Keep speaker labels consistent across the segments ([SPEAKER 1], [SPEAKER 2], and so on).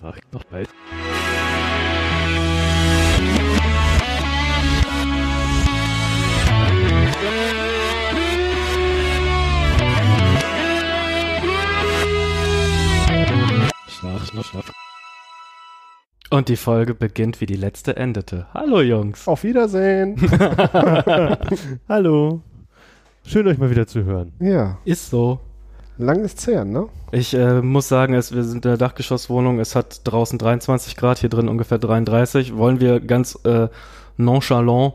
[SPEAKER 1] sag ich doch bald. Schnarch, schnarch, schnarch. Und die Folge beginnt, wie die letzte endete. Hallo Jungs.
[SPEAKER 2] Auf Wiedersehen.
[SPEAKER 1] Hallo. Schön euch mal wieder zu hören.
[SPEAKER 2] ja,
[SPEAKER 1] Ist so.
[SPEAKER 2] Lang ist's her, ne?
[SPEAKER 1] Ich äh, muss sagen, es, wir sind in der Dachgeschosswohnung. Es hat draußen 23 Grad, hier drin ungefähr 33. Wollen wir ganz äh, nonchalant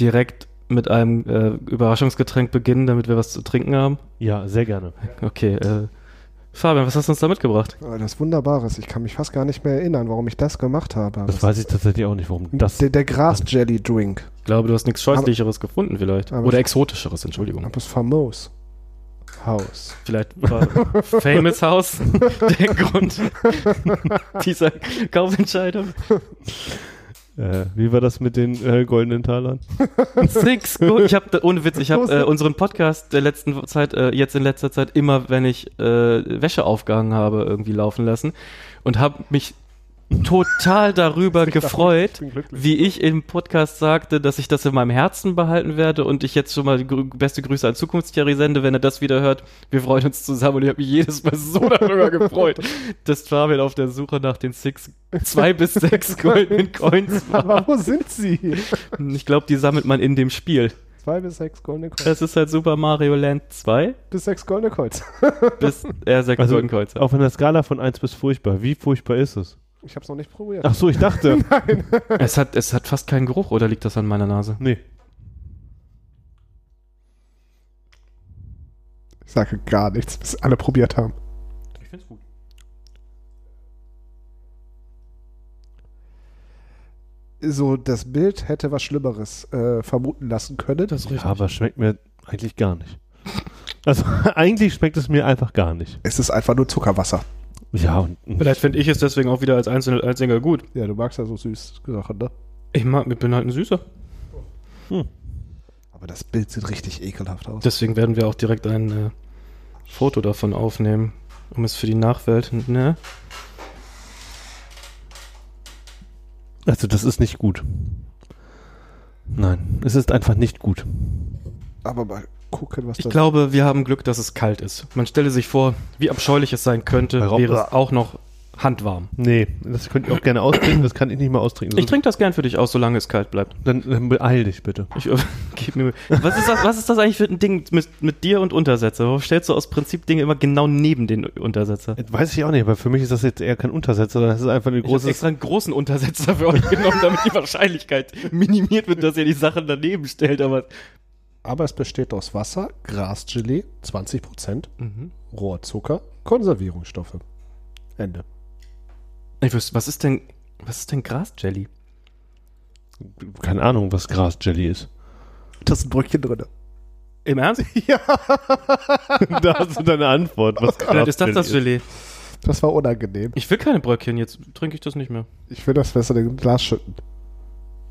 [SPEAKER 1] direkt mit einem äh, Überraschungsgetränk beginnen, damit wir was zu trinken haben?
[SPEAKER 3] Ja, sehr gerne.
[SPEAKER 1] Okay, äh, Fabian, was hast du uns da mitgebracht?
[SPEAKER 2] Aber das Wunderbares. Ich kann mich fast gar nicht mehr erinnern, warum ich das gemacht habe.
[SPEAKER 3] Das weiß ich tatsächlich auch nicht, warum das.
[SPEAKER 2] der, der Gras-Jelly-Drink.
[SPEAKER 1] Ich glaube, du hast nichts Scheußlicheres gefunden vielleicht.
[SPEAKER 2] aber
[SPEAKER 1] Oder exotischeres, Entschuldigung.
[SPEAKER 2] Aber es ist famos. Haus.
[SPEAKER 1] Vielleicht war Famous House der Grund dieser Kaufentscheidung.
[SPEAKER 3] Äh, wie war das mit den äh, goldenen Talern?
[SPEAKER 1] Six Gold. Ich habe ohne Witz, ich habe äh, unseren Podcast der letzten Zeit, äh, jetzt in letzter Zeit immer, wenn ich äh, Wäsche aufgehangen habe, irgendwie laufen lassen und habe mich total darüber gefreut, wie ich im Podcast sagte, dass ich das in meinem Herzen behalten werde und ich jetzt schon mal beste Grüße an Zukunftsjerry sende, wenn er das wieder hört. Wir freuen uns zusammen und ich habe mich jedes Mal so darüber gefreut, dass Fabian auf der Suche nach den Six, zwei bis sechs goldenen Coins war.
[SPEAKER 2] Aber wo sind sie?
[SPEAKER 1] Ich glaube, die sammelt man in dem Spiel.
[SPEAKER 2] Zwei bis sechs goldene Kreuz.
[SPEAKER 1] Es ist halt Super Mario Land 2
[SPEAKER 2] Bis sechs goldene Kreuz.
[SPEAKER 1] bis er sechs
[SPEAKER 3] Also,
[SPEAKER 1] Golden Coins hat.
[SPEAKER 3] Auf einer Skala von 1 bis furchtbar. Wie furchtbar ist es?
[SPEAKER 2] Ich hab's noch nicht probiert.
[SPEAKER 3] Ach so, ich dachte.
[SPEAKER 1] Es hat, es hat fast keinen Geruch, oder liegt das an meiner Nase?
[SPEAKER 3] nee.
[SPEAKER 2] Ich sage gar nichts, bis alle probiert haben.
[SPEAKER 1] Ich find's gut.
[SPEAKER 2] So, das Bild hätte was Schlimmeres äh, vermuten lassen können.
[SPEAKER 1] Das.
[SPEAKER 3] Ja, aber schmeckt mir eigentlich gar nicht. Also eigentlich schmeckt es mir einfach gar nicht.
[SPEAKER 2] Es ist einfach nur Zuckerwasser.
[SPEAKER 3] Ja, und
[SPEAKER 1] Vielleicht finde ich es deswegen auch wieder als Einzel als Single gut.
[SPEAKER 2] Ja, du magst ja so süß Sachen, ne?
[SPEAKER 1] Ich mag, ich bin halt ein Süßer.
[SPEAKER 2] Aber das Bild sieht richtig ekelhaft aus.
[SPEAKER 1] Deswegen werden wir auch direkt ein äh, Foto davon aufnehmen, um es für die Nachwelt, ne?
[SPEAKER 3] also das ist nicht gut. Nein, es ist einfach nicht gut.
[SPEAKER 2] Aber mal gucken, was
[SPEAKER 1] Ich glaube, wir haben Glück, dass es kalt ist. Man stelle sich vor, wie abscheulich es sein könnte,
[SPEAKER 3] Warum?
[SPEAKER 1] wäre es auch noch handwarm.
[SPEAKER 3] Nee, das könnt ihr auch gerne austrinken, das kann ich nicht mal austrinken.
[SPEAKER 1] Ich trinke das gern für dich aus, solange es kalt bleibt.
[SPEAKER 3] Dann, dann beeil dich bitte.
[SPEAKER 1] Ich, äh, gib mir, was, ist das, was ist das eigentlich für ein Ding mit, mit dir und Untersetzer? Warum stellst du aus Prinzip Dinge immer genau neben den Untersetzer?
[SPEAKER 3] Das weiß ich auch nicht, aber für mich ist das jetzt eher kein Untersetzer, sondern das ist einfach eine
[SPEAKER 1] Ich habe
[SPEAKER 3] große.
[SPEAKER 1] extra einen großen Untersetzer für euch genommen, damit die Wahrscheinlichkeit minimiert wird, dass ihr die Sachen daneben stellt. Aber
[SPEAKER 2] Aber es besteht aus Wasser, Grasgelee, 20%,
[SPEAKER 1] mhm.
[SPEAKER 2] Rohrzucker, Konservierungsstoffe. Ende.
[SPEAKER 1] ich wüsste, was ist denn, was ist denn Grasjelly?
[SPEAKER 3] Keine Ahnung, was Grasjelly ist.
[SPEAKER 2] Da ist ein Bröckchen drin.
[SPEAKER 1] Im Ernst?
[SPEAKER 3] da hast du deine Antwort. Was
[SPEAKER 1] Vielleicht ist das das Gelee.
[SPEAKER 2] Das war unangenehm.
[SPEAKER 1] Ich will keine Bröckchen, jetzt trinke ich das nicht mehr.
[SPEAKER 2] Ich will das besser in ein Glas schütten.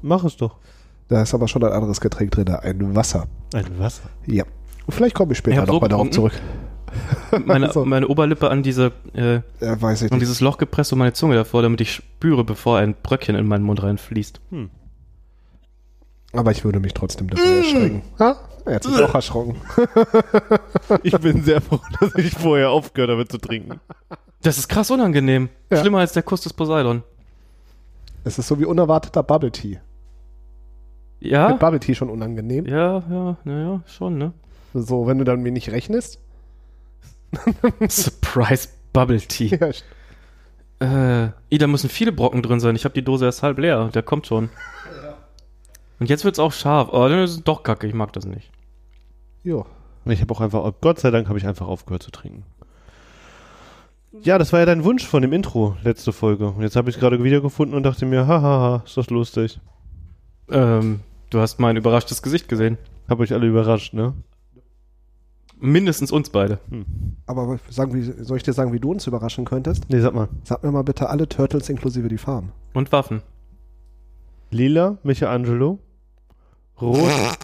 [SPEAKER 3] Mach es doch.
[SPEAKER 2] Da ist aber schon ein anderes Getränk drin, ein Wasser.
[SPEAKER 3] Ein Wasser.
[SPEAKER 2] Ja. Und vielleicht komme ich
[SPEAKER 1] Ich
[SPEAKER 2] später
[SPEAKER 1] so
[SPEAKER 2] nochmal darauf
[SPEAKER 1] getrunken.
[SPEAKER 2] zurück.
[SPEAKER 1] Meine,
[SPEAKER 2] So.
[SPEAKER 1] meine Oberlippe an diese, äh,
[SPEAKER 2] Ja, weiß ich
[SPEAKER 1] an
[SPEAKER 2] nicht.
[SPEAKER 1] dieses Loch gepresst und meine Zunge davor, damit ich spüre, bevor ein Bröckchen in meinen Mund reinfließt.
[SPEAKER 3] Hm.
[SPEAKER 2] Aber ich würde mich trotzdem dabei erschrecken. Ha? Er hat sich auch erschrocken.
[SPEAKER 3] Ich bin sehr froh, dass ich vorher aufgehört habe zu trinken.
[SPEAKER 1] Das ist krass unangenehm.
[SPEAKER 2] Ja.
[SPEAKER 1] Schlimmer als der Kuss des Poseidon.
[SPEAKER 2] Es ist so wie unerwarteter Bubble Tea.
[SPEAKER 1] Ja?
[SPEAKER 2] Mit Bubble Tea schon unangenehm.
[SPEAKER 1] Ja, ja, naja, schon, ne?
[SPEAKER 2] So, wenn du dann mir nicht rechnest.
[SPEAKER 1] Surprise Bubble Tea.
[SPEAKER 2] Ja,
[SPEAKER 1] Äh, ih, da müssen viele Brocken drin sein. Ich habe die Dose erst halb leer. Der kommt schon. Und jetzt wird's auch scharf. Oh, dann ist es doch kacke. Ich mag das nicht.
[SPEAKER 2] jo.
[SPEAKER 3] Ich habe auch einfach, Gott sei Dank habe ich einfach aufgehört zu trinken. Ja, das war ja dein Wunsch von dem Intro, letzte Folge. Und jetzt habe ich es gerade wiedergefunden und dachte mir, hahaha, ist das lustig.
[SPEAKER 1] Ähm, du hast mein überraschtes Gesicht gesehen.
[SPEAKER 3] Hab euch alle überrascht, ne?
[SPEAKER 1] Mindestens uns beide.
[SPEAKER 2] Aber sagen, wie, soll ich dir sagen, wie du uns überraschen könntest?
[SPEAKER 3] Nee, sag mal.
[SPEAKER 2] Sag mir mal bitte alle Turtles inklusive die Farben.
[SPEAKER 1] Und Waffen.
[SPEAKER 3] Lila, Michelangelo, Rot,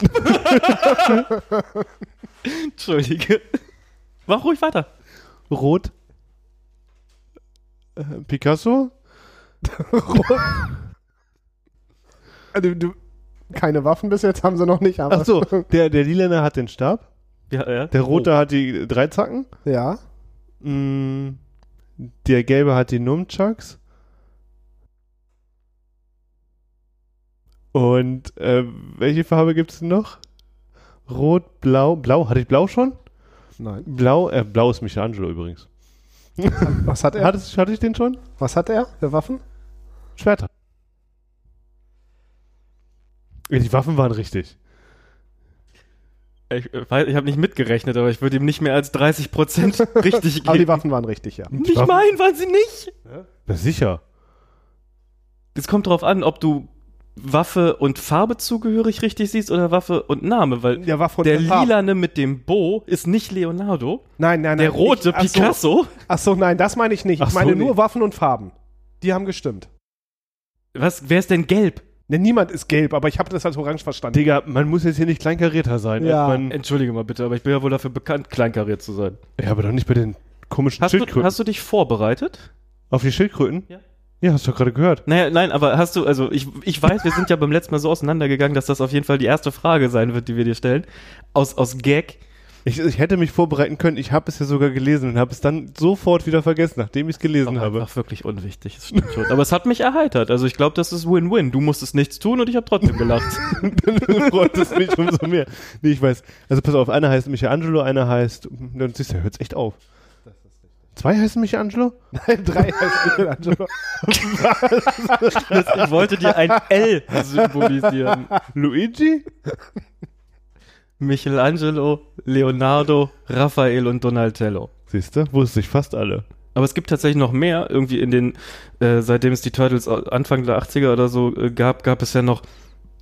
[SPEAKER 1] Entschuldige. Mach ruhig weiter.
[SPEAKER 3] Rot, äh, Picasso,
[SPEAKER 2] Also, du, keine Waffen bis jetzt haben sie noch nicht, aber.
[SPEAKER 3] Ach so, der, der Lilane hat den Stab,
[SPEAKER 1] Ja, ja.
[SPEAKER 3] der Rote hat die Dreizacken,
[SPEAKER 2] Ja.
[SPEAKER 3] mm, der Gelbe hat die Nunchucks und äh, welche Farbe gibt es noch? Rot, Blau, Blau, hatte ich Blau schon?
[SPEAKER 2] Nein.
[SPEAKER 3] Blau, äh, Blau ist Michelangelo übrigens.
[SPEAKER 2] Was hat er?
[SPEAKER 3] Hatte, hatte ich den schon?
[SPEAKER 2] Was hat er für Waffen?
[SPEAKER 3] Schwerter. Ja, Die Waffen waren richtig.
[SPEAKER 1] Ich, äh, weiß- ich habe nicht mitgerechnet, aber ich würde ihm nicht mehr als 30% richtig
[SPEAKER 2] Aber die
[SPEAKER 1] geben.
[SPEAKER 2] Waffen waren richtig, ja.
[SPEAKER 1] Nicht
[SPEAKER 3] Waffen-
[SPEAKER 1] mein, waren sie nicht.
[SPEAKER 3] Na sicher.
[SPEAKER 1] Es kommt drauf an, ob du Waffe und Farbe zugehörig richtig siehst oder Waffe und Name, weil
[SPEAKER 2] Der war von
[SPEAKER 1] der
[SPEAKER 2] Farbe.
[SPEAKER 1] Lilane mit dem Bo ist nicht Leonardo.
[SPEAKER 2] Nein, nein, nein.
[SPEAKER 1] Der rote
[SPEAKER 2] ich- ach so.
[SPEAKER 1] Picasso.
[SPEAKER 2] Ach so, nein, das meine ich nicht.
[SPEAKER 3] Ach
[SPEAKER 2] Ich meine
[SPEAKER 3] so, nee.
[SPEAKER 2] nur Waffen und Farben. Die haben gestimmt.
[SPEAKER 1] Was, wer ist denn gelb?
[SPEAKER 2] Ne, niemand ist gelb, aber ich habe das als orange verstanden.
[SPEAKER 3] Digga, man muss jetzt hier nicht kleinkarierter sein.
[SPEAKER 2] Ja.
[SPEAKER 3] Man,
[SPEAKER 1] Entschuldige mal bitte, aber ich bin ja wohl dafür bekannt, kleinkariert zu sein.
[SPEAKER 3] ja, aber doch nicht bei den komischen
[SPEAKER 1] Hast du,
[SPEAKER 3] Schildkröten.
[SPEAKER 1] hast du dich vorbereitet?
[SPEAKER 3] Auf die Schildkröten?
[SPEAKER 1] Ja.
[SPEAKER 3] Ja, hast du doch gerade gehört.
[SPEAKER 1] Naja, nein, aber hast du, also ich, ich weiß, wir sind ja beim letzten Mal so auseinandergegangen, dass das auf jeden Fall die erste Frage sein wird, die wir dir stellen. Aus, aus Gag.
[SPEAKER 3] Ich, ich hätte mich vorbereiten können. Ich habe es ja sogar gelesen und habe es dann sofort wieder vergessen, nachdem ich es gelesen
[SPEAKER 1] Auch
[SPEAKER 3] habe.
[SPEAKER 1] einfach wirklich unwichtig, das stimmt schon. Aber es hat mich erheitert. Also ich glaube, das ist Win-Win. Du musstest nichts tun und ich habe trotzdem gelacht.
[SPEAKER 3] dann freut es mich umso mehr. Nee, ich weiß. Also pass auf, einer heißt Michelangelo, einer heißt. Dann siehst du, hört's echt auf. Zwei heißen Michelangelo?
[SPEAKER 2] Nein, drei heißt Michelangelo.
[SPEAKER 1] ich wollte dir ein L symbolisieren.
[SPEAKER 3] Luigi?
[SPEAKER 1] Michelangelo, Leonardo, Raphael und Donatello.
[SPEAKER 3] Siehst du, wusste ich fast alle.
[SPEAKER 1] Aber es gibt tatsächlich noch mehr. Irgendwie in den, äh, seitdem es die Turtles Anfang der 80er oder so äh, gab, gab es ja noch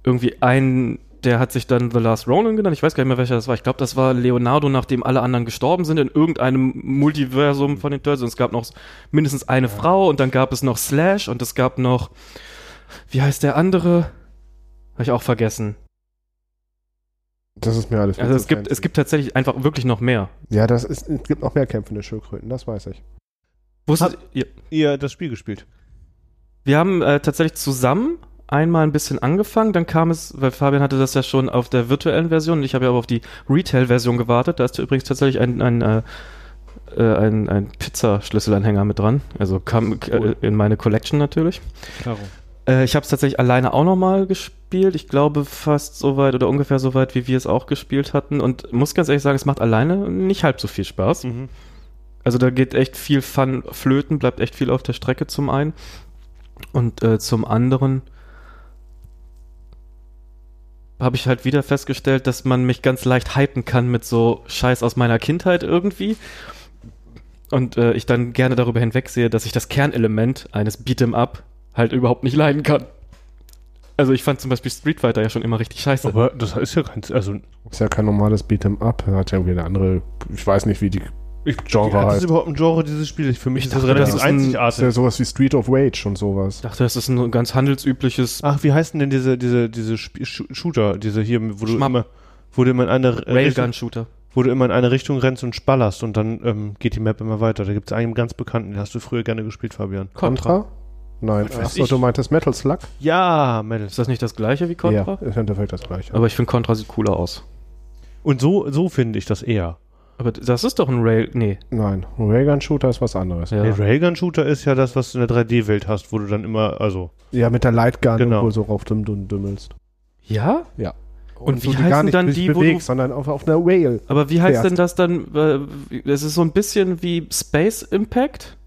[SPEAKER 1] irgendwie einen, der hat sich dann The Last Ronin genannt. Ich weiß gar nicht mehr, welcher das war. Ich glaube, das war Leonardo, nachdem alle anderen gestorben sind in irgendeinem Multiversum von den Turtles. Und es gab noch mindestens eine Frau und dann gab es noch Slash und es gab noch, wie heißt der andere? Habe ich auch vergessen.
[SPEAKER 2] Das ist mir alles
[SPEAKER 1] Also es gibt,
[SPEAKER 2] fancy.
[SPEAKER 1] es gibt tatsächlich einfach wirklich noch mehr.
[SPEAKER 2] Ja, das ist, es gibt noch mehr kämpfende Schildkröten, das weiß ich.
[SPEAKER 1] Wusstet ihr?
[SPEAKER 3] Ihr das Spiel gespielt.
[SPEAKER 1] Wir haben äh, tatsächlich zusammen einmal ein bisschen angefangen, dann kam es, weil Fabian hatte das ja schon auf der virtuellen Version ich habe ja aber auf die Retail-Version gewartet. Da ist übrigens tatsächlich ein, ein, äh, äh, ein, ein Pizzaschlüsselanhänger mit dran. Also kam
[SPEAKER 3] Cool.
[SPEAKER 1] äh, in meine Collection natürlich.
[SPEAKER 3] Klaro.
[SPEAKER 1] Äh, ich habe es tatsächlich alleine auch nochmal gespielt. Ich glaube fast so weit oder ungefähr so weit, wie wir es auch gespielt hatten. Und muss ganz ehrlich sagen, es macht alleine nicht halb so viel Spaß.
[SPEAKER 3] Mhm.
[SPEAKER 1] Also da geht echt viel Fun flöten, bleibt echt viel auf der Strecke zum einen. Und äh, zum anderen habe ich halt wieder festgestellt, dass man mich ganz leicht hypen kann mit so Scheiß aus meiner Kindheit irgendwie. Und äh, ich dann gerne darüber hinwegsehe, dass ich das Kernelement eines Beat'em Up halt überhaupt nicht leiden kann. Also ich fand zum Beispiel Street Fighter ja schon immer richtig scheiße.
[SPEAKER 3] Aber das ist ja kein. Also,
[SPEAKER 2] Ist ja kein normales Beat'em Up. Er hat ja irgendwie eine andere, ich weiß nicht, wie die Genre
[SPEAKER 3] hat das
[SPEAKER 2] heißt.
[SPEAKER 3] überhaupt ein Genre, dieses Spiel? Für mich
[SPEAKER 1] Ich
[SPEAKER 3] ist das
[SPEAKER 1] dachte,
[SPEAKER 3] relativ
[SPEAKER 1] das ist ein-
[SPEAKER 2] ist ja
[SPEAKER 3] einzigartig.
[SPEAKER 2] sowas wie Street of Rage und sowas.
[SPEAKER 1] ich dachte, das ist ein ganz handelsübliches
[SPEAKER 3] Ach, wie heißen denn diese, diese, diese Sp Sh Shooter, diese hier, wo du
[SPEAKER 1] Schmapp.
[SPEAKER 3] immer, wo du immer in eine Richtung,
[SPEAKER 1] Railgun-Shooter.
[SPEAKER 3] wo du immer in eine Richtung rennst und spallerst und dann ähm, geht die Map immer weiter. Da gibt es einen ganz bekannten, den hast du früher gerne gespielt, Fabian.
[SPEAKER 2] Contra? Nein, achso,
[SPEAKER 3] ich.
[SPEAKER 2] du meintest Metal Slug?
[SPEAKER 3] Ja, Mädels.
[SPEAKER 1] Ist das nicht das gleiche wie Contra?
[SPEAKER 2] Ja, ist im Endeffekt das gleiche.
[SPEAKER 1] Aber ich finde Contra sieht cooler aus.
[SPEAKER 3] Und so, so finde ich das eher.
[SPEAKER 1] Aber das ist doch ein Rail. Nee.
[SPEAKER 2] Nein, ein Raygun-Shooter ist was anderes.
[SPEAKER 1] Ja.
[SPEAKER 3] Der Railgun-Shooter ist ja das, was du in der 3D-Welt hast, wo du dann immer, also.
[SPEAKER 2] Ja, mit der Lightgun,
[SPEAKER 3] Genau.
[SPEAKER 2] wo du so rauf dumm, dumm, dümmelst.
[SPEAKER 1] Ja?
[SPEAKER 2] Ja.
[SPEAKER 1] Und wie
[SPEAKER 2] du
[SPEAKER 1] heißen
[SPEAKER 2] gar nicht
[SPEAKER 1] dann die, wo
[SPEAKER 2] bewegst,
[SPEAKER 1] du-
[SPEAKER 2] sondern auf, auf einer Rail.
[SPEAKER 1] Aber wie heißt
[SPEAKER 2] Fährst.
[SPEAKER 1] denn das dann? äh, wie- Es ist so ein bisschen wie Space Impact.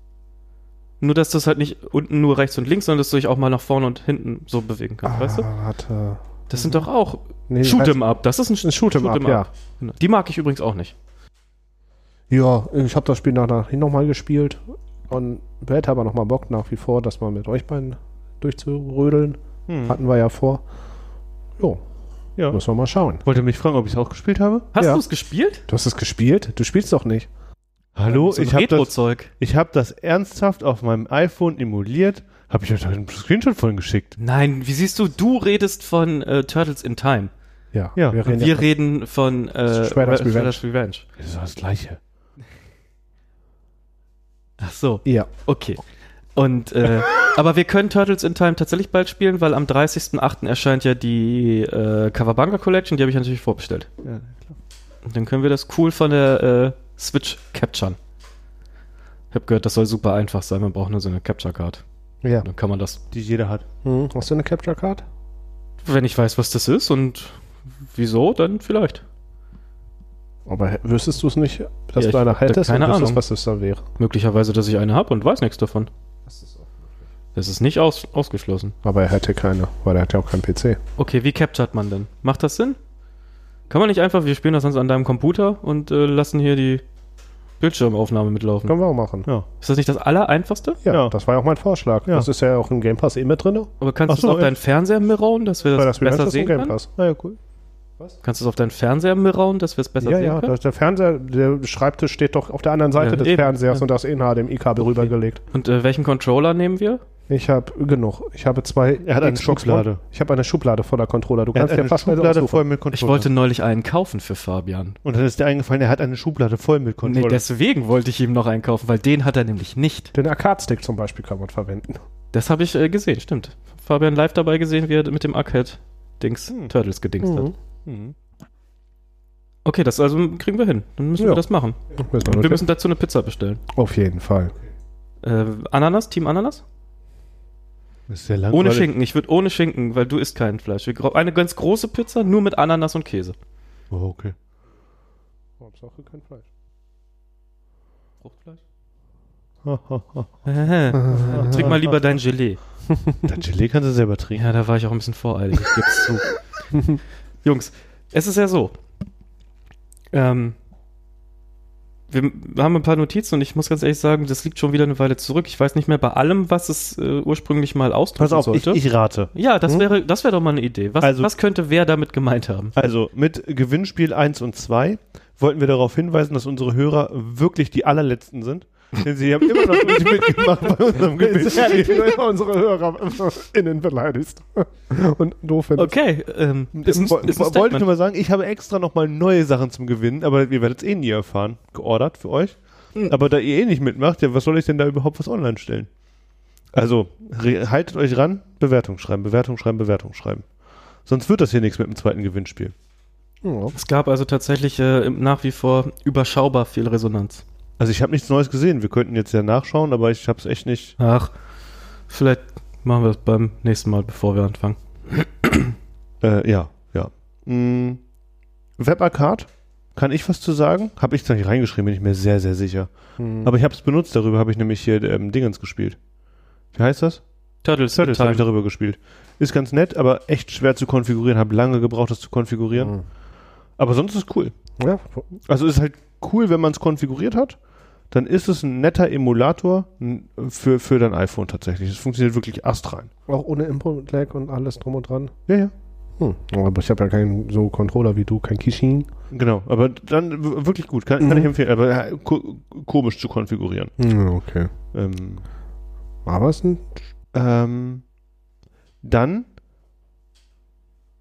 [SPEAKER 1] Nur, dass du es halt nicht unten nur rechts und links, sondern dass du dich auch mal nach vorne und hinten so bewegen kannst, weißt du?
[SPEAKER 2] Ah, warte.
[SPEAKER 1] Das sind doch auch
[SPEAKER 2] Nee,
[SPEAKER 1] Shoot'em Up. Das ist ein,
[SPEAKER 2] Ein Shoot'em Up, ja.
[SPEAKER 1] Genau. Die mag ich übrigens auch nicht.
[SPEAKER 2] Ja, ich habe das Spiel nachher nochmal gespielt und hätte aber nochmal Bock nach wie vor, das mal mit euch beiden durchzurödeln.
[SPEAKER 3] Hm.
[SPEAKER 2] Hatten wir ja vor. Jo,
[SPEAKER 3] Ja.
[SPEAKER 2] müssen wir mal schauen.
[SPEAKER 3] Wollt ihr mich fragen, ob ich es auch gespielt habe?
[SPEAKER 1] Hast
[SPEAKER 2] Ja.
[SPEAKER 1] du es gespielt?
[SPEAKER 2] Du hast es gespielt? Du spielst doch nicht.
[SPEAKER 3] Hallo,
[SPEAKER 1] So
[SPEAKER 3] ich habe das, ich hab das ernsthaft auf meinem iPhone emuliert. Habe ich euch einen Screenshot von geschickt.
[SPEAKER 1] Nein, wie siehst du, du redest von äh, Turtles in Time.
[SPEAKER 2] Ja,
[SPEAKER 3] Ja.
[SPEAKER 2] wir
[SPEAKER 1] Und
[SPEAKER 2] reden
[SPEAKER 1] wir
[SPEAKER 2] ja
[SPEAKER 1] reden von äh,
[SPEAKER 2] Shredder's
[SPEAKER 1] Re-
[SPEAKER 2] Revenge.
[SPEAKER 1] Shredder's Revenge.
[SPEAKER 3] Das ist doch das Gleiche.
[SPEAKER 1] Ach so,
[SPEAKER 2] Ja,
[SPEAKER 1] okay. Und äh, Aber wir können Turtles in Time tatsächlich bald spielen, weil am 30.08. erscheint ja die äh, Kawabanga Collection, die habe ich natürlich vorbestellt.
[SPEAKER 3] Ja, klar.
[SPEAKER 1] Und dann können wir das cool von der äh, Switch capturen. Ich habe gehört, das soll super einfach sein, man braucht nur so eine Capture Card.
[SPEAKER 2] Ja.
[SPEAKER 1] Dann kann man das,
[SPEAKER 3] Die jeder hat.
[SPEAKER 2] Hm. Hast du eine Capture Card?
[SPEAKER 1] wenn ich weiß, was das ist und wieso, dann vielleicht.
[SPEAKER 2] Aber wüsstest du es nicht, dass
[SPEAKER 1] Ja,
[SPEAKER 2] du
[SPEAKER 1] ich
[SPEAKER 2] eine hättest
[SPEAKER 1] keine
[SPEAKER 2] und wüsstest,
[SPEAKER 1] Ahnung.
[SPEAKER 2] was das dann wäre?
[SPEAKER 1] Möglicherweise, dass ich eine habe und weiß nichts davon. Das ist nicht aus, ausgeschlossen.
[SPEAKER 2] Aber er hätte keine, weil er hat ja auch keinen PC.
[SPEAKER 1] Okay, wie capturet man denn? Macht das Sinn? Kann man nicht einfach, wir spielen das sonst an deinem Computer und äh, lassen hier die Bildschirmaufnahme mitlaufen?
[SPEAKER 2] Können wir auch machen.
[SPEAKER 3] Ja.
[SPEAKER 1] Ist das nicht das Allereinfachste?
[SPEAKER 2] Ja,
[SPEAKER 3] Ja.
[SPEAKER 2] das war ja auch mein Vorschlag.
[SPEAKER 3] Ja.
[SPEAKER 2] Das ist ja auch im Game Pass eh mit drin.
[SPEAKER 1] Aber kannst du
[SPEAKER 3] so,
[SPEAKER 1] es auf
[SPEAKER 3] ja.
[SPEAKER 1] deinen Fernseher mirrorn, dass wir das,
[SPEAKER 2] das
[SPEAKER 1] besser sehen
[SPEAKER 2] Game
[SPEAKER 1] können?
[SPEAKER 2] Pass.
[SPEAKER 3] Ah ja, cool.
[SPEAKER 1] Kannst du es auf deinen Fernseher mirrorn, dass wir es besser
[SPEAKER 2] Ja,
[SPEAKER 1] sehen
[SPEAKER 2] ja,
[SPEAKER 1] können?
[SPEAKER 2] das, der Fernseher, der Schreibtisch steht doch auf der anderen Seite
[SPEAKER 1] Ja,
[SPEAKER 2] des
[SPEAKER 1] eben,
[SPEAKER 2] Fernsehers
[SPEAKER 1] ja.
[SPEAKER 2] und das in HDMI-Kabel rübergelegt.
[SPEAKER 1] Und äh, welchen Controller nehmen wir?
[SPEAKER 2] Ich habe genug. Ich habe zwei.
[SPEAKER 3] Er hat eine Schublade.
[SPEAKER 2] Ich habe eine Schublade voller Controller. Du
[SPEAKER 3] Er
[SPEAKER 2] kannst ja fast
[SPEAKER 3] Schublade voll mit
[SPEAKER 1] Ich
[SPEAKER 3] Controller.
[SPEAKER 1] wollte neulich einen kaufen für Fabian.
[SPEAKER 3] Und dann ist dir eingefallen, er hat eine Schublade voll mit
[SPEAKER 1] Nee,
[SPEAKER 3] Controller.
[SPEAKER 1] deswegen wollte ich ihm noch einen kaufen, weil den hat er nämlich nicht.
[SPEAKER 2] Den Arcade-Stick zum Beispiel kann man verwenden.
[SPEAKER 1] Das habe ich äh, gesehen, stimmt. Fabian live dabei gesehen, wie er mit dem Arcade-Dings
[SPEAKER 3] Hm.
[SPEAKER 1] Turtles gedingst hat.
[SPEAKER 2] Mhm.
[SPEAKER 3] mhm.
[SPEAKER 1] Okay, das also kriegen wir hin. Dann müssen
[SPEAKER 2] Ja.
[SPEAKER 1] wir das machen.
[SPEAKER 2] Wir
[SPEAKER 1] Und wir
[SPEAKER 2] notieren.
[SPEAKER 1] müssen dazu eine Pizza bestellen.
[SPEAKER 2] Auf jeden Fall.
[SPEAKER 1] Äh, Ananas, Team Ananas?
[SPEAKER 3] Ist sehr langweilig.
[SPEAKER 1] Ohne Schinken. Ich würde ohne Schinken, weil du isst kein Fleisch. Eine ganz große Pizza, nur mit Ananas und Käse.
[SPEAKER 3] Oh, okay.
[SPEAKER 2] Hauptsache kein Fleisch.
[SPEAKER 1] Fruchtfleisch? Trink mal lieber dein Gelee.
[SPEAKER 3] Das Gelee kannst du selber trinken.
[SPEAKER 1] Ja, da war ich auch ein bisschen voreilig, ich geb's zu. Jungs, es ist ja so. Ähm, wir haben ein paar Notizen und ich muss ganz ehrlich sagen, das liegt schon wieder eine Weile zurück. Ich weiß nicht mehr bei allem, was es äh, ursprünglich mal ausdrücken
[SPEAKER 3] Pass auf, ich,
[SPEAKER 1] sollte.
[SPEAKER 3] ich rate.
[SPEAKER 1] ja, das
[SPEAKER 2] Hm?
[SPEAKER 1] wäre, das wäre doch mal eine Idee. Was,
[SPEAKER 3] Also-
[SPEAKER 1] was könnte wer damit gemeint haben?
[SPEAKER 3] Also mit Gewinnspiel 1 und 2 wollten wir darauf hinweisen, dass unsere Hörer wirklich die allerletzten sind. Denn sie haben immer noch nicht mitgemacht bei unserem Gewinnspiel.
[SPEAKER 2] du immer unsere HörerInnen beleidigst. Und doof findest.
[SPEAKER 1] Okay, ähm, ist ein, ist ein
[SPEAKER 3] Wollte ich nur mal sagen, ich habe extra nochmal neue Sachen zum Gewinnen, aber ihr werdet es eh nie erfahren. Geordert für euch.
[SPEAKER 1] Hm.
[SPEAKER 3] Aber da ihr eh nicht mitmacht, ja, was soll ich denn da überhaupt was online stellen? Also, haltet euch ran, Bewertung schreiben, Bewertung schreiben, Bewertung schreiben. Sonst wird das hier nichts mit dem zweiten Gewinnspiel.
[SPEAKER 2] Ja.
[SPEAKER 1] Es gab also tatsächlich äh, nach wie vor überschaubar viel Resonanz.
[SPEAKER 3] Also ich habe nichts Neues gesehen. Wir könnten jetzt ja nachschauen, aber ich habe es echt nicht.
[SPEAKER 1] Ach, vielleicht machen wir das beim nächsten Mal, bevor wir anfangen.
[SPEAKER 3] Äh, ja, ja. Mm, Webarcade, kann ich was zu sagen? Habe ich zwar nicht reingeschrieben, bin ich mir sehr, sehr sicher.
[SPEAKER 2] Hm.
[SPEAKER 3] Aber ich habe es benutzt, darüber habe ich nämlich hier ähm, Dingens gespielt. Wie heißt das?
[SPEAKER 1] Turtles,
[SPEAKER 3] Turtles habe ich darüber gespielt. Ist ganz nett, aber echt schwer zu konfigurieren. Habe lange gebraucht, das zu konfigurieren.
[SPEAKER 2] Hm.
[SPEAKER 3] Aber sonst ist cool.
[SPEAKER 2] Ja,
[SPEAKER 3] Also ist halt cool, wenn man es konfiguriert hat. Dann ist es ein netter Emulator für, für dein iPhone tatsächlich. Es funktioniert wirklich astrein.
[SPEAKER 2] auch ohne Input-Lag und alles drum und dran.
[SPEAKER 3] Ja, ja.
[SPEAKER 2] Hm. Aber ich habe ja keinen so Controller wie du, kein Kishin.
[SPEAKER 3] Genau, aber dann wirklich gut. Kann, kann
[SPEAKER 2] Mhm.
[SPEAKER 3] ich empfehlen. Aber äh, ko komisch zu konfigurieren.
[SPEAKER 2] Hm, okay.
[SPEAKER 3] Ähm,
[SPEAKER 2] Aber es ist ein
[SPEAKER 3] ähm, dann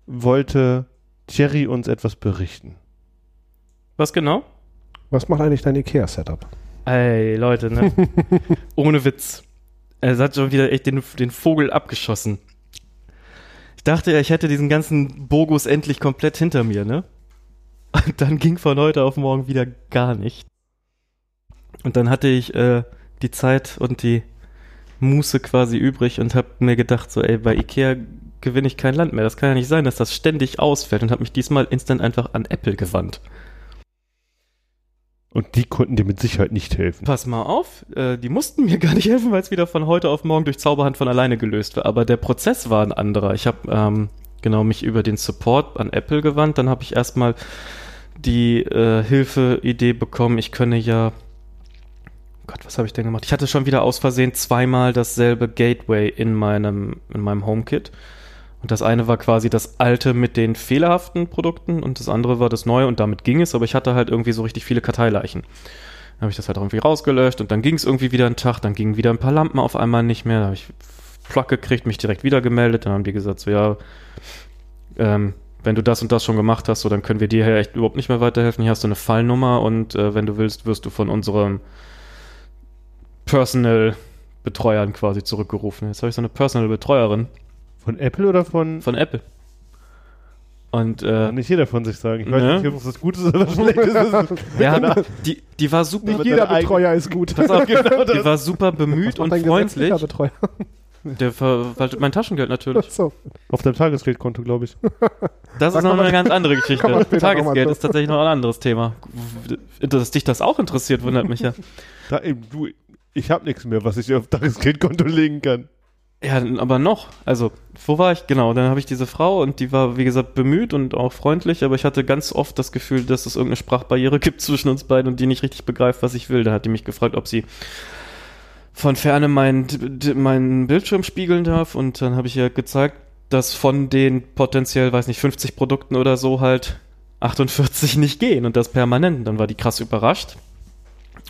[SPEAKER 3] wollte Thierry uns etwas berichten.
[SPEAKER 1] Was genau?
[SPEAKER 2] Was macht eigentlich dein IKEA-Setup?
[SPEAKER 1] Ey, Leute, ne? Ohne Witz. Er hat schon wieder echt den, den Vogel abgeschossen. Ich dachte ja, ich hätte diesen ganzen Bogus endlich komplett hinter mir, ne? Und dann ging von heute auf morgen wieder gar nicht. Und dann hatte ich äh, die Zeit und die Muße quasi übrig und hab mir gedacht, so, ey, bei Ikea gewinne ich kein Land mehr. Das kann ja nicht sein, dass das ständig ausfällt und habe mich diesmal instant einfach an Apple gewandt.
[SPEAKER 3] Und die konnten dir mit Sicherheit nicht helfen.
[SPEAKER 1] Pass mal auf, äh, die mussten mir gar nicht helfen, weil es wieder von heute auf morgen durch Zauberhand von alleine gelöst war. Aber der Prozess war ein anderer. Ich habe ähm, genau mich über den Support an Apple gewandt. Dann habe ich erstmal die äh, Hilfe-Idee bekommen. Ich könne ja. Gott, was habe ich denn gemacht? Ich hatte schon wieder aus Versehen zweimal dasselbe Gateway in meinem, in meinem HomeKit. Und das eine war quasi das alte mit den fehlerhaften Produkten und das andere war das neue und damit ging es, aber ich hatte halt irgendwie so richtig viele Karteileichen. Dann habe ich das halt irgendwie rausgelöscht und dann ging es irgendwie wieder einen Tag, dann gingen wieder ein paar Lampen auf einmal nicht mehr, da habe ich Plack gekriegt, mich direkt wieder gemeldet, dann haben die gesagt, so ja, ähm, wenn du das und das schon gemacht hast, so dann können wir dir hier echt überhaupt nicht mehr weiterhelfen. Hier hast du eine Fallnummer und äh, wenn du willst, wirst du von unserem Personal Betreuern quasi zurückgerufen. Jetzt habe ich so eine Personal Betreuerin
[SPEAKER 3] Von Apple oder von.
[SPEAKER 1] von Apple. Und äh,
[SPEAKER 3] Kann nicht jeder von sich sagen. Ich weiß
[SPEAKER 1] Ne?
[SPEAKER 3] nicht, ob das gut ist oder was schlecht ist.
[SPEAKER 1] ja, die, die war super.
[SPEAKER 2] Nicht jeder Betreuer ist gut.
[SPEAKER 1] Pass auf,
[SPEAKER 3] Genau
[SPEAKER 1] die war super bemüht und freundlich.
[SPEAKER 2] Betreuer.
[SPEAKER 1] Der verwaltet mein Taschengeld natürlich.
[SPEAKER 2] So.
[SPEAKER 3] Auf deinem Tagesgeldkonto, glaube ich.
[SPEAKER 1] Das ist
[SPEAKER 2] Sag
[SPEAKER 1] noch
[SPEAKER 2] mal-
[SPEAKER 1] eine ganz andere Geschichte. Tagesgeld ist tatsächlich noch ein anderes Thema. Dass dich das auch interessiert, wundert mich ja.
[SPEAKER 3] Da, eben, du, ich habe nichts mehr, was ich auf Tagesgeldkonto legen kann.
[SPEAKER 1] Ja, aber noch. Also, wo war ich? Genau, dann habe ich diese Frau und die war, wie gesagt, bemüht und auch freundlich, aber ich hatte ganz oft das Gefühl, dass es irgendeine Sprachbarriere gibt zwischen uns beiden und die nicht richtig begreift, was ich will. Da hat die mich gefragt, ob sie von ferne meinen meinen Bildschirm spiegeln darf und dann habe ich ihr gezeigt, dass von den potenziell, weiß nicht, 50 Produkten oder so halt 48 nicht gehen und das permanent. Dann war die krass überrascht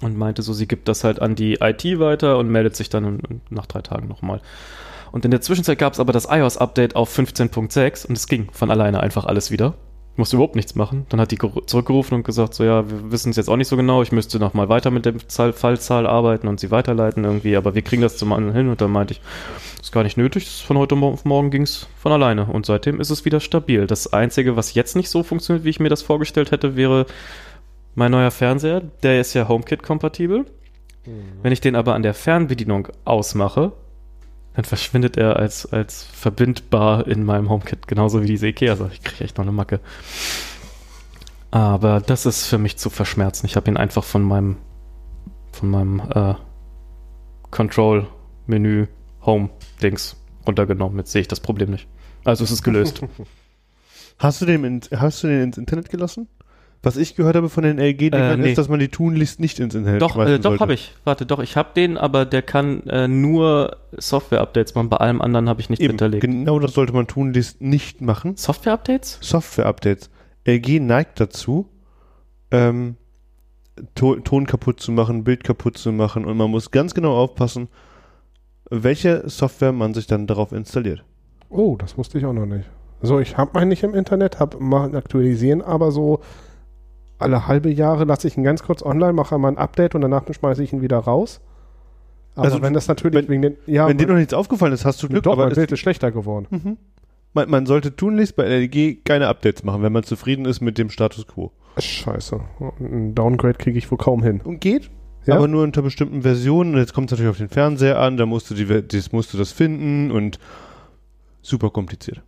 [SPEAKER 1] und meinte so, sie gibt das halt an die IT weiter und meldet sich dann nach drei Tagen nochmal. Und in der Zwischenzeit gab es aber das iOS-Update auf 15.6 und es ging von alleine einfach alles wieder. Ich musste überhaupt nichts machen. Dann hat die geru- zurückgerufen und gesagt, so ja, wir wissen es jetzt auch nicht so genau, ich müsste noch mal weiter mit der Zahl, Fallzahl arbeiten und sie weiterleiten irgendwie, aber wir kriegen das zum anderen hin und dann meinte ich, das ist gar nicht nötig, von heute auf morgen ging es von alleine und seitdem ist es wieder stabil. Das Einzige, was jetzt nicht so funktioniert, wie ich mir das vorgestellt hätte, wäre mein neuer Fernseher, der ist ja HomeKit-kompatibel. Wenn ich den aber an der Fernbedienung ausmache, dann verschwindet er als, als verbindbar in meinem HomeKit, genauso wie diese Ikea-Sache. Ich kriege echt noch eine Macke. Aber das ist für mich zu verschmerzen. Ich habe ihn einfach von meinem von meinem äh, Control-Menü Home-Dings runtergenommen. Jetzt sehe ich das Problem nicht. Also es ist gelöst.
[SPEAKER 3] Hast du den, hast du den ins Internet gelassen? Was ich gehört habe von den LG-Dingern
[SPEAKER 1] Äh, nee.
[SPEAKER 3] ist, dass man die Tunlist nicht ins Internet
[SPEAKER 1] doch, äh, doch habe ich. Warte, doch, ich habe den, aber der kann äh, nur Software-Updates machen. Bei allem anderen habe ich nichts
[SPEAKER 3] Eben,
[SPEAKER 1] hinterlegt.
[SPEAKER 3] genau das sollte man Tunlist nicht machen.
[SPEAKER 1] Software-Updates?
[SPEAKER 3] Software-Updates. LG neigt dazu, ähm, to Ton kaputt zu machen, Bild kaputt zu machen und man muss ganz genau aufpassen, welche Software man sich dann darauf installiert.
[SPEAKER 2] Oh, das wusste ich auch noch nicht. So, ich habe meinen nicht im Internet, habe mal aktualisieren, aber so alle halbe Jahre lasse ich ihn ganz kurz online, mache einmal ein Update und danach schmeiße ich ihn wieder raus. Aber
[SPEAKER 3] Also,
[SPEAKER 2] wenn das natürlich
[SPEAKER 3] wenn-
[SPEAKER 2] wegen den. Ja,
[SPEAKER 3] Wenn dir noch nichts aufgefallen ist, hast du Glück,
[SPEAKER 2] doch,
[SPEAKER 3] aber
[SPEAKER 2] mein
[SPEAKER 3] es,
[SPEAKER 2] Bild ist schlechter geworden.
[SPEAKER 3] mhm. man, man sollte Tunlist bei LG keine Updates machen, wenn man zufrieden ist mit dem Status quo.
[SPEAKER 2] Scheiße. Ein Downgrade kriege ich wohl kaum hin.
[SPEAKER 3] Und geht,
[SPEAKER 2] Ja?
[SPEAKER 3] aber nur unter bestimmten Versionen. Und jetzt kommt es natürlich auf den Fernseher an, da musst du, die, das, musst du das finden und super kompliziert.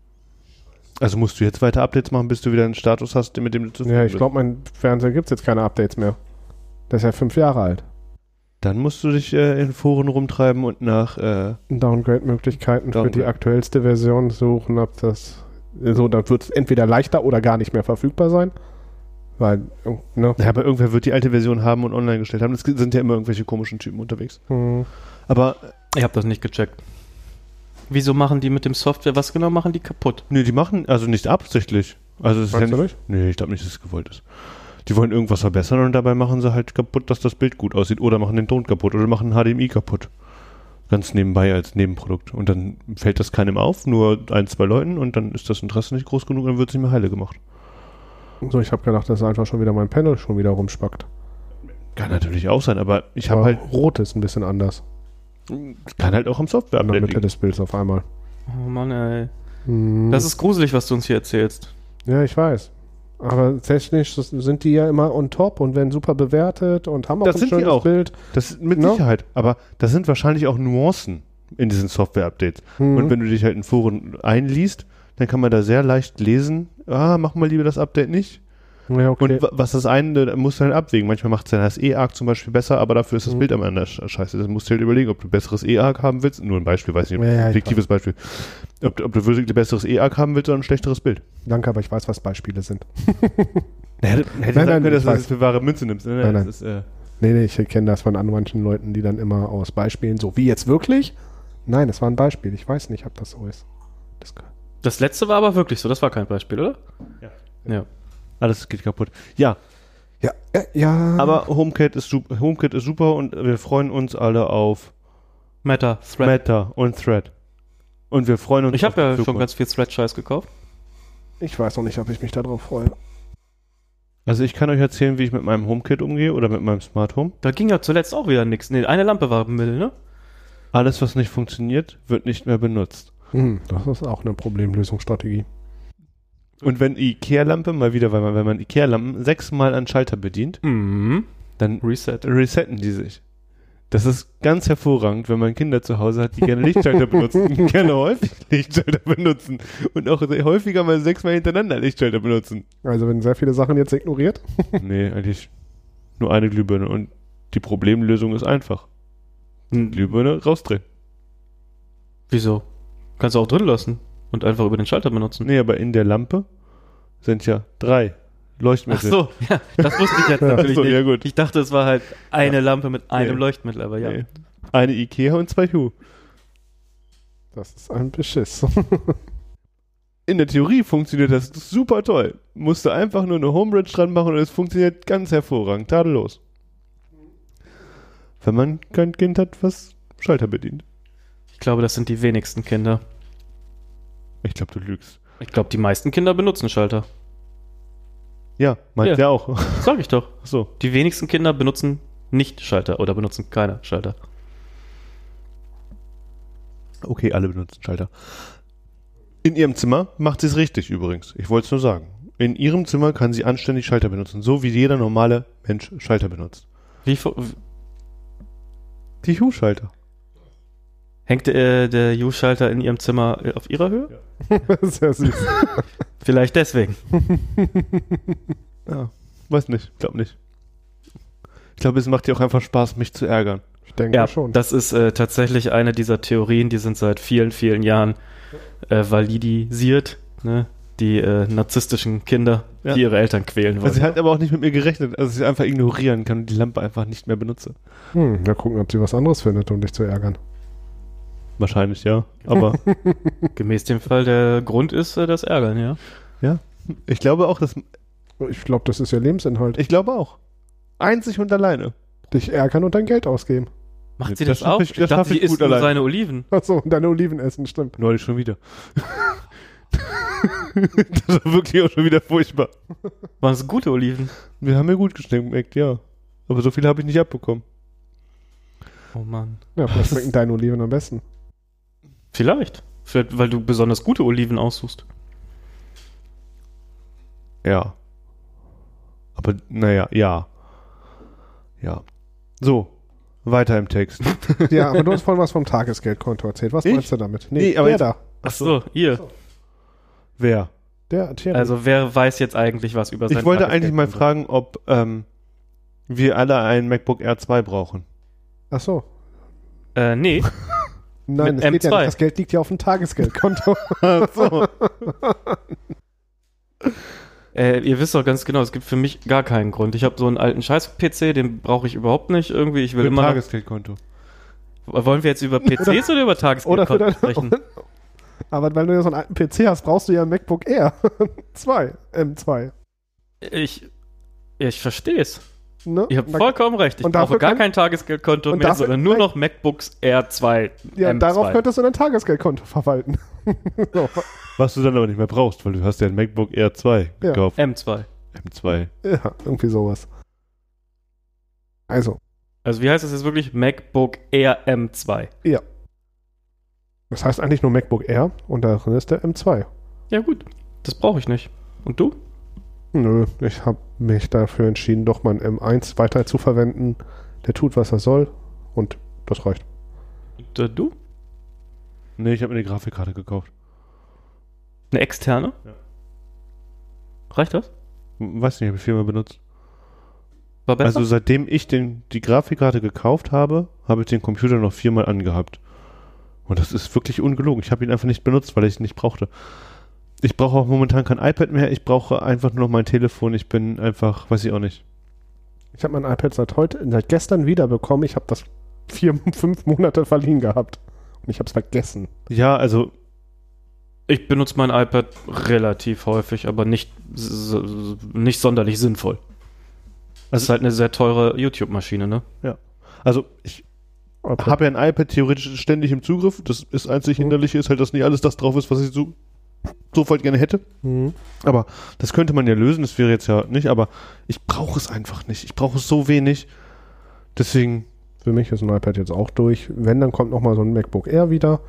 [SPEAKER 3] Also musst du jetzt weiter Updates machen, bis du wieder einen Status hast, mit dem du zufrieden
[SPEAKER 2] Ja, ich glaube, mein Fernseher gibt es jetzt keine Updates mehr. Der ist ja fünf Jahre alt.
[SPEAKER 3] Dann musst du dich äh, in Foren rumtreiben und nach äh,
[SPEAKER 2] Downgrade-Möglichkeiten für
[SPEAKER 3] Downgrade.
[SPEAKER 2] die aktuellste Version suchen, ob das. So, dann wird es entweder leichter oder gar nicht mehr verfügbar sein. Weil, ne?
[SPEAKER 3] Ja, aber irgendwer wird die alte Version haben und online gestellt haben. Es sind ja immer irgendwelche komischen Typen unterwegs.
[SPEAKER 2] Hm.
[SPEAKER 3] Aber
[SPEAKER 1] Ich habe das nicht gecheckt. Wieso machen die mit dem Software, was genau machen die kaputt?
[SPEAKER 3] nee, die machen also nicht absichtlich. Also es ist ja nicht? Nee, ich glaube nicht, dass es gewollt ist. Die wollen irgendwas verbessern und dabei machen sie halt kaputt, dass das Bild gut aussieht oder machen den Ton kaputt oder machen HDMI kaputt. Ganz nebenbei als Nebenprodukt. Und dann fällt das keinem auf, nur ein, zwei Leuten und dann ist das Interesse nicht groß genug und dann wird es nicht mehr heile gemacht.
[SPEAKER 2] So, ich habe gedacht, dass einfach schon wieder mein Panel schon wieder rumspackt.
[SPEAKER 3] Kann natürlich auch sein, aber ich habe
[SPEAKER 2] Aber
[SPEAKER 3] halt,
[SPEAKER 2] Rot ist ein bisschen anders.
[SPEAKER 3] Kann halt auch am Software liegen.
[SPEAKER 2] des Bilds auf einmal.
[SPEAKER 1] Oh Mann, ey.
[SPEAKER 2] Hm.
[SPEAKER 1] Das ist gruselig, was du uns hier erzählst.
[SPEAKER 2] ja, ich weiß. Aber technisch sind die ja immer on top und werden super bewertet und haben auch
[SPEAKER 3] Das
[SPEAKER 2] ein
[SPEAKER 3] sind die
[SPEAKER 2] schönes
[SPEAKER 3] auch.
[SPEAKER 2] Bild.
[SPEAKER 3] Das mit
[SPEAKER 2] No?
[SPEAKER 3] Sicherheit. Aber das sind wahrscheinlich auch Nuancen in diesen Software-Updates.
[SPEAKER 2] Mhm.
[SPEAKER 3] Und wenn du dich halt in Foren einliest, dann kann man da sehr leicht lesen, ah, mach mal lieber das Update nicht.
[SPEAKER 2] Ja, okay.
[SPEAKER 3] Und wa- was das eine, da musst du halt abwägen. Manchmal macht sein das E-Arc zum Beispiel besser, aber dafür ist das
[SPEAKER 2] Mhm.
[SPEAKER 3] Bild am Ende sch- scheiße. Das musst du halt überlegen, ob du besseres E-Arc haben willst. Nur ein Beispiel, weiß nicht,
[SPEAKER 2] Ja, ja, ich
[SPEAKER 3] fiktives Beispiel. Ob, du- ob du wirklich ein besseres E-Arc haben willst oder ein schlechteres Bild.
[SPEAKER 2] Danke, aber ich weiß, was Beispiele sind.
[SPEAKER 3] Hätte
[SPEAKER 2] Nein,
[SPEAKER 3] sagen
[SPEAKER 2] nein,
[SPEAKER 3] können, dass
[SPEAKER 2] ich
[SPEAKER 3] du das für wahre Münze nimmst. Nein,
[SPEAKER 2] Nein,
[SPEAKER 3] das
[SPEAKER 2] nein.
[SPEAKER 3] Ist, äh,
[SPEAKER 2] Nee, nee, ich kenne das von an manchen Leuten, die dann immer aus Beispielen so, wie jetzt wirklich? Nein, es war ein Beispiel. Ich weiß nicht, ob das so ist. Das,
[SPEAKER 1] Das letzte war aber wirklich so, das war kein Beispiel, oder?
[SPEAKER 3] Ja.
[SPEAKER 1] Ja.
[SPEAKER 3] Alles geht kaputt. Ja,
[SPEAKER 2] ja, äh, ja.
[SPEAKER 3] aber HomeKit ist, HomeKit ist super und wir freuen uns alle auf
[SPEAKER 1] Meta, Thread.
[SPEAKER 3] Meta und Thread. Und wir freuen uns
[SPEAKER 1] Ich
[SPEAKER 3] auf
[SPEAKER 1] habe ja schon ganz viel Thread-Scheiß gekauft.
[SPEAKER 2] ich weiß noch nicht, ob ich mich darauf freue.
[SPEAKER 3] Also ich kann euch erzählen, wie ich mit meinem HomeKit umgehe oder mit meinem Smart Home.
[SPEAKER 1] Da ging ja zuletzt auch wieder nichts. Nee, eine Lampe war im Mittel, ne?
[SPEAKER 3] Alles, was nicht funktioniert, wird nicht mehr benutzt.
[SPEAKER 2] Hm, das ist auch eine Problemlösungsstrategie.
[SPEAKER 3] Und wenn Ikea-Lampe, mal wieder, weil man, wenn man Ikea-Lampen sechsmal an Schalter bedient,
[SPEAKER 1] Mhm.
[SPEAKER 3] dann
[SPEAKER 1] Reset.
[SPEAKER 3] resetten die sich. Das ist ganz hervorragend, wenn man Kinder zu Hause hat, die gerne Lichtschalter benutzen, gerne häufig Lichtschalter benutzen und auch sehr häufiger mal sechsmal hintereinander Lichtschalter benutzen.
[SPEAKER 2] Also wenn sehr viele Sachen jetzt ignoriert.
[SPEAKER 3] nee, eigentlich nur eine Glühbirne und die Problemlösung ist einfach.
[SPEAKER 1] Hm,
[SPEAKER 3] Glühbirne rausdrehen.
[SPEAKER 1] Wieso? Kannst du auch drin lassen und einfach über den Schalter benutzen.
[SPEAKER 3] Nee, aber in der Lampe sind ja drei
[SPEAKER 1] Ach
[SPEAKER 3] Leuchtmittel.
[SPEAKER 1] so, ja, das wusste ich jetzt
[SPEAKER 2] Ja,
[SPEAKER 1] natürlich
[SPEAKER 3] ach so,
[SPEAKER 1] nicht.
[SPEAKER 3] ja, gut.
[SPEAKER 1] Ich dachte, es war halt eine Lampe mit einem
[SPEAKER 3] Nee.
[SPEAKER 1] Leuchtmittel, aber ja.
[SPEAKER 3] Nee. Eine Ikea und zwei Hue.
[SPEAKER 2] Das ist ein Beschiss.
[SPEAKER 3] In der Theorie funktioniert das super toll. Musst du einfach nur eine Homebridge dran machen und es funktioniert ganz hervorragend. Tadellos. Wenn man kein Kind hat, was Schalter bedient.
[SPEAKER 1] Ich glaube, das sind die wenigsten Kinder.
[SPEAKER 3] Ich glaube, du lügst.
[SPEAKER 1] Ich glaube, die meisten Kinder benutzen Schalter.
[SPEAKER 3] Ja, meint
[SPEAKER 1] Ja.
[SPEAKER 3] der auch.
[SPEAKER 1] Sag ich doch.
[SPEAKER 3] Ach so.
[SPEAKER 1] Die wenigsten Kinder benutzen nicht Schalter oder benutzen keine Schalter.
[SPEAKER 3] Okay, alle benutzen Schalter. In ihrem Zimmer macht sie es richtig übrigens. Ich wollte es nur sagen. In ihrem Zimmer kann sie anständig Schalter benutzen, so wie jeder normale Mensch Schalter benutzt.
[SPEAKER 1] Wie
[SPEAKER 3] Die Hue-Schalter.
[SPEAKER 1] Hängt äh, der U-Schalter in ihrem Zimmer äh, auf ihrer Höhe?
[SPEAKER 2] Sehr süß.
[SPEAKER 1] Vielleicht deswegen.
[SPEAKER 3] Ja, weiß nicht, glaub nicht. Ich glaube, es macht dir auch einfach Spaß, mich zu ärgern.
[SPEAKER 2] Ich denke
[SPEAKER 1] Ja,
[SPEAKER 2] schon.
[SPEAKER 1] das ist äh, tatsächlich eine dieser Theorien, die sind seit vielen, vielen Jahren äh, validisiert. Ne? Die äh, narzisstischen Kinder,
[SPEAKER 3] Ja.
[SPEAKER 1] die ihre Eltern quälen wollen.
[SPEAKER 3] Also sie hat aber auch nicht mit mir gerechnet, also sie einfach ignorieren kann und die Lampe einfach nicht mehr benutze.
[SPEAKER 2] Hm, mal gucken, ob sie was anderes findet, um dich zu ärgern.
[SPEAKER 3] Wahrscheinlich, ja. Aber
[SPEAKER 1] Gemäß dem Fall der Grund ist äh, das Ärgern, ja.
[SPEAKER 3] ich glaube auch, dass
[SPEAKER 2] Ich glaube, das ist ihr Lebensinhalt.
[SPEAKER 3] ich glaube auch. Einzig und alleine.
[SPEAKER 2] Dich ärgern und dein Geld ausgeben.
[SPEAKER 1] Macht sie
[SPEAKER 3] Das
[SPEAKER 1] das, auch?
[SPEAKER 3] ich- das
[SPEAKER 1] dachte,
[SPEAKER 3] ich
[SPEAKER 1] isst
[SPEAKER 3] gut
[SPEAKER 1] nur
[SPEAKER 3] allein.
[SPEAKER 1] seine Oliven.
[SPEAKER 2] Achso, und deine Oliven essen, stimmt.
[SPEAKER 3] Neulich schon wieder. das war wirklich auch schon wieder furchtbar.
[SPEAKER 1] Waren es gute Oliven?
[SPEAKER 3] Wir haben ja gut geschmeckt, ja. Aber so viel habe ich nicht abbekommen.
[SPEAKER 1] Oh Mann.
[SPEAKER 2] Ja, vielleicht schmecken deine Oliven am besten.
[SPEAKER 1] Vielleicht. Vielleicht, weil du besonders gute Oliven aussuchst.
[SPEAKER 3] Ja. Aber naja, ja. Ja. So, weiter im Text.
[SPEAKER 2] Ja, aber du hast vorhin was vom Tagesgeldkonto erzählt. Was
[SPEAKER 3] Ich?
[SPEAKER 2] meinst du damit?
[SPEAKER 3] Nee, aber
[SPEAKER 2] der
[SPEAKER 3] jetzt-
[SPEAKER 2] da.
[SPEAKER 1] Ach so, ihr.
[SPEAKER 3] Wer?
[SPEAKER 2] Der Thierry.
[SPEAKER 1] Also wer weiß jetzt eigentlich was über sein
[SPEAKER 3] Ich wollte eigentlich mal fragen, ob ähm, wir alle ein MacBook Air 2 brauchen.
[SPEAKER 2] Ach so.
[SPEAKER 1] Äh, nee.
[SPEAKER 2] Nein, das geht ja
[SPEAKER 1] M2.
[SPEAKER 2] nicht. Das Geld liegt ja auf dem Tagesgeldkonto.
[SPEAKER 3] so.
[SPEAKER 1] Äh, ihr wisst doch ganz genau, es gibt für mich gar keinen Grund. Ich habe so einen alten Scheiß-PC, den brauche ich überhaupt nicht irgendwie. Ich will
[SPEAKER 3] Für
[SPEAKER 1] immer
[SPEAKER 3] Tagesgeldkonto.
[SPEAKER 1] Wollen wir jetzt über PCs oder, über
[SPEAKER 2] Oder für
[SPEAKER 1] Tagesgeldkonto
[SPEAKER 2] dein,
[SPEAKER 1] sprechen?
[SPEAKER 2] Aber weil du ja so einen alten PC hast, brauchst du ja ein MacBook Air 2, M2.
[SPEAKER 1] Ich, ich verstehe es.
[SPEAKER 2] Ne?
[SPEAKER 1] Ihr habt
[SPEAKER 2] Da-
[SPEAKER 1] vollkommen recht. Ich
[SPEAKER 2] und
[SPEAKER 1] brauche
[SPEAKER 2] dafür
[SPEAKER 1] gar
[SPEAKER 2] kann-
[SPEAKER 1] kein Tagesgeldkonto mehr,
[SPEAKER 2] dafür-
[SPEAKER 1] sondern nur noch MacBooks Air 2
[SPEAKER 2] ja,
[SPEAKER 1] M2.
[SPEAKER 2] darauf könntest du dein Tagesgeldkonto verwalten. so,
[SPEAKER 3] Was du dann aber nicht mehr brauchst, weil du hast ja ein MacBook Air 2
[SPEAKER 2] Ja.
[SPEAKER 3] gekauft.
[SPEAKER 1] M2.
[SPEAKER 3] M2.
[SPEAKER 2] ja, irgendwie sowas. Also,
[SPEAKER 1] Also wie heißt das jetzt wirklich? MacBook Air M2.
[SPEAKER 2] das heißt eigentlich nur MacBook Air und da drin ist der M2.
[SPEAKER 1] Ja gut, das brauche ich nicht. Und du?
[SPEAKER 2] Nö, ich habe mich dafür entschieden, doch mein M1 weiter zu verwenden. Der tut, was er soll und das reicht.
[SPEAKER 1] Und, äh, du?
[SPEAKER 3] Nee, ich habe mir eine Grafikkarte gekauft.
[SPEAKER 1] Eine externe?
[SPEAKER 3] Ja.
[SPEAKER 1] Reicht das?
[SPEAKER 3] Weiß nicht, habe ich viermal benutzt.
[SPEAKER 1] War besser?
[SPEAKER 3] Also seitdem ich den, die Grafikkarte gekauft habe, habe ich den Computer noch viermal angehabt. Und das ist wirklich ungelogen. Ich habe ihn einfach nicht benutzt, weil ich ihn nicht brauchte. Ich brauche auch momentan kein iPad mehr. Ich brauche einfach nur noch mein Telefon. Ich bin einfach, weiß ich auch nicht.
[SPEAKER 2] Ich habe mein iPad seit heute, seit gestern wieder bekommen. Ich habe das vier, fünf Monate verliehen gehabt. Und ich habe es vergessen.
[SPEAKER 3] Ja, also
[SPEAKER 1] ich benutze mein iPad relativ häufig, aber nicht, nicht sonderlich sinnvoll. Das ist halt eine sehr teure YouTube-Maschine, ne?
[SPEAKER 3] Also ich
[SPEAKER 2] Okay.
[SPEAKER 3] habe ja ein iPad theoretisch ständig im Zugriff. Das ist einzig
[SPEAKER 2] Mhm.
[SPEAKER 3] hinderliche ist halt, dass nicht alles das drauf ist, was ich so sofort gerne hätte.
[SPEAKER 2] Mhm.
[SPEAKER 3] Aber das könnte man ja lösen. Das wäre jetzt ja nicht. Aber ich brauche es einfach nicht. Ich brauche es so wenig. Deswegen
[SPEAKER 2] Für mich ist ein iPad jetzt auch durch. Wenn, dann kommt nochmal so ein MacBook Air wieder.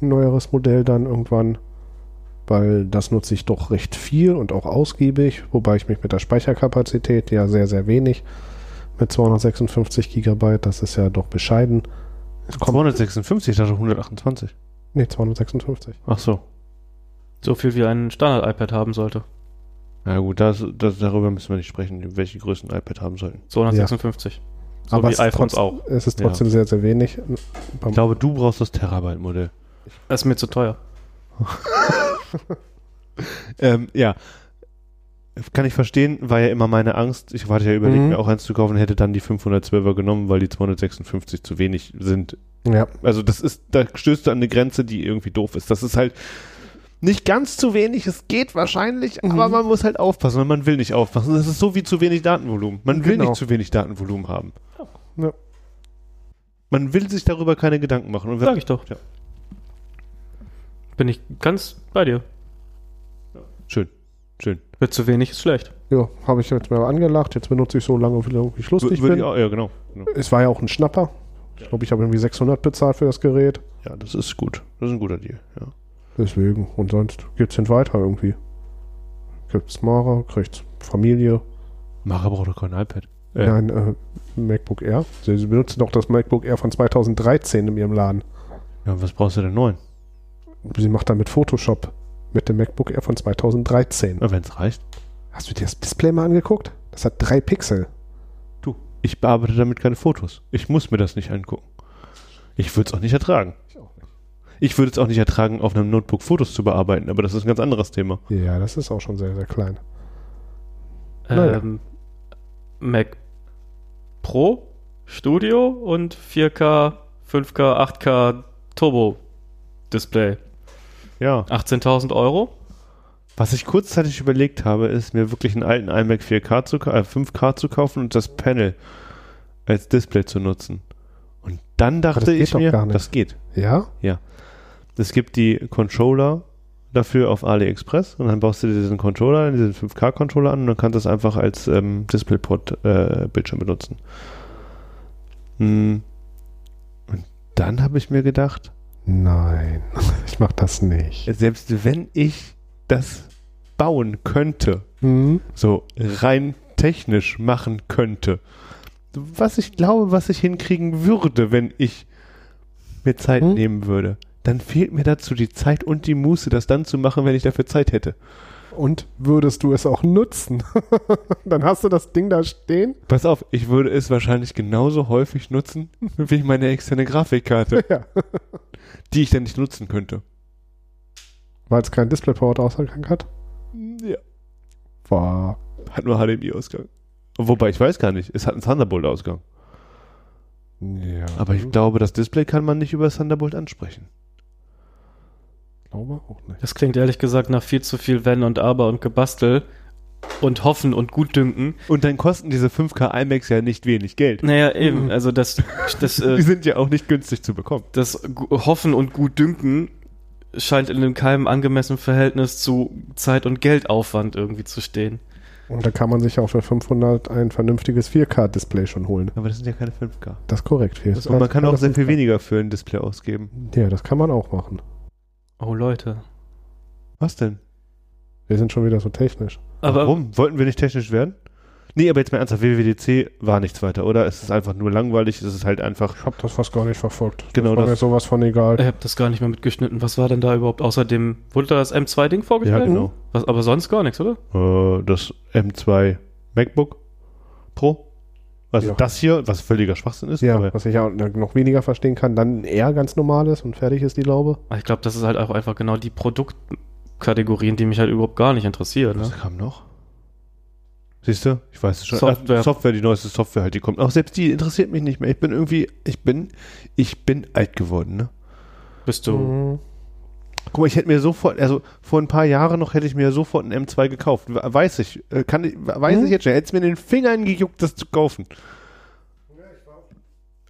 [SPEAKER 2] Ein neueres Modell dann irgendwann. Weil das nutze ich doch recht viel und auch ausgiebig. Wobei ich mich mit der Speicherkapazität ja sehr, sehr wenig mit 256 Gigabyte, das ist ja doch bescheiden. Es kommt,
[SPEAKER 3] 256, ich dachte 128.
[SPEAKER 2] nee, 256.
[SPEAKER 3] Ach so.
[SPEAKER 1] So viel wie ein Standard-iPad haben sollte.
[SPEAKER 3] Ja gut, das, das, darüber müssen wir nicht sprechen, welche Größen ein iPad haben sollten.
[SPEAKER 1] 256. So
[SPEAKER 2] Aber
[SPEAKER 1] wie
[SPEAKER 2] es ist
[SPEAKER 1] iPhones auch.
[SPEAKER 2] Es ist trotzdem sehr, sehr wenig.
[SPEAKER 3] Ich glaube, du brauchst das Terabyte-Modell.
[SPEAKER 1] Das ist mir zu teuer.
[SPEAKER 3] Ähm, ja. Kann ich verstehen, war ja immer meine Angst. Ich hatte ja überlegt,
[SPEAKER 2] Mhm.
[SPEAKER 3] mir auch eins zu kaufen, hätte dann die 512er genommen, weil die 256 zu wenig sind.
[SPEAKER 2] ja,
[SPEAKER 3] Also das ist, da stößt du an eine Grenze, die irgendwie doof ist. Das ist halt nicht ganz zu wenig, es geht wahrscheinlich,
[SPEAKER 2] Mhm.
[SPEAKER 3] aber man muss halt aufpassen und man will nicht aufpassen. Das ist so wie zu wenig Datenvolumen. Man will
[SPEAKER 2] Genau.
[SPEAKER 3] nicht zu wenig Datenvolumen haben.
[SPEAKER 2] Ja.
[SPEAKER 3] Man will sich darüber keine Gedanken machen. Und
[SPEAKER 1] Sag ich doch.
[SPEAKER 3] Ja.
[SPEAKER 1] Bin ich ganz bei dir.
[SPEAKER 3] Schön, schön.
[SPEAKER 1] Wird zu wenig, ist schlecht.
[SPEAKER 2] ja habe ich jetzt mal angelacht. Jetzt benutze ich so lange, wie ich lustig
[SPEAKER 3] Würde
[SPEAKER 2] bin.
[SPEAKER 3] ich auch, ja, genau. genau.
[SPEAKER 2] Es war ja auch ein Schnapper. Ich glaube, ich habe irgendwie 600 bezahlt für das Gerät.
[SPEAKER 3] Ja, das ist gut. Das ist ein guter Deal. Ja.
[SPEAKER 2] Deswegen. Und sonst geht's hin weiter irgendwie. Gibt's Mara, kriegt's Familie.
[SPEAKER 3] Mara braucht doch kein iPad. Äh,
[SPEAKER 2] Nein, äh, MacBook Air. Sie, sie benutzen doch das MacBook Air von 2013 in ihrem Laden.
[SPEAKER 3] Ja, was brauchst du denn neuen?
[SPEAKER 2] Sie macht damit Photoshop mit dem MacBook Air von 2013.
[SPEAKER 3] Wenn es reicht.
[SPEAKER 2] Hast du dir das Display mal angeguckt? Das hat drei Pixel.
[SPEAKER 3] Du, ich bearbeite damit keine Fotos. Ich muss mir das nicht angucken. Ich würde es auch nicht ertragen. Ich würde es auch nicht ertragen, auf einem Notebook Fotos zu bearbeiten, aber das ist ein ganz anderes Thema.
[SPEAKER 2] Ja, das ist auch schon sehr, sehr klein. Naja.
[SPEAKER 1] Ähm, Mac Pro, Studio und 4K, 5K, 8K Turbo Display.
[SPEAKER 3] Ja.
[SPEAKER 1] 18.000 Euro.
[SPEAKER 3] Was ich kurzzeitig überlegt habe, ist mir wirklich einen alten iMac 4K zu, äh, 5K zu kaufen und das Panel als Display zu nutzen. Und dann dachte ich mir, das geht.
[SPEAKER 2] Ja?
[SPEAKER 3] Es gibt die Controller dafür auf AliExpress und dann baust du dir diesen Controller, diesen 5K-Controller an und dann kannst du es einfach als ähm, DisplayPort-Bildschirm benutzen. Hm. Und dann habe ich mir gedacht,
[SPEAKER 2] Nein, ich mach das nicht.
[SPEAKER 3] selbst wenn ich das bauen könnte,
[SPEAKER 2] Hm?
[SPEAKER 3] so rein technisch machen könnte, was ich glaube, was ich hinkriegen würde, wenn ich mir Zeit
[SPEAKER 2] Hm?
[SPEAKER 3] nehmen würde, dann fehlt mir dazu die Zeit und die Muße, das dann zu machen, wenn ich dafür Zeit hätte.
[SPEAKER 2] Und würdest du es auch nutzen? Dann hast du das Ding da stehen.
[SPEAKER 3] Pass auf, ich würde es wahrscheinlich genauso häufig nutzen wie meine externe Grafikkarte,
[SPEAKER 2] Ja.
[SPEAKER 3] die ich dann nicht nutzen könnte.
[SPEAKER 2] Weil es keinen DisplayPort-Ausgang hat.
[SPEAKER 3] Ja.
[SPEAKER 2] War.
[SPEAKER 3] Hat nur HDMI-Ausgang. Wobei, ich weiß gar nicht, es hat einen Thunderbolt-Ausgang.
[SPEAKER 2] Ja.
[SPEAKER 3] Aber ich glaube, das Display kann man nicht über das Thunderbolt ansprechen.
[SPEAKER 2] Glaube auch nicht.
[SPEAKER 1] Das klingt ehrlich gesagt nach viel zu viel Wenn und Aber und Gebastel und Hoffen und Gutdünken.
[SPEAKER 3] Und dann kosten diese 5K iMacs ja nicht wenig Geld.
[SPEAKER 1] Naja, eben, also das, das,
[SPEAKER 3] Die
[SPEAKER 1] äh,
[SPEAKER 3] sind ja auch nicht günstig zu bekommen.
[SPEAKER 1] das Hoffen und Gutdünken scheint in keinem angemessenen Verhältnis zu Zeit- und Geldaufwand irgendwie zu stehen.
[SPEAKER 2] Und da kann man sich auch für 500 ein vernünftiges 4K-Display schon holen.
[SPEAKER 3] Aber das sind ja keine 5K.
[SPEAKER 2] Das ist korrekt. Viel.
[SPEAKER 3] Und man kann auch sehr viel weniger für ein Display ausgeben.
[SPEAKER 2] Ja, das kann man auch machen.
[SPEAKER 1] Oh Leute.
[SPEAKER 3] Was denn?
[SPEAKER 2] Wir sind schon wieder so technisch.
[SPEAKER 1] Aber
[SPEAKER 3] Warum? Wollten wir nicht technisch werden? Nee, aber jetzt mal ernsthaft, WWDC war nichts weiter, oder? Es ist einfach nur langweilig, es ist halt einfach.
[SPEAKER 2] Ich habe das fast gar nicht verfolgt.
[SPEAKER 3] Genau
[SPEAKER 2] das war
[SPEAKER 3] das.
[SPEAKER 2] mir sowas von egal.
[SPEAKER 1] ich habe das gar nicht mehr mitgeschnitten. Was war denn da überhaupt außerdem? Wurde da das M2-Ding vorgestellt?
[SPEAKER 3] Ja, genau.
[SPEAKER 1] Was, aber sonst gar nichts, oder?
[SPEAKER 3] Äh, das M2 MacBook Pro. Also
[SPEAKER 2] Ja.
[SPEAKER 3] das hier, was völliger Schwachsinn ist.
[SPEAKER 2] Ja,
[SPEAKER 3] aber
[SPEAKER 2] was ich auch noch weniger verstehen kann, dann eher ganz normal ist und fertig ist die Laube.
[SPEAKER 1] Ich glaube, das ist halt auch einfach genau die Produktkategorien, die mich halt überhaupt gar nicht interessieren. Ne?
[SPEAKER 3] was kam noch? Siehst du? Ich weiß es schon.
[SPEAKER 1] Software.
[SPEAKER 3] Software, die neueste Software halt, die kommt. Auch selbst die interessiert mich nicht mehr. Ich bin irgendwie, ich bin, ich bin alt geworden, ne?
[SPEAKER 1] Bist du.
[SPEAKER 2] Mhm.
[SPEAKER 3] Guck mal, ich hätte mir sofort, also vor ein paar Jahren noch hätte ich mir sofort einen M2 gekauft. We- Weiß ich, äh, kann ich, weiß
[SPEAKER 2] Hm?
[SPEAKER 3] ich jetzt schon. Hätte es mir in den Fingern gejuckt, das zu kaufen.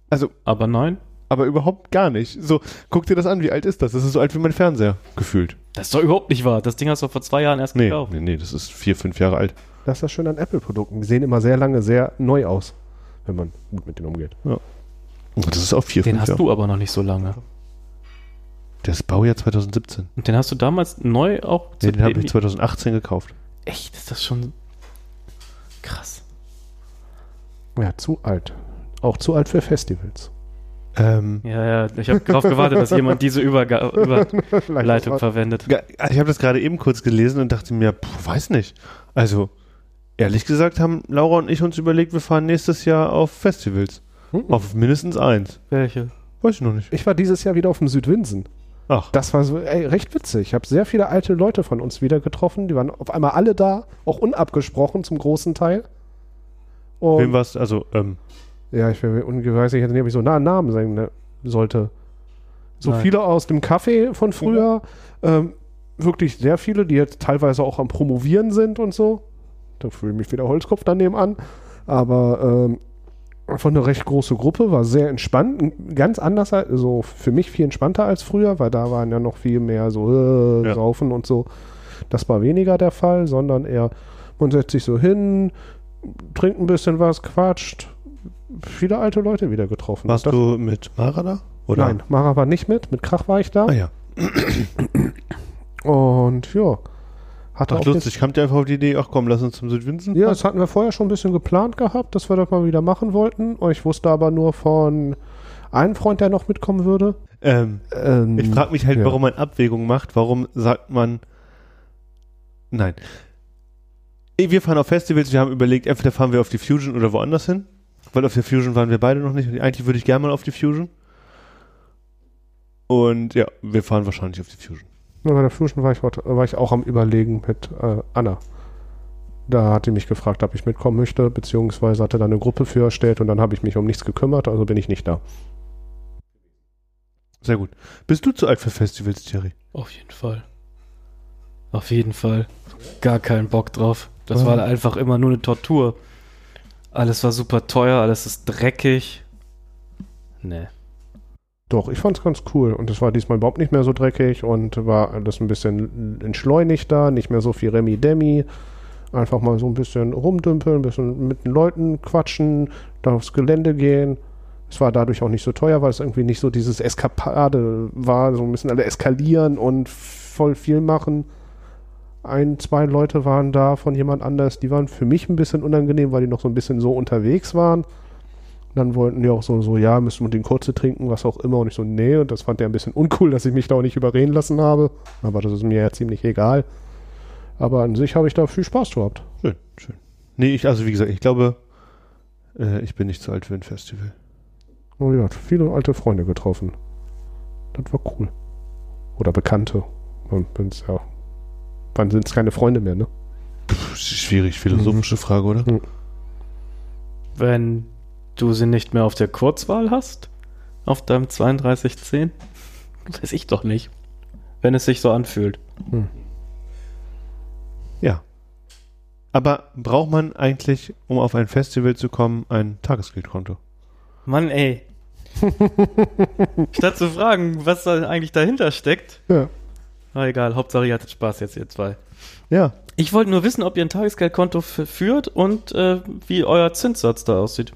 [SPEAKER 3] Also,
[SPEAKER 1] Aber nein.
[SPEAKER 3] aber überhaupt gar nicht. So, guck dir das an, wie alt ist das? Das ist so alt wie mein Fernseher, gefühlt.
[SPEAKER 1] Das ist doch überhaupt nicht wahr. Das Ding hast du vor zwei Jahren erst
[SPEAKER 3] Nee,
[SPEAKER 1] gekauft.
[SPEAKER 3] nee, nee, das ist vier, fünf Jahre alt.
[SPEAKER 2] Das ist das Schöne an Apple-Produkten. Die sehen immer sehr lange sehr neu aus, wenn man gut mit denen umgeht.
[SPEAKER 3] Das ist auch vier,
[SPEAKER 1] Den
[SPEAKER 3] fünf
[SPEAKER 1] hast
[SPEAKER 3] Jahre.
[SPEAKER 1] du aber noch nicht so lange.
[SPEAKER 3] Das ist Baujahr 2017.
[SPEAKER 1] Und den hast du damals neu auch
[SPEAKER 3] Nee, den habe ich 2018 gekauft.
[SPEAKER 1] Echt, ist das schon krass.
[SPEAKER 2] Ja, zu alt. Auch zu alt für Festivals.
[SPEAKER 3] Ähm,
[SPEAKER 1] Ja, ja, ich habe darauf gewartet, dass jemand diese Überga Überleitung verwendet.
[SPEAKER 3] Ich habe das gerade eben kurz gelesen und dachte mir, puh, weiß nicht. Also, ehrlich gesagt haben Laura und ich uns überlegt, wir fahren nächstes Jahr auf Festivals.
[SPEAKER 2] Hm.
[SPEAKER 3] Auf mindestens eins.
[SPEAKER 1] Welche?
[SPEAKER 3] Weiß ich noch nicht.
[SPEAKER 2] Ich war dieses Jahr wieder auf dem Südwinsen.
[SPEAKER 3] Ach,
[SPEAKER 2] Das war so, ey, recht witzig. Ich habe sehr viele alte Leute von uns wieder getroffen. Die waren auf einmal alle da, auch unabgesprochen zum großen Teil. Und
[SPEAKER 3] wem war's? Also, ähm,
[SPEAKER 2] Ja, ich weiß nicht, ob ich so nah einen Namen sagen ne, sollte. So
[SPEAKER 1] Nein.
[SPEAKER 2] viele aus dem Café von früher, ähm, wirklich sehr viele, die jetzt teilweise auch am Promovieren sind und so. Da fühle ich mich wieder Holzkopf daneben an. Aber ähm, von eine recht große Gruppe, war sehr entspannt. Ganz anders, als- so für mich viel entspannter als früher, weil da waren ja noch viel mehr so äh,
[SPEAKER 3] Ja.
[SPEAKER 2] Saufen und so. Das war weniger der Fall, sondern eher, man setzt sich so hin, trinkt ein bisschen was, quatscht. Viele alte Leute wieder getroffen.
[SPEAKER 3] warst
[SPEAKER 2] Das-
[SPEAKER 3] du mit Mara da? Oder?
[SPEAKER 2] Nein, Mara war nicht mit. Mit Krach war ich da.
[SPEAKER 3] Ah ja.
[SPEAKER 2] Und ja, hatte
[SPEAKER 3] Ach, lustig. Kamt ihr einfach auf die Idee, ach komm, lass uns zum Südwinsen?
[SPEAKER 2] Ja, das hatten wir vorher schon ein bisschen geplant gehabt, dass wir das mal wieder machen wollten. Ich wusste aber nur von einem Freund, der noch mitkommen würde.
[SPEAKER 3] Ähm,
[SPEAKER 2] Ähm,
[SPEAKER 3] ich frage mich halt,
[SPEAKER 2] ja.
[SPEAKER 3] warum man Abwägung macht. Warum sagt man, nein. Wir fahren auf Festivals, wir haben überlegt, entweder fahren wir auf die Fusion oder woanders hin. Weil auf der Fusion waren wir beide noch nicht. Und eigentlich würde ich gerne mal auf die Fusion. Und ja, wir fahren wahrscheinlich auf die Fusion.
[SPEAKER 2] Ja, Bei der Fusion war ich, war ich auch am Überlegen mit äh, Anna. Da hat die mich gefragt, ob ich mitkommen möchte, beziehungsweise hatte da eine Gruppe für erstellt und dann habe ich mich um nichts gekümmert, also bin ich nicht da.
[SPEAKER 3] Sehr gut. Bist du zu alt für Festivals, Thierry?
[SPEAKER 1] Auf jeden Fall. Auf jeden Fall. Gar keinen Bock drauf. Das war einfach immer nur eine Tortur. Alles war super teuer, alles ist dreckig. Nee.
[SPEAKER 2] Doch, ich fand es ganz cool und es war diesmal überhaupt nicht mehr so dreckig und war alles ein bisschen entschleunigter, nicht mehr so viel Remi-Demi. Einfach mal so ein bisschen rumdümpeln, ein bisschen mit den Leuten quatschen, dann aufs Gelände gehen. Es war dadurch auch nicht so teuer, weil es irgendwie nicht so dieses Eskapade war, so ein bisschen alle eskalieren und voll viel machen. Ein, zwei Leute waren da von jemand anders, die waren für mich ein bisschen unangenehm, weil die noch so ein bisschen so unterwegs waren. Dann wollten die auch so, so, ja, müssen wir den kurze trinken, was auch immer. Und ich so, nee, und das fand er ein bisschen uncool, dass ich mich da auch nicht überreden lassen habe. Aber das ist mir ja ziemlich egal. Aber an sich habe ich da viel Spaß gehabt.
[SPEAKER 3] Schön, schön. Nee, ich, also wie gesagt, ich glaube, äh, ich bin nicht zu alt für ein Festival.
[SPEAKER 2] Und ja, viele alte Freunde getroffen. Das war cool. Oder Bekannte. Und wenn's ja, wann sind es keine Freunde mehr, ne?
[SPEAKER 3] Puh, schwierig, philosophische Frage, oder?
[SPEAKER 1] Wenn du sie nicht mehr auf der Kurzwahl hast, auf deinem 3210, weiß ich doch nicht. Wenn es sich so anfühlt.
[SPEAKER 3] Ja. Aber braucht man eigentlich, um auf ein Festival zu kommen, ein Tagesgeldkonto?
[SPEAKER 1] Mann, ey. Statt zu fragen, was da eigentlich dahinter steckt.
[SPEAKER 2] Ja.
[SPEAKER 1] Na egal, Hauptsache ihr hattet Spaß jetzt, ihr zwei.
[SPEAKER 3] Ja.
[SPEAKER 1] Ich wollte nur wissen, ob ihr ein Tagesgeldkonto führt und äh, wie euer Zinssatz da aussieht.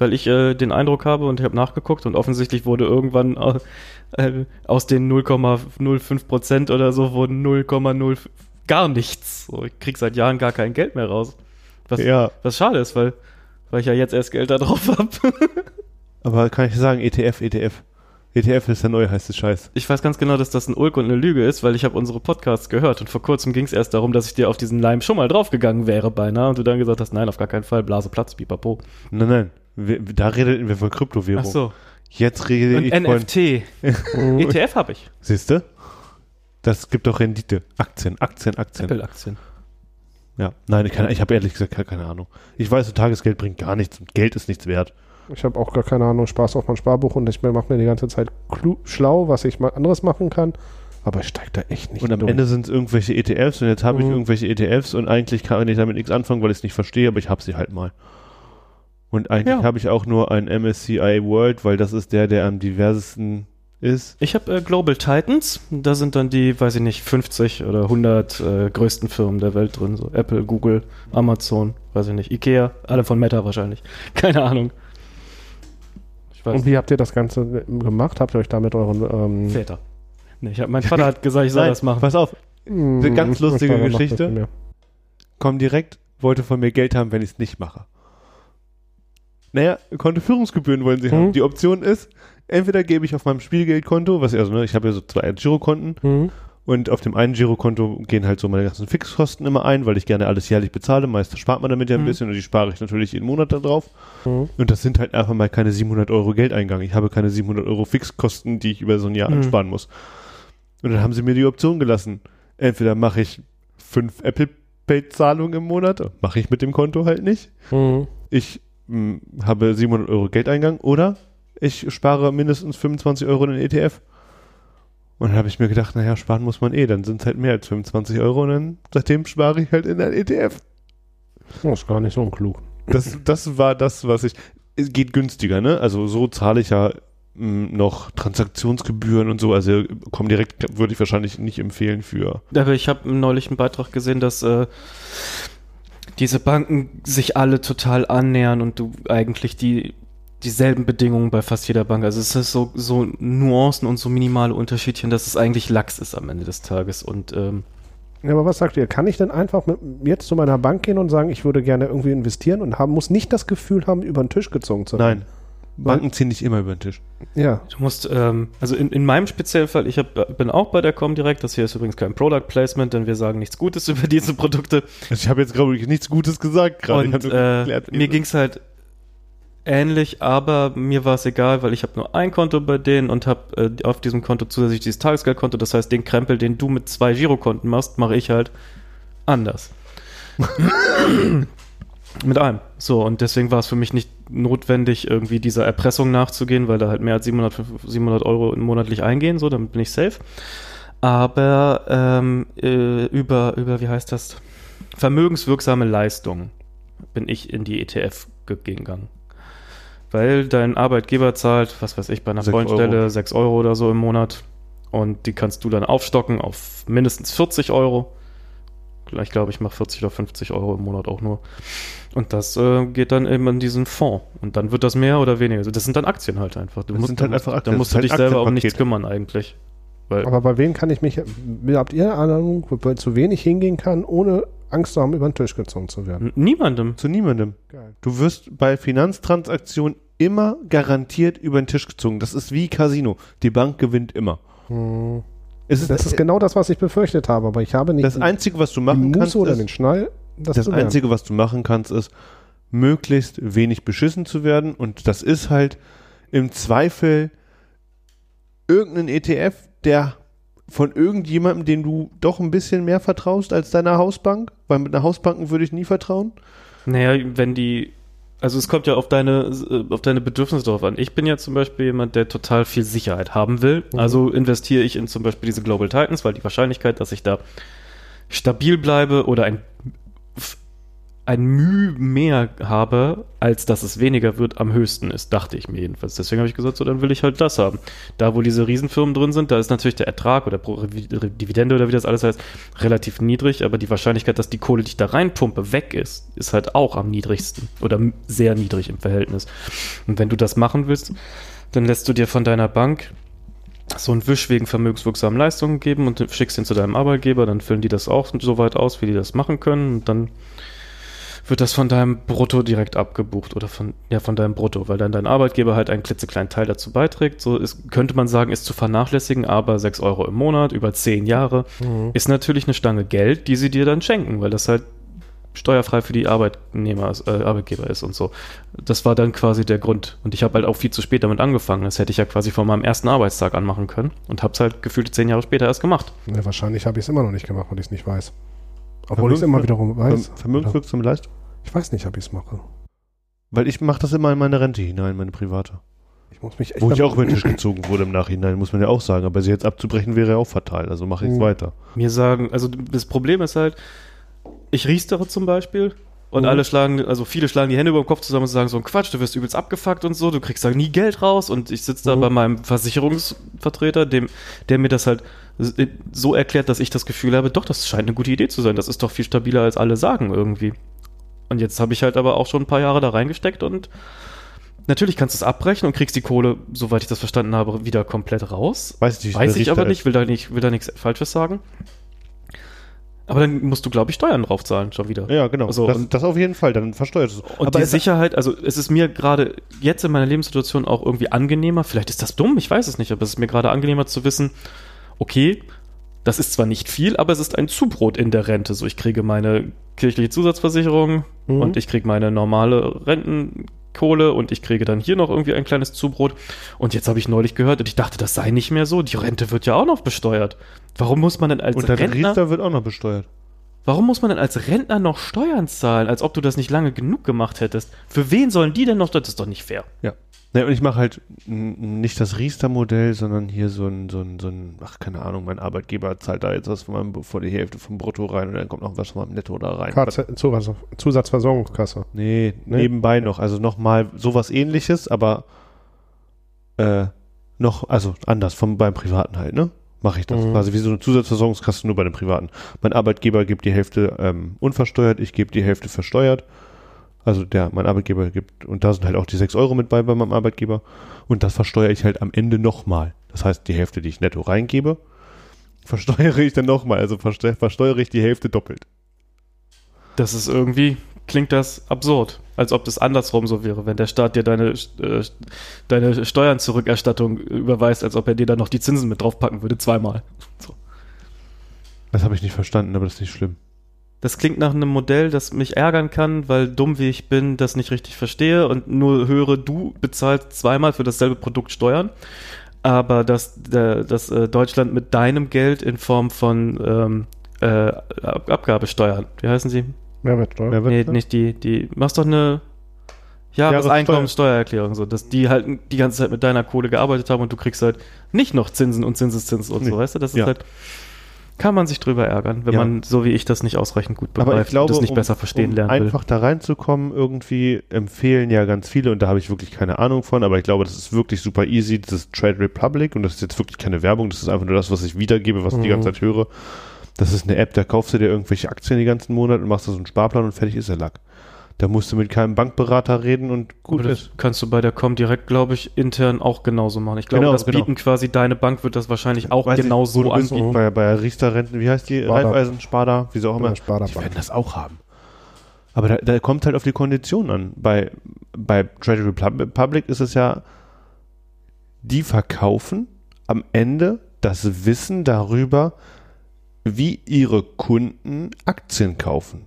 [SPEAKER 1] Weil ich äh, den Eindruck habe und ich habe nachgeguckt und offensichtlich wurde irgendwann äh, äh, aus den 0,05 Prozent oder so wurden 0,0 gar nichts. So, ich krieg seit Jahren gar kein Geld mehr raus. Was,
[SPEAKER 3] Ja.
[SPEAKER 1] was schade ist, weil, weil ich ja jetzt erst Geld da drauf habe.
[SPEAKER 3] Aber kann ich sagen, ETF, ETF. ETF ist der neue heiße Scheiß.
[SPEAKER 1] Ich weiß ganz genau, dass das ein Ulk und eine Lüge ist, weil ich habe unsere Podcasts gehört und vor kurzem ging es erst darum, dass ich dir auf diesen Leim schon mal draufgegangen wäre beinahe und du dann gesagt hast, nein, auf gar keinen Fall, Blase Platz, pipapo.
[SPEAKER 3] Nein, nein. Wir, da redeten wir von Kryptowährung.
[SPEAKER 1] Ach so.
[SPEAKER 3] Jetzt rede
[SPEAKER 1] Und
[SPEAKER 3] ich von.
[SPEAKER 1] NFT. ETF habe ich.
[SPEAKER 3] Siehst du? Das gibt doch Rendite. Aktien, Aktien, Aktien.
[SPEAKER 1] Apple-Aktien.
[SPEAKER 3] Ja. Nein, ich, kann- ich habe ehrlich gesagt keine, keine Ahnung. Ich weiß, so Tagesgeld bringt gar nichts und Geld ist nichts wert.
[SPEAKER 2] Ich habe auch gar keine Ahnung, Spaß auf mein Sparbuch und ich mache mir die ganze Zeit schlau, was ich mal anderes machen kann. Aber ich steige da echt nicht
[SPEAKER 3] Und am
[SPEAKER 2] durch.
[SPEAKER 3] Ende sind es irgendwelche ETFs und jetzt habe ich
[SPEAKER 2] Mhm.
[SPEAKER 3] irgendwelche ETFs und eigentlich kann ich damit nichts anfangen, weil ich es nicht verstehe, aber ich habe sie halt mal. Und eigentlich
[SPEAKER 1] Ja.
[SPEAKER 3] habe ich auch nur einen MSCI World, weil das ist der, der am diversesten ist.
[SPEAKER 1] Ich habe äh, Global Titans. Da sind dann die, weiß ich nicht, 50 oder 100 äh, größten Firmen der Welt drin. So Apple, Google, Amazon, weiß ich nicht, Ikea, alle von Meta wahrscheinlich. Keine Ahnung. Ich weiß
[SPEAKER 2] Und wie habt ihr das Ganze gemacht? Habt ihr euch damit euren ähm,
[SPEAKER 1] Väter. Nee, ich hab, mein Vater hat gesagt, ich soll
[SPEAKER 3] Nein,
[SPEAKER 1] das machen.
[SPEAKER 3] Pass auf,
[SPEAKER 2] Eine
[SPEAKER 3] ganz lustige Geschichte. komm direkt, wollte von mir Geld haben, wenn ich es nicht mache. Naja, Kontoführungsgebühren wollen sie
[SPEAKER 2] Mhm.
[SPEAKER 3] haben. Die Option ist, entweder gebe ich auf meinem Spielgeldkonto, was ich also, ne, ich habe ja so zwei Girokonten
[SPEAKER 2] Mhm.
[SPEAKER 3] und auf dem einen Girokonto gehen halt so meine ganzen Fixkosten immer ein, weil ich gerne alles jährlich bezahle. Meist spart man damit ja ein
[SPEAKER 1] Mhm.
[SPEAKER 3] bisschen und die spare ich natürlich jeden Monat da drauf.
[SPEAKER 2] Mhm.
[SPEAKER 3] Und das sind halt einfach mal keine 700 Euro Geldeingang. Ich habe keine 700 Euro Fixkosten, die ich über so ein Jahr
[SPEAKER 1] Mhm.
[SPEAKER 3] ansparen muss. Und dann haben sie mir die Option gelassen. Entweder mache ich fünf Apple Pay Zahlungen im Monat, mache ich mit dem Konto halt nicht. Ich mh, habe 700 Euro Geldeingang oder ich spare mindestens 25 Euro in den ETF. Und dann habe ich mir gedacht, naja, sparen muss man eh, dann sind es halt mehr als 25 Euro und dann seitdem spare ich halt in den ETF.
[SPEAKER 2] Das ist gar nicht so unklug.
[SPEAKER 3] Das, das war das, was ich. Es geht günstiger, ne? Also so zahle ich ja mh, noch Transaktionsgebühren und so. Also komm direkt, würde ich wahrscheinlich nicht empfehlen für.
[SPEAKER 1] Aber ich habe neulich einen Beitrag gesehen, dass äh, diese Banken sich alle total annähern und du eigentlich die dieselben Bedingungen bei fast jeder Bank. Also es ist so, so Nuancen und so minimale Unterschiedchen, dass es eigentlich Lachs ist am Ende des Tages. Und ähm,
[SPEAKER 2] Ja, aber was sagt ihr? Kann ich denn einfach mit, jetzt zu meiner Bank gehen und sagen, ich würde gerne irgendwie investieren und haben, muss nicht das Gefühl haben, über den Tisch gezogen zu werden?
[SPEAKER 3] Nein. Banken ziehen nicht immer über den Tisch.
[SPEAKER 2] Ja.
[SPEAKER 1] du musst, ähm, also in, in meinem speziellen Fall, ich hab, bin auch bei der Comdirect, das hier ist übrigens kein Product Placement, denn wir sagen nichts Gutes über diese Produkte.
[SPEAKER 3] Also ich habe jetzt, glaube ich, nichts Gutes gesagt gerade.
[SPEAKER 1] Und äh, mir ging es halt ähnlich, aber mir war es egal, weil ich habe nur ein Konto bei denen und habe äh, auf diesem Konto zusätzlich dieses Tagesgeldkonto. Das heißt, den Krempel, den du mit zwei Girokonten machst, mache ich halt anders. mit einem. So, und deswegen war es für mich nicht notwendig, irgendwie dieser Erpressung nachzugehen, weil da halt mehr als 700, 700 Euro monatlich eingehen, so, dann bin ich safe. Aber ähm, äh, über, über, wie heißt das? Vermögenswirksame Leistungen bin ich in die ETF gegangen. Weil dein Arbeitgeber zahlt, was weiß ich, bei einer
[SPEAKER 3] Sechs
[SPEAKER 1] Freundstelle
[SPEAKER 3] Euro.
[SPEAKER 1] 6 Euro oder so im Monat. Und die kannst du dann aufstocken auf mindestens 40 Euro. Ich glaube, ich mache 40 oder 50 Euro im Monat auch nur. Und das äh, geht dann eben in diesen Fonds. Und dann wird das mehr oder weniger. Also das sind dann Aktien halt einfach. Du
[SPEAKER 3] Das
[SPEAKER 1] musst,
[SPEAKER 3] sind halt
[SPEAKER 1] da musst,
[SPEAKER 3] einfach
[SPEAKER 1] Da
[SPEAKER 3] Aktien.
[SPEAKER 1] musst
[SPEAKER 3] Das
[SPEAKER 1] du dich
[SPEAKER 3] halt
[SPEAKER 1] selber um nichts kümmern eigentlich. Weil,
[SPEAKER 2] Aber bei wem kann ich mich, habt ihr eine Ahnung, zu wenig hingehen kann, ohne Angst zu haben, über den Tisch gezogen zu werden?
[SPEAKER 1] niemandem.
[SPEAKER 3] Zu niemandem.
[SPEAKER 2] Geil.
[SPEAKER 3] Du wirst bei Finanztransaktionen immer garantiert über den Tisch gezogen. Das ist wie Casino. Die Bank gewinnt immer.
[SPEAKER 2] Hm.
[SPEAKER 3] Es ist
[SPEAKER 2] Das ist genau das, was ich befürchtet habe, aber ich habe nicht
[SPEAKER 3] das Einzige, was du
[SPEAKER 2] die
[SPEAKER 3] machen kannst,
[SPEAKER 2] oder
[SPEAKER 3] ist,
[SPEAKER 2] den Schnall, das,
[SPEAKER 3] das. Einzige, was du machen kannst, ist, möglichst wenig beschissen zu werden. Und das ist halt im Zweifel irgendein ETF, der von irgendjemandem, dem du doch ein bisschen mehr vertraust als deiner Hausbank, weil mit einer Hausbank würde ich nie vertrauen.
[SPEAKER 1] Naja, wenn die, also es kommt ja auf deine, äh, auf deine Bedürfnisse drauf an. Ich bin ja zum Beispiel jemand, der total viel Sicherheit haben will.
[SPEAKER 2] Mhm.
[SPEAKER 1] Also investiere ich in zum Beispiel diese Global Titans, weil die Wahrscheinlichkeit, dass ich da stabil bleibe oder ein, ein Mühe mehr habe, als dass es weniger wird, am höchsten ist, dachte ich mir jedenfalls. Deswegen habe ich gesagt, so dann will ich halt das haben. Da, wo diese Riesenfirmen drin sind, da ist natürlich der Ertrag oder Dividende oder wie das alles heißt, relativ niedrig, aber die Wahrscheinlichkeit, dass die Kohle, die ich da reinpumpe, weg ist, ist halt auch am niedrigsten oder sehr niedrig im Verhältnis. Und wenn du das machen willst, dann lässt du dir von deiner Bank so einen Wisch wegen vermögenswirksamen Leistungen geben und schickst ihn zu deinem Arbeitgeber, dann füllen die das auch so weit aus, wie die das machen können und dann wird das von deinem Brutto direkt abgebucht oder von, ja, von deinem Brutto, weil dann dein Arbeitgeber halt einen klitzekleinen Teil dazu beiträgt. So ist, könnte man sagen, ist zu vernachlässigen, aber 6 Euro im Monat über 10 Jahre
[SPEAKER 2] Mhm.
[SPEAKER 1] ist natürlich eine Stange Geld, die sie dir dann schenken, weil das halt steuerfrei für die Arbeitnehmer, äh, Arbeitgeber ist und so. Das war dann quasi der Grund. Und ich habe halt auch viel zu spät damit angefangen. Das hätte ich ja quasi von meinem ersten Arbeitstag anmachen können und habe es halt gefühlt zehn Jahre später erst gemacht.
[SPEAKER 2] Ja, wahrscheinlich habe ich es immer noch nicht gemacht, weil ich es nicht weiß. Obwohl ich es immer wiederum weiß.
[SPEAKER 3] Vermögenswirksame Leistung.
[SPEAKER 2] Ich weiß nicht, ob ich es mache.
[SPEAKER 3] Weil ich mache das immer in meine Rente hinein, meine private.
[SPEAKER 2] Ich muss mich echt
[SPEAKER 3] Wo ich auch über den Tisch gezogen wurde im Nachhinein, muss man ja auch sagen. Aber sie jetzt abzubrechen wäre ja auch fatal. Also mache ich es
[SPEAKER 2] Mhm.
[SPEAKER 3] weiter.
[SPEAKER 1] Mir sagen, also das Problem ist halt, ich riestere zum Beispiel und
[SPEAKER 2] Mhm.
[SPEAKER 1] alle schlagen, also viele schlagen die Hände über den Kopf zusammen und sagen so ein Quatsch, du wirst übelst abgefuckt und so, du kriegst da nie Geld raus und ich sitze da
[SPEAKER 2] Mhm.
[SPEAKER 1] bei meinem Versicherungsvertreter, dem, der mir das halt so erklärt, dass ich das Gefühl habe, doch, das scheint eine gute Idee zu sein, das ist doch viel stabiler als alle sagen irgendwie. Und jetzt habe ich halt aber auch schon ein paar Jahre da reingesteckt und Natürlich kannst du es abbrechen und kriegst die Kohle, soweit ich das verstanden habe, wieder komplett raus.
[SPEAKER 3] Weiß ich nicht,
[SPEAKER 1] Weiß ich aber nicht, will da nicht, will da nichts Falsches sagen. Aber dann musst du, glaube ich, Steuern draufzahlen schon wieder.
[SPEAKER 3] Ja, genau.
[SPEAKER 1] So,
[SPEAKER 3] das, das auf jeden Fall, dann versteuert es.
[SPEAKER 1] Und
[SPEAKER 3] aber
[SPEAKER 1] die Sicherheit, also es ist mir gerade jetzt in meiner Lebenssituation auch irgendwie angenehmer, vielleicht ist das dumm, ich weiß es nicht, aber es ist mir gerade angenehmer zu wissen, okay, das ist zwar nicht viel, aber es ist ein Zubrot in der Rente. So, ich kriege meine kirchliche Zusatzversicherung
[SPEAKER 2] Mhm.
[SPEAKER 1] und ich kriege meine normale Rentenkohle und ich kriege dann hier noch irgendwie ein kleines Zubrot. Und jetzt habe ich neulich gehört und ich dachte, das sei nicht mehr so. Die Rente wird ja auch noch besteuert. Warum muss man denn als
[SPEAKER 3] und der
[SPEAKER 1] Rentner
[SPEAKER 3] Riester wird auch noch besteuert.
[SPEAKER 1] Warum muss man denn als Rentner noch Steuern zahlen, als ob du das nicht lange genug gemacht hättest? Für wen sollen die denn noch? Das ist doch nicht fair.
[SPEAKER 3] Ja. Ne, und ich mache halt nicht das Riester-Modell, sondern hier so ein, so ein, so ein, ach, keine Ahnung, mein Arbeitgeber zahlt da jetzt was von meinem, vor die Hälfte vom Brutto rein und dann kommt noch was von meinem Netto da rein.
[SPEAKER 2] KZ Zusatz- Zusatzversorgungskasse.
[SPEAKER 3] Nee,
[SPEAKER 2] Nee.
[SPEAKER 3] nebenbei noch. Also nochmal sowas ähnliches, aber äh, noch, also anders, vom, beim Privaten halt, ne? Mache ich das.
[SPEAKER 2] Mhm.
[SPEAKER 3] Quasi wie so eine Zusatzversorgungskasse nur bei den Privaten. Mein Arbeitgeber gibt die Hälfte ähm, unversteuert, ich gebe die Hälfte versteuert. Also der, mein Arbeitgeber gibt, und da sind halt auch die 6 Euro mit bei bei meinem Arbeitgeber. Und das versteuere ich halt am Ende nochmal. Das heißt, die Hälfte, die ich netto reingebe, versteuere ich dann nochmal. Also verste versteuere ich die Hälfte doppelt.
[SPEAKER 1] Das ist irgendwie, klingt das absurd. Als ob das andersrum so wäre, wenn der Staat dir deine, äh, deine Steuern-Zurückerstattung überweist, als ob er dir dann noch die Zinsen mit draufpacken würde, zweimal. So.
[SPEAKER 3] Das habe ich nicht verstanden, aber das ist nicht schlimm.
[SPEAKER 1] Das klingt nach einem Modell, das mich ärgern kann, weil dumm wie ich bin, das nicht richtig verstehe und nur höre, du bezahlst zweimal für dasselbe Produkt Steuern, aber dass, der, dass äh, Deutschland mit deinem Geld in Form von ähm, äh, Ab Abgabesteuern, wie heißen sie?
[SPEAKER 2] Mehrwertsteuer.
[SPEAKER 3] Wer
[SPEAKER 1] Nee, nicht die, die, machst doch eine Jahreseinkommenssteuererklärung, so, dass die halt die ganze Zeit mit deiner Kohle gearbeitet haben und du kriegst halt nicht noch Zinsen und Zinseszins und
[SPEAKER 3] Nee.
[SPEAKER 1] so, weißt du? Das ist
[SPEAKER 3] Ja.
[SPEAKER 1] halt, kann man sich drüber ärgern, wenn
[SPEAKER 3] Ja.
[SPEAKER 1] man, so wie ich das nicht ausreichend gut begreift
[SPEAKER 3] Aber ich glaube,
[SPEAKER 1] und das nicht
[SPEAKER 3] um,
[SPEAKER 1] besser verstehen
[SPEAKER 3] um
[SPEAKER 1] lernen will.
[SPEAKER 3] einfach da reinzukommen, irgendwie empfehlen ja ganz viele, und da habe ich wirklich keine Ahnung von, aber ich glaube, das ist wirklich super easy, das ist Trade Republic, und das ist jetzt wirklich keine Werbung, das ist einfach nur das, was ich wiedergebe, was ich die
[SPEAKER 2] Mhm.
[SPEAKER 3] ganze Zeit höre. Das ist eine App, da kaufst du dir irgendwelche Aktien den ganzen Monat und machst da so einen Sparplan und fertig ist der Lack. Da musst du mit keinem Bankberater reden und gut
[SPEAKER 1] Aber das
[SPEAKER 3] ist.
[SPEAKER 1] kannst du bei der Comdirect, glaube ich, intern auch genauso machen. Ich glaube,
[SPEAKER 3] Genau,
[SPEAKER 1] das
[SPEAKER 3] genau.
[SPEAKER 1] bieten quasi, deine Bank wird das wahrscheinlich auch
[SPEAKER 3] Weiß ich,
[SPEAKER 1] genau
[SPEAKER 3] wo
[SPEAKER 1] so
[SPEAKER 3] du bist,
[SPEAKER 1] anbieten.
[SPEAKER 3] Bei, bei Riester-Renten, wie heißt die?
[SPEAKER 2] Sparda.
[SPEAKER 3] Raiffeisen, Sparda, wie so auch immer.
[SPEAKER 2] Sparda
[SPEAKER 3] Die werden das auch haben. Aber da, da kommt halt auf die Kondition an. Bei, bei Trade Republic ist es ja, die verkaufen am Ende das Wissen darüber, wie ihre Kunden Aktien kaufen.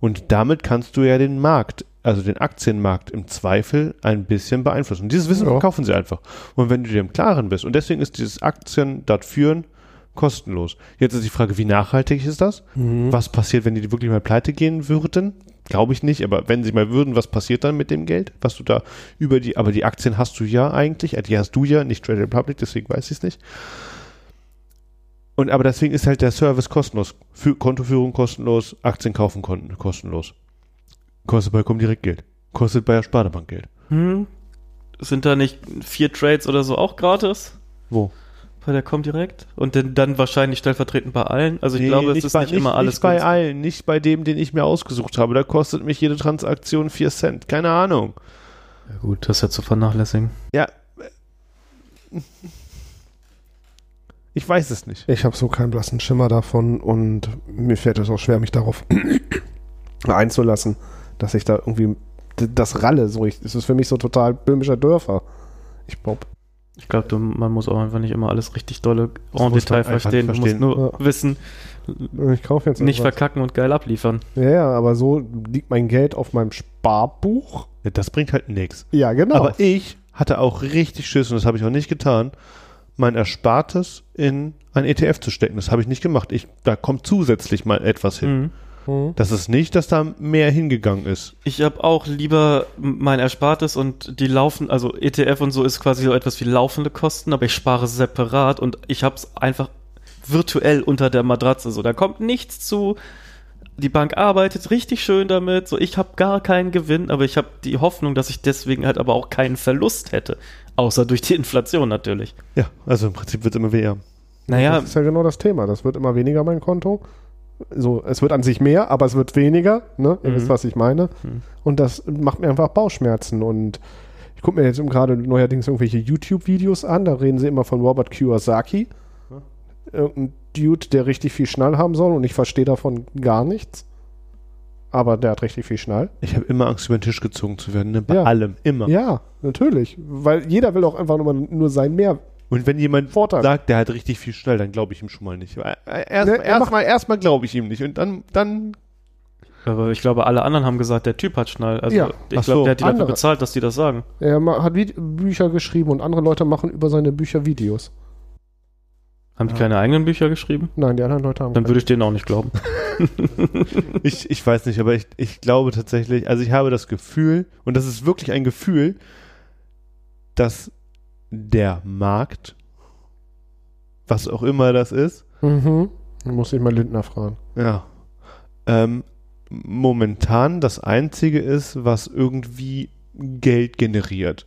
[SPEAKER 3] Und damit kannst du ja den Markt, also den Aktienmarkt im Zweifel ein bisschen beeinflussen. Und dieses Wissen
[SPEAKER 2] Ja.
[SPEAKER 3] verkaufen sie einfach. Und wenn du dir im Klaren bist, und deswegen ist dieses Aktien dort führen kostenlos. Jetzt ist die Frage, wie nachhaltig ist das?
[SPEAKER 2] Mhm.
[SPEAKER 3] Was passiert, wenn die wirklich mal pleite gehen würden? Glaube ich nicht, aber wenn sie mal würden, was passiert dann mit dem Geld? Was du da über die, aber die Aktien hast du ja eigentlich, äh, die hast du ja, nicht Trade Republic, deswegen weiß ich es nicht. Und aber deswegen ist halt der Service kostenlos. Für Kontoführung kostenlos, Aktien kaufen konnten kostenlos. Kostet bei Comdirect Geld. Kostet bei der Sparda-Bank Geld.
[SPEAKER 1] Hm? Sind da nicht vier Trades oder so auch gratis?
[SPEAKER 3] Wo?
[SPEAKER 1] Bei der Comdirect? Und dann, dann wahrscheinlich stellvertretend bei allen? Also ich
[SPEAKER 3] Nee,
[SPEAKER 1] glaube, es ist
[SPEAKER 3] bei,
[SPEAKER 1] nicht, immer alles
[SPEAKER 3] Nicht bei
[SPEAKER 1] günstig.
[SPEAKER 3] allen, nicht bei dem, den ich mir ausgesucht habe. Da kostet mich jede Transaktion 4 Cent. Keine Ahnung.
[SPEAKER 1] Ja, gut, das ist ja zu vernachlässigen.
[SPEAKER 3] Ja. Ich weiß es nicht.
[SPEAKER 2] Ich habe so keinen blassen Schimmer davon und mir fällt es auch schwer, mich darauf einzulassen, dass ich da irgendwie das ralle. So, ich, es ist für mich so total böhmischer Dörfer. Ich glaube,
[SPEAKER 1] Ich glaube, man muss auch einfach nicht immer alles richtig dolle
[SPEAKER 3] Das
[SPEAKER 1] en Detail
[SPEAKER 3] einfach
[SPEAKER 1] verstehen. Du musst
[SPEAKER 3] verstehen.
[SPEAKER 1] nur
[SPEAKER 2] Ja.
[SPEAKER 1] wissen,
[SPEAKER 2] ich kaufe jetzt
[SPEAKER 1] nicht
[SPEAKER 2] irgendwas.
[SPEAKER 1] verkacken und geil abliefern.
[SPEAKER 2] Ja, ja, aber so liegt mein Geld auf meinem Sparbuch.
[SPEAKER 3] Das bringt halt nichts.
[SPEAKER 2] Ja, genau.
[SPEAKER 3] Aber ich hatte auch richtig Schiss, und das habe ich auch nicht getan, mein Erspartes in ein ETF zu stecken. Das habe ich nicht gemacht. Ich, da kommt zusätzlich mal etwas hin.
[SPEAKER 1] Mhm.
[SPEAKER 2] Mhm.
[SPEAKER 3] Das ist nicht, dass da mehr hingegangen ist.
[SPEAKER 1] Ich habe auch lieber mein Erspartes und die laufen, also ETF und so ist quasi so etwas wie laufende Kosten, aber ich spare separat und ich habe es einfach virtuell unter der Matratze. So, da kommt nichts zu. Die Bank arbeitet richtig schön damit. So, ich habe gar keinen Gewinn, aber ich habe die Hoffnung, dass ich deswegen halt aber auch keinen Verlust hätte, außer durch die Inflation natürlich.
[SPEAKER 3] Ja, also im Prinzip wird es immer weniger.
[SPEAKER 1] Naja,
[SPEAKER 2] Das ist ja genau das Thema. Das wird immer weniger, mein Konto. So, es wird an sich mehr, aber es wird weniger. Ne? Ihr
[SPEAKER 1] Mhm.
[SPEAKER 2] wisst, was ich meine.
[SPEAKER 1] Mhm.
[SPEAKER 2] Und das macht mir einfach Bauchschmerzen. Und ich gucke mir jetzt gerade neuerdings irgendwelche YouTube-Videos an, da reden sie immer von Robert Kiyosaki. Irgendein Dude, der richtig viel Schnall haben soll und ich verstehe davon gar nichts. Aber der hat richtig viel Schnall.
[SPEAKER 3] Ich habe immer Angst, über den Tisch gezogen zu werden, ne? bei
[SPEAKER 2] Ja.
[SPEAKER 3] allem, immer.
[SPEAKER 2] Ja, natürlich. Weil jeder will auch einfach nur, nur sein mehr.
[SPEAKER 3] Und wenn jemand
[SPEAKER 2] Vorteil.
[SPEAKER 3] sagt, der hat richtig viel schnell, dann glaube ich ihm schon mal nicht. Erstmal
[SPEAKER 2] Ne,
[SPEAKER 3] erst
[SPEAKER 2] er
[SPEAKER 3] erst glaube ich ihm nicht. Und dann, dann
[SPEAKER 1] Aber ich glaube, alle anderen haben gesagt, der Typ hat Schnall. Also
[SPEAKER 2] Ja.
[SPEAKER 1] ich glaube,
[SPEAKER 3] so,
[SPEAKER 1] der hat die dafür
[SPEAKER 2] andere.
[SPEAKER 1] bezahlt, dass die das sagen.
[SPEAKER 2] Er hat Bücher geschrieben und andere Leute machen über seine Bücher Videos.
[SPEAKER 1] Haben die
[SPEAKER 3] Ja.
[SPEAKER 1] keine eigenen Bücher geschrieben?
[SPEAKER 2] Nein, die anderen Leute haben.
[SPEAKER 1] Dann würde ich denen auch nicht glauben.
[SPEAKER 3] ich, ich weiß nicht, aber ich, ich glaube tatsächlich, also ich habe das Gefühl, und das ist wirklich ein Gefühl, dass der Markt, was auch immer das ist,
[SPEAKER 2] mhm. Muss ich mal Lindner fragen.
[SPEAKER 3] ja, ähm, momentan das einzige ist, was irgendwie Geld generiert.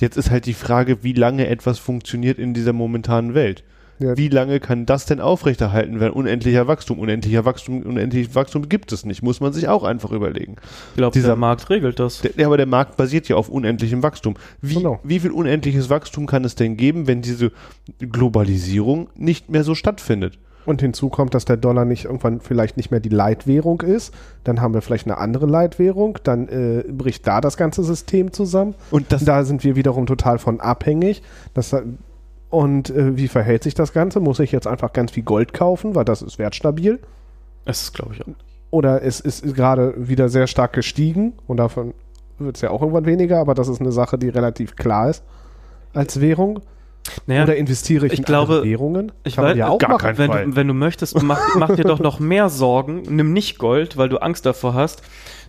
[SPEAKER 3] Jetzt ist halt die Frage, wie lange etwas funktioniert in dieser momentanen Welt.
[SPEAKER 2] Ja,
[SPEAKER 3] Wie lange kann das denn aufrechterhalten werden? Unendlicher Wachstum, unendlicher Wachstum, unendliches Wachstum gibt es nicht. Muss man sich auch einfach überlegen.
[SPEAKER 1] Ich glaube,
[SPEAKER 3] Dieser-
[SPEAKER 1] der Markt regelt das.
[SPEAKER 3] Der, ja, aber der Markt basiert ja auf unendlichem Wachstum. Wie,
[SPEAKER 2] Genau.
[SPEAKER 3] wie viel unendliches Wachstum kann es denn geben, wenn diese Globalisierung nicht mehr so stattfindet?
[SPEAKER 2] Und hinzu kommt, dass der Dollar nicht irgendwann vielleicht nicht mehr die Leitwährung ist. Dann haben wir vielleicht eine andere Leitwährung. Dann äh, bricht da das ganze System zusammen.
[SPEAKER 3] Und
[SPEAKER 2] da sind wir wiederum total von abhängig. Das, und äh, wie verhält sich das Ganze? Muss ich jetzt einfach ganz viel Gold kaufen, weil das ist wertstabil?
[SPEAKER 1] Das ist, glaube ich, auch.
[SPEAKER 2] Oder es ist gerade wieder sehr stark gestiegen und davon wird es ja auch irgendwann weniger, aber das ist eine Sache, die relativ klar ist als Währung.
[SPEAKER 1] Naja,
[SPEAKER 2] Oder investiere ich,
[SPEAKER 1] ich
[SPEAKER 2] in
[SPEAKER 1] glaube-
[SPEAKER 2] Währungen?
[SPEAKER 1] ich
[SPEAKER 2] Kann
[SPEAKER 1] weiß-
[SPEAKER 2] ja auch
[SPEAKER 3] gar
[SPEAKER 2] machen.
[SPEAKER 3] kein
[SPEAKER 1] wenn,
[SPEAKER 3] Fall.
[SPEAKER 1] du, wenn du möchtest, mach, mach dir doch noch mehr Sorgen. Nimm nicht Gold, weil du Angst davor hast,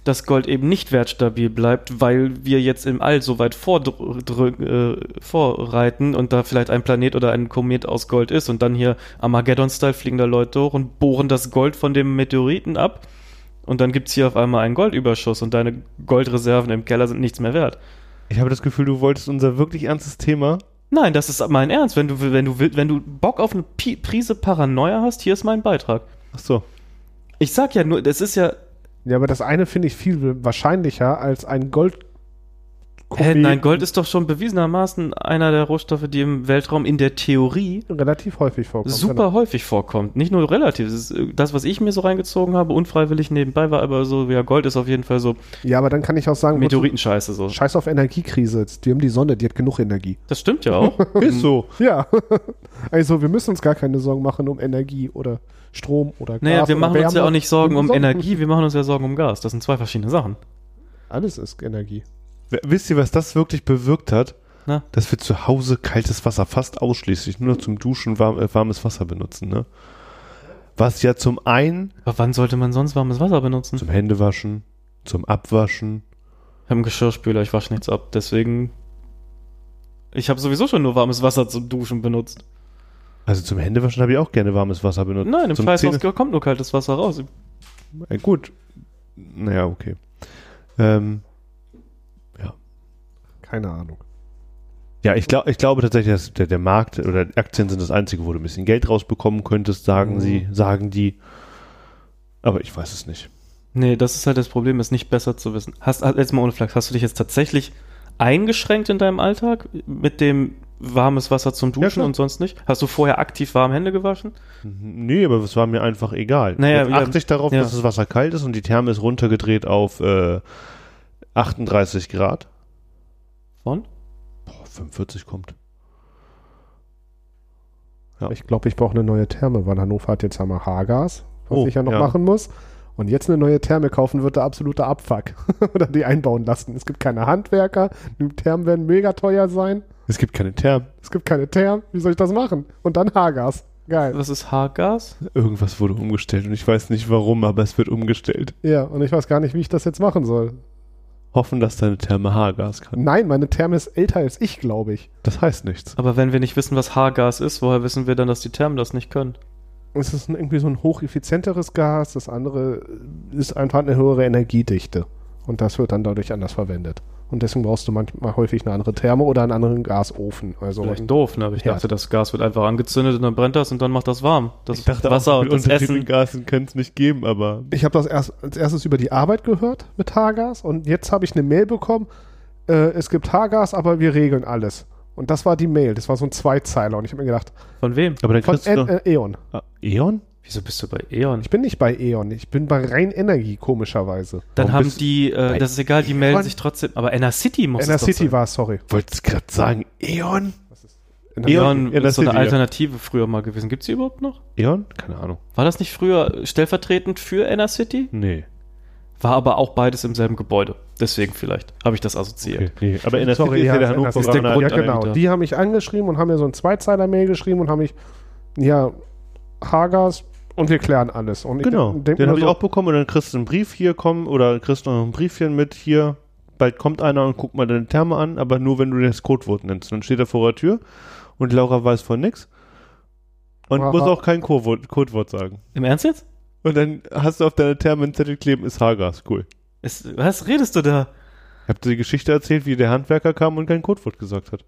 [SPEAKER 1] dass Gold eben nicht wertstabil bleibt, weil wir jetzt im All so weit äh, vorreiten und da vielleicht ein Planet oder ein Komet aus Gold ist und dann hier Armageddon-Style fliegen da Leute hoch und bohren das Gold von dem Meteoriten ab und dann gibt's hier auf einmal einen Goldüberschuss und deine Goldreserven im Keller sind nichts mehr wert.
[SPEAKER 3] ich habe das Gefühl, du wolltest unser wirklich ernstes Thema.
[SPEAKER 1] Nein, das ist mein Ernst. Wenn du, wenn du, wenn du Bock auf eine Prise Paranoia hast, hier ist mein Beitrag.
[SPEAKER 3] Ach so.
[SPEAKER 1] Ich sag ja nur, das ist ja,
[SPEAKER 2] Ja, aber das eine finde ich viel wahrscheinlicher als ein Gold.
[SPEAKER 1] Hä, nein, Gold ist doch schon bewiesenermaßen einer der Rohstoffe, die im Weltraum in der Theorie
[SPEAKER 2] relativ häufig vorkommt.
[SPEAKER 1] super häufig vorkommt. Nicht nur relativ. Das, äh, das, was ich mir so reingezogen habe, unfreiwillig nebenbei, war aber so, ja, Gold ist auf jeden Fall so
[SPEAKER 2] Genau. Ja, aber dann kann ich auch sagen,
[SPEAKER 1] Meteoritenscheiße. So.
[SPEAKER 2] Scheiß auf Energiekrise. Die haben die Sonne, die hat genug Energie.
[SPEAKER 1] Das stimmt ja auch.
[SPEAKER 3] Ist so.
[SPEAKER 2] Ja. also wir müssen uns gar keine Sorgen machen um Energie oder Strom oder Gas.
[SPEAKER 1] naja, wir machen uns ja auch nicht Sorgen um. Energie, wir machen uns ja Sorgen um Gas. Das sind zwei verschiedene Sachen.
[SPEAKER 2] Alles ist Energie.
[SPEAKER 3] Wisst ihr, was das wirklich bewirkt hat?
[SPEAKER 1] Na?
[SPEAKER 3] Dass wir zu Hause kaltes Wasser fast ausschließlich nur noch zum Duschen warm, äh, warmes Wasser benutzen, ne? Was ja zum einen
[SPEAKER 1] Aber wann sollte man sonst warmes Wasser benutzen?
[SPEAKER 3] zum Händewaschen, zum Abwaschen,
[SPEAKER 1] Ich habe einen Geschirrspüler, ich wasche nichts ab. Deswegen. Ich habe sowieso schon nur warmes Wasser zum Duschen benutzt.
[SPEAKER 3] also zum Händewaschen habe ich auch gerne warmes Wasser benutzt.
[SPEAKER 1] Nein, im
[SPEAKER 3] zum
[SPEAKER 1] Scheißhaus kommt nur kaltes Wasser raus.
[SPEAKER 3] Äh, gut. Naja, okay. Ähm,
[SPEAKER 2] Keine Ahnung.
[SPEAKER 3] ja, ich, glaub, ich glaube tatsächlich, dass der, der Markt oder Aktien sind das Einzige, wo du ein bisschen Geld rausbekommen könntest, sagen
[SPEAKER 2] Mhm.
[SPEAKER 3] sie, sagen die. Aber ich weiß es nicht.
[SPEAKER 1] Nee, das ist halt das Problem, ist nicht besser zu wissen. Hast, hast- jetzt mal ohne Flachs, hast du dich jetzt tatsächlich eingeschränkt in deinem Alltag mit dem warmes Wasser zum
[SPEAKER 3] Ja,
[SPEAKER 1] Duschen
[SPEAKER 3] klar.
[SPEAKER 1] und sonst nicht? Hast du vorher aktiv warm Hände gewaschen?
[SPEAKER 3] Nee, aber es war mir einfach egal.
[SPEAKER 1] Naja,
[SPEAKER 3] Jetzt
[SPEAKER 1] ja,
[SPEAKER 3] achte ich darauf,
[SPEAKER 1] ja.
[SPEAKER 3] dass das Wasser kalt ist und die Therme ist runtergedreht auf äh, 38 Grad.
[SPEAKER 1] Von?
[SPEAKER 3] Boah, 45 kommt. Ja.
[SPEAKER 2] Ich glaube, ich brauche eine neue Therme, weil Hannover hat jetzt einmal Haargas, was
[SPEAKER 3] Oh,
[SPEAKER 2] ich ja noch
[SPEAKER 3] ja.
[SPEAKER 2] machen muss. Und jetzt eine neue Therme kaufen wird der absolute Abfuck. Oder die einbauen lassen. Es gibt keine Handwerker, die Thermen werden mega teuer sein.
[SPEAKER 3] Es gibt keine Therme.
[SPEAKER 2] Es gibt keine Thermen. Wie soll ich das machen? Und dann Haargas. Geil.
[SPEAKER 1] Was ist Haargas?
[SPEAKER 3] Irgendwas wurde umgestellt und ich weiß nicht warum, aber es wird umgestellt.
[SPEAKER 2] Ja, und ich weiß gar nicht, wie ich das jetzt machen soll.
[SPEAKER 3] Hoffen, dass deine Therme Haargas kann.
[SPEAKER 2] Nein, meine Therme ist älter als ich, glaube ich.
[SPEAKER 3] Das heißt nichts.
[SPEAKER 1] Aber wenn wir nicht wissen, was Haargas ist, woher wissen wir dann, dass die Thermen das nicht können?
[SPEAKER 2] Es ist irgendwie so ein hocheffizienteres Gas. Das andere ist einfach eine höhere Energiedichte. Und das wird dann dadurch anders verwendet. Und deswegen brauchst du manchmal häufig eine andere Therme oder einen anderen Gasofen. Also
[SPEAKER 1] Vielleicht doof, ne? Aber ich
[SPEAKER 2] Ja.
[SPEAKER 1] dachte, das Gas wird einfach angezündet und dann brennt das und dann macht das warm. Das
[SPEAKER 3] Ich dachte
[SPEAKER 1] Wasser
[SPEAKER 3] auch,
[SPEAKER 1] und das Essen.
[SPEAKER 3] Gasen können es nicht geben, aber
[SPEAKER 2] Ich habe das erst als erstes über die Arbeit gehört mit Haargas und jetzt habe ich eine Mail bekommen. äh, es gibt Haargas, aber wir regeln alles. Und das war die Mail. Das war so ein Zweizeiler. Und ich habe mir gedacht,
[SPEAKER 1] Von wem?
[SPEAKER 3] Aber dann
[SPEAKER 2] von
[SPEAKER 3] kriegst du
[SPEAKER 2] E- äh, E.ON.
[SPEAKER 3] ah, E.ON?
[SPEAKER 1] Wieso bist du bei E.ON?
[SPEAKER 2] Ich bin nicht bei E.ON. Ich bin bei Rein Energie, komischerweise.
[SPEAKER 1] Dann
[SPEAKER 3] Warum
[SPEAKER 1] haben die, äh, das ist egal, die melden sich trotzdem. Aber Enercity muss
[SPEAKER 2] Inner
[SPEAKER 1] es doch
[SPEAKER 2] City
[SPEAKER 1] sein.
[SPEAKER 2] war es, sorry.
[SPEAKER 3] Wolltest gerade sagen, E.ON?
[SPEAKER 1] E.ON
[SPEAKER 3] Ja, das
[SPEAKER 1] ist so eine. Alternative früher mal gewesen. Gibt es die überhaupt noch?
[SPEAKER 3] E.ON? Keine Ahnung.
[SPEAKER 1] War das nicht früher stellvertretend für Enercity?
[SPEAKER 3] Nee.
[SPEAKER 1] War aber auch beides im selben Gebäude. Deswegen vielleicht habe ich das assoziiert.
[SPEAKER 3] Okay. nee. Aber in der
[SPEAKER 2] Sorry,
[SPEAKER 3] City ist
[SPEAKER 2] ja,
[SPEAKER 3] der
[SPEAKER 2] ist
[SPEAKER 3] Hannoveraner
[SPEAKER 2] Ja, genau. Die haben mich angeschrieben und haben mir so ein Zweizeiler-Mail geschrieben und haben mich, ja, Haargas und wir klären alles. Und ich
[SPEAKER 3] Genau,
[SPEAKER 2] denk
[SPEAKER 3] den habe ich
[SPEAKER 2] so,
[SPEAKER 3] auch bekommen und dann kriegst du einen Brief hier kommen oder kriegst noch ein Briefchen mit hier. Bald kommt einer und guckt mal deine Therme an, aber nur wenn du das Codewort nennst. Dann steht er vor der Tür und Laura weiß von nix und
[SPEAKER 2] Aha.
[SPEAKER 3] muss auch kein Codewort, Codewort sagen.
[SPEAKER 1] Im Ernst jetzt?
[SPEAKER 3] Und dann hast du auf deiner Therme einen Zettel kleben, ist Haargas, cool.
[SPEAKER 1] Ist, was redest du da?
[SPEAKER 3] Ich habe dir die Geschichte erzählt, wie der Handwerker kam und kein Codewort gesagt hat.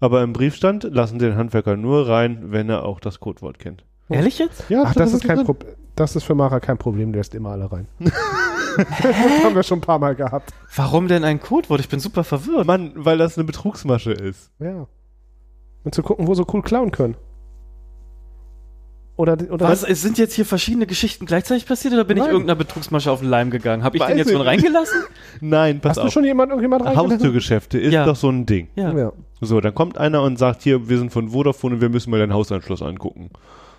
[SPEAKER 3] Aber im Brief stand, lassen den Handwerker nur rein, wenn er auch das Codewort kennt.
[SPEAKER 1] Ehrlich jetzt?
[SPEAKER 3] Ja,
[SPEAKER 2] Ach,
[SPEAKER 3] steht
[SPEAKER 2] das ist kein. Problem. Das ist für Mara kein Problem, du lässt immer alle rein. das haben wir schon ein paar Mal gehabt.
[SPEAKER 1] Warum denn ein Codewort? Ich bin super verwirrt.
[SPEAKER 3] Mann, weil das eine Betrugsmasche ist.
[SPEAKER 2] Ja. Und zu gucken, wo sie cool klauen können. Oder, oder
[SPEAKER 1] Was, es sind jetzt hier verschiedene Geschichten gleichzeitig passiert oder bin ich
[SPEAKER 2] Nein.
[SPEAKER 1] irgendeiner Betrugsmasche auf den Leim gegangen? Habe ich
[SPEAKER 3] Weiß
[SPEAKER 1] den jetzt
[SPEAKER 3] ich
[SPEAKER 1] schon reingelassen?
[SPEAKER 3] Nein, pass
[SPEAKER 2] hast du
[SPEAKER 3] auf.
[SPEAKER 2] schon jemand, irgendjemand reingelassen?
[SPEAKER 3] Haustürgeschäfte ist
[SPEAKER 1] Ja.
[SPEAKER 3] doch so ein Ding.
[SPEAKER 1] Ja.
[SPEAKER 2] Ja.
[SPEAKER 3] So, dann kommt einer und sagt, hier, wir sind von Vodafone und wir müssen mal deinen Hausanschluss angucken.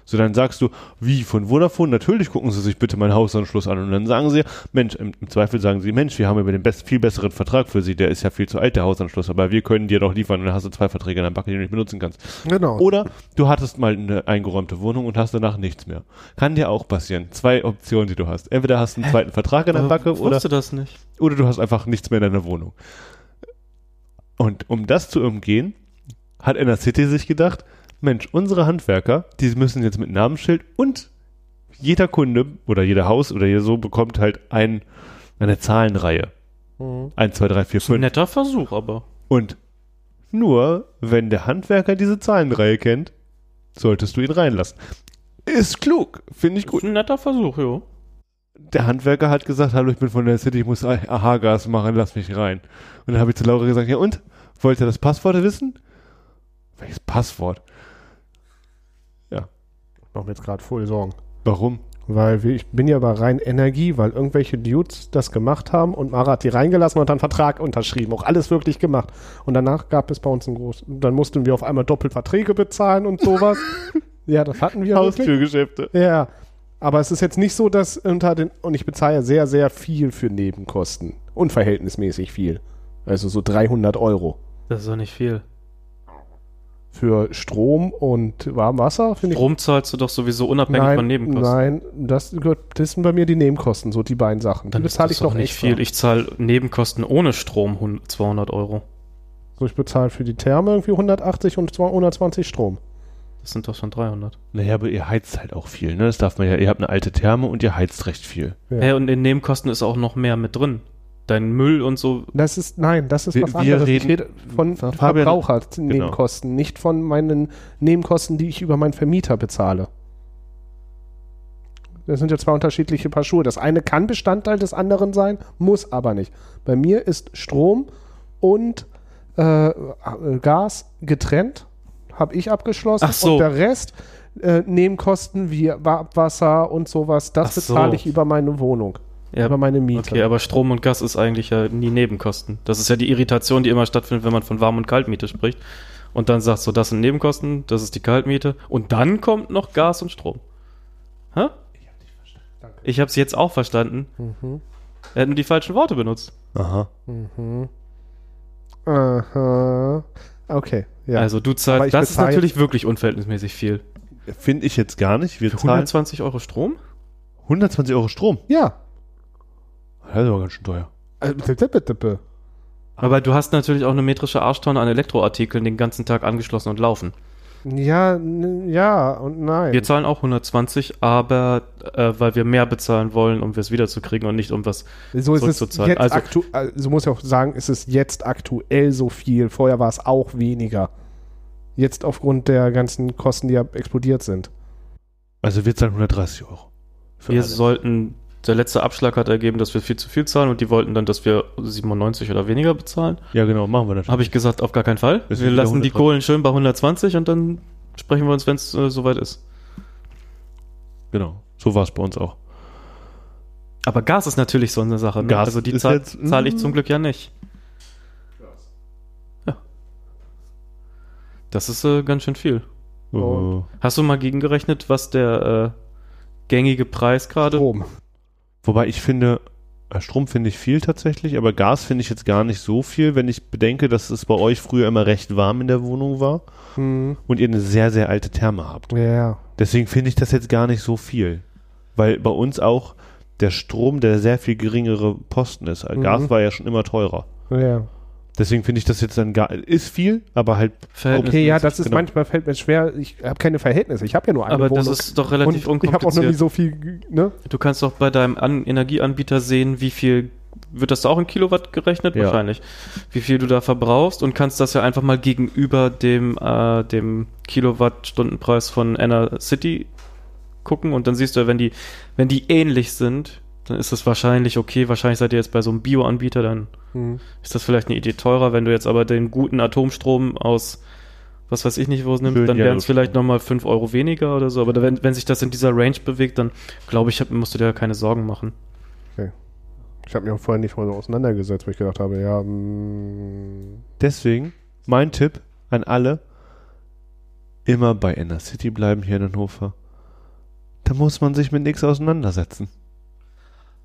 [SPEAKER 3] So, dann sagst du, wie, von Vodafone? Natürlich gucken Sie sich bitte meinen Hausanschluss an. Und dann sagen sie, Mensch, im, im Zweifel sagen sie, Mensch, wir haben über den best, viel besseren Vertrag für Sie. Der ist ja viel zu alt, der Hausanschluss, aber wir können dir doch liefern und dann hast du zwei Verträge in der Backe, die du nicht benutzen kannst.
[SPEAKER 2] Genau.
[SPEAKER 3] Oder du hattest mal eine eingeräumte Wohnung und hast danach nichts mehr. Kann dir auch passieren. Zwei Optionen, die du hast. Entweder hast du einen zweiten Vertrag in der
[SPEAKER 1] Aber
[SPEAKER 3] Backe oder
[SPEAKER 1] wusste das nicht.
[SPEAKER 3] oder du hast einfach nichts mehr in deiner Wohnung. Und um das zu umgehen, hat Inner City sich gedacht, Mensch, unsere Handwerker, die müssen jetzt mit Namensschild und jeder Kunde oder jeder Haus oder jeder so bekommt halt ein, eine Zahlenreihe.
[SPEAKER 2] Mhm.
[SPEAKER 3] 1, 2, 3, 4,
[SPEAKER 1] Ist ein
[SPEAKER 3] 5.
[SPEAKER 1] netter Versuch, aber.
[SPEAKER 3] Und nur, wenn der Handwerker diese Zahlenreihe kennt, solltest du ihn reinlassen. Ist klug, finde ich
[SPEAKER 1] Ist
[SPEAKER 3] gut.
[SPEAKER 1] ein netter Versuch, jo.
[SPEAKER 3] Der Handwerker hat gesagt, hallo, ich bin von der City, ich muss Aha-Gas machen, lass mich rein. Und dann habe ich zu Laura gesagt, ja und? Wollt ihr das Passwort wissen? Welches Passwort?
[SPEAKER 2] Mach mir jetzt gerade voll Sorgen.
[SPEAKER 3] Warum?
[SPEAKER 2] Weil wir, ich bin ja bei rein Energie, weil irgendwelche Dudes das gemacht haben und Mara hat die reingelassen und dann Vertrag unterschrieben. Auch alles wirklich gemacht. Und danach gab es bei uns einen großen, dann mussten wir auf einmal doppelt Verträge bezahlen und sowas. ja, das hatten wir wirklich.
[SPEAKER 3] Haustürgeschäfte.
[SPEAKER 2] Ja. Aber es ist jetzt nicht so, dass unter den, und ich bezahle sehr, sehr viel für Nebenkosten. Unverhältnismäßig viel. Also so 300 Euro.
[SPEAKER 1] Das ist doch nicht viel.
[SPEAKER 2] Für Strom und Warmwasser finde ich
[SPEAKER 1] Strom zahlst du doch sowieso unabhängig
[SPEAKER 2] nein,
[SPEAKER 1] von Nebenkosten.
[SPEAKER 2] Nein, das, gehört, das sind bei mir die Nebenkosten, so die beiden Sachen.
[SPEAKER 1] Dann
[SPEAKER 2] die
[SPEAKER 1] ist
[SPEAKER 2] bezahle ich noch
[SPEAKER 1] nicht
[SPEAKER 2] extra.
[SPEAKER 1] viel. Ich zahle Nebenkosten ohne Strom 100 200 Euro.
[SPEAKER 2] So, ich bezahle für die Therme irgendwie 180 und 220 Strom.
[SPEAKER 1] Das sind doch schon 300.
[SPEAKER 3] Naja, aber ihr heizt halt auch viel, ne? Das darf man ja. Ihr habt eine alte Therme und ihr heizt recht viel.
[SPEAKER 2] Ja.
[SPEAKER 1] Hey, und in Nebenkosten ist auch noch mehr mit drin. Dein Müll und so.
[SPEAKER 2] Das ist, nein, das ist
[SPEAKER 3] Wir-
[SPEAKER 2] was
[SPEAKER 3] wir
[SPEAKER 2] anderes. ich
[SPEAKER 3] reden-
[SPEAKER 2] rede von
[SPEAKER 3] Fabian-
[SPEAKER 2] Verbraucher-Nebenkosten, nicht von meinen Nebenkosten, die ich über meinen Vermieter bezahle. Das sind ja zwei unterschiedliche Paar Schuhe. Das eine kann Bestandteil des anderen sein, muss aber nicht. Bei mir ist Strom und äh, Gas getrennt, habe ich abgeschlossen.
[SPEAKER 1] Ach so.
[SPEAKER 2] Und der Rest, äh, Nebenkosten wie Abwasser und sowas, das
[SPEAKER 1] Ach so.
[SPEAKER 2] bezahle ich über meine Wohnung,
[SPEAKER 1] Ja,
[SPEAKER 2] über meine Miete.
[SPEAKER 1] okay, aber Strom und Gas ist eigentlich ja nie Nebenkosten. Das ist ja die Irritation, die immer stattfindet, wenn man von Warm- und Kaltmiete spricht. Und dann sagst du, das sind Nebenkosten, das ist die Kaltmiete. Und dann kommt noch Gas und Strom. Hä? Ich habe es jetzt auch verstanden.
[SPEAKER 2] Mhm.
[SPEAKER 1] Er hat nur die falschen Worte benutzt.
[SPEAKER 3] Aha.
[SPEAKER 2] Mhm. Aha. Okay, ja.
[SPEAKER 1] Also du zahlst,
[SPEAKER 2] ich
[SPEAKER 1] das ist natürlich wirklich unverhältnismäßig viel.
[SPEAKER 3] Finde ich jetzt gar nicht. Wir
[SPEAKER 1] Für
[SPEAKER 3] zahlen
[SPEAKER 1] 120 Euro Strom?
[SPEAKER 3] 120 Euro Strom.
[SPEAKER 2] ja.
[SPEAKER 3] Das ist aber ganz schön teuer.
[SPEAKER 2] Äh.
[SPEAKER 1] Aber du hast natürlich auch eine metrische Arschtonne an Elektroartikeln den ganzen Tag angeschlossen und laufen.
[SPEAKER 2] Ja, ja und nein.
[SPEAKER 1] Wir zahlen auch 120, aber äh, weil wir mehr bezahlen wollen, um es wiederzukriegen und nicht um was.
[SPEAKER 2] so es
[SPEAKER 1] zurückzuzahlen.
[SPEAKER 2] jetzt
[SPEAKER 1] Also-
[SPEAKER 2] aktu also muss ich auch sagen, es ist jetzt aktuell so viel. Vorher war es auch weniger. Jetzt aufgrund der ganzen Kosten, die ja explodiert sind.
[SPEAKER 3] Also wir zahlen 130 Euro.
[SPEAKER 1] Wir
[SPEAKER 3] alles.
[SPEAKER 1] sollten der letzte Abschlag hat ergeben, dass wir viel zu viel zahlen und die wollten dann, dass wir 97 oder weniger bezahlen.
[SPEAKER 3] Ja, genau, machen wir natürlich.
[SPEAKER 1] Habe ich gesagt, auf gar keinen Fall.
[SPEAKER 3] Wir sind
[SPEAKER 1] Wir lassen die
[SPEAKER 3] 100
[SPEAKER 1] Kohlen schön bei 120 und dann sprechen wir uns, wenn es äh, soweit ist.
[SPEAKER 3] Genau, so war es bei uns auch.
[SPEAKER 1] Aber Gas ist natürlich so eine Sache. Ne?
[SPEAKER 3] Gas
[SPEAKER 1] also die zahl-
[SPEAKER 3] jetzt-
[SPEAKER 1] zahle ich
[SPEAKER 3] mm.
[SPEAKER 1] zum Glück ja nicht. Ja. Das ist äh, ganz schön viel.
[SPEAKER 2] Oh.
[SPEAKER 1] Hast du mal gegengerechnet, was der äh, gängige Preis gerade?
[SPEAKER 2] Strom.
[SPEAKER 3] Wobei ich finde, äh, Strom finde ich viel tatsächlich, aber Gas finde ich jetzt gar nicht so viel, wenn ich bedenke, dass es bei euch früher immer recht warm in der Wohnung war
[SPEAKER 2] Hm.
[SPEAKER 3] und ihr eine sehr, sehr alte Therme habt.
[SPEAKER 2] Ja, ja.
[SPEAKER 3] Deswegen finde ich das jetzt gar nicht so viel. Weil bei uns auch der Strom der sehr viel geringere Posten ist.
[SPEAKER 2] Mhm.
[SPEAKER 3] Gas war ja schon immer teurer.
[SPEAKER 2] ja.
[SPEAKER 3] Deswegen finde ich das jetzt dann gar, ist viel, aber halt,
[SPEAKER 2] Okay, ja, das ist
[SPEAKER 3] Genau.
[SPEAKER 2] manchmal fällt mir schwer. Ich habe keine Verhältnisse. Ich habe ja nur eine
[SPEAKER 1] Aber
[SPEAKER 2] Wohnung.
[SPEAKER 1] das ist doch relativ
[SPEAKER 2] und ich habe auch noch nie
[SPEAKER 1] unkompliziert.
[SPEAKER 2] so viel, ne?
[SPEAKER 1] Du kannst doch bei deinem An Energieanbieter sehen, wie viel wird das da auch in Kilowatt gerechnet?
[SPEAKER 3] Ja.
[SPEAKER 1] Wahrscheinlich. Wie viel du da verbrauchst und kannst das ja einfach mal gegenüber dem, äh, dem Kilowattstundenpreis von Inner City gucken und dann siehst du, wenn die, wenn die ähnlich sind, dann ist das wahrscheinlich okay. Wahrscheinlich seid ihr jetzt bei so einem Bioanbieter, dann
[SPEAKER 2] Hm.
[SPEAKER 1] ist das vielleicht eine Idee teurer. Wenn du jetzt aber den guten Atomstrom aus was weiß ich nicht, wo es nimmt,
[SPEAKER 3] Schön
[SPEAKER 1] dann wären es vielleicht nochmal 5 Euro weniger oder so. Aber wenn, wenn sich das in dieser Range bewegt, dann glaube ich, hab, musst du dir ja keine Sorgen machen.
[SPEAKER 2] Ich habe mich auch vorher nicht mal so auseinandergesetzt, weil ich gedacht habe, ja, mm,
[SPEAKER 3] deswegen mein Tipp an alle, immer bei Inner City bleiben hier in Hannover. Da muss man sich mit nichts auseinandersetzen.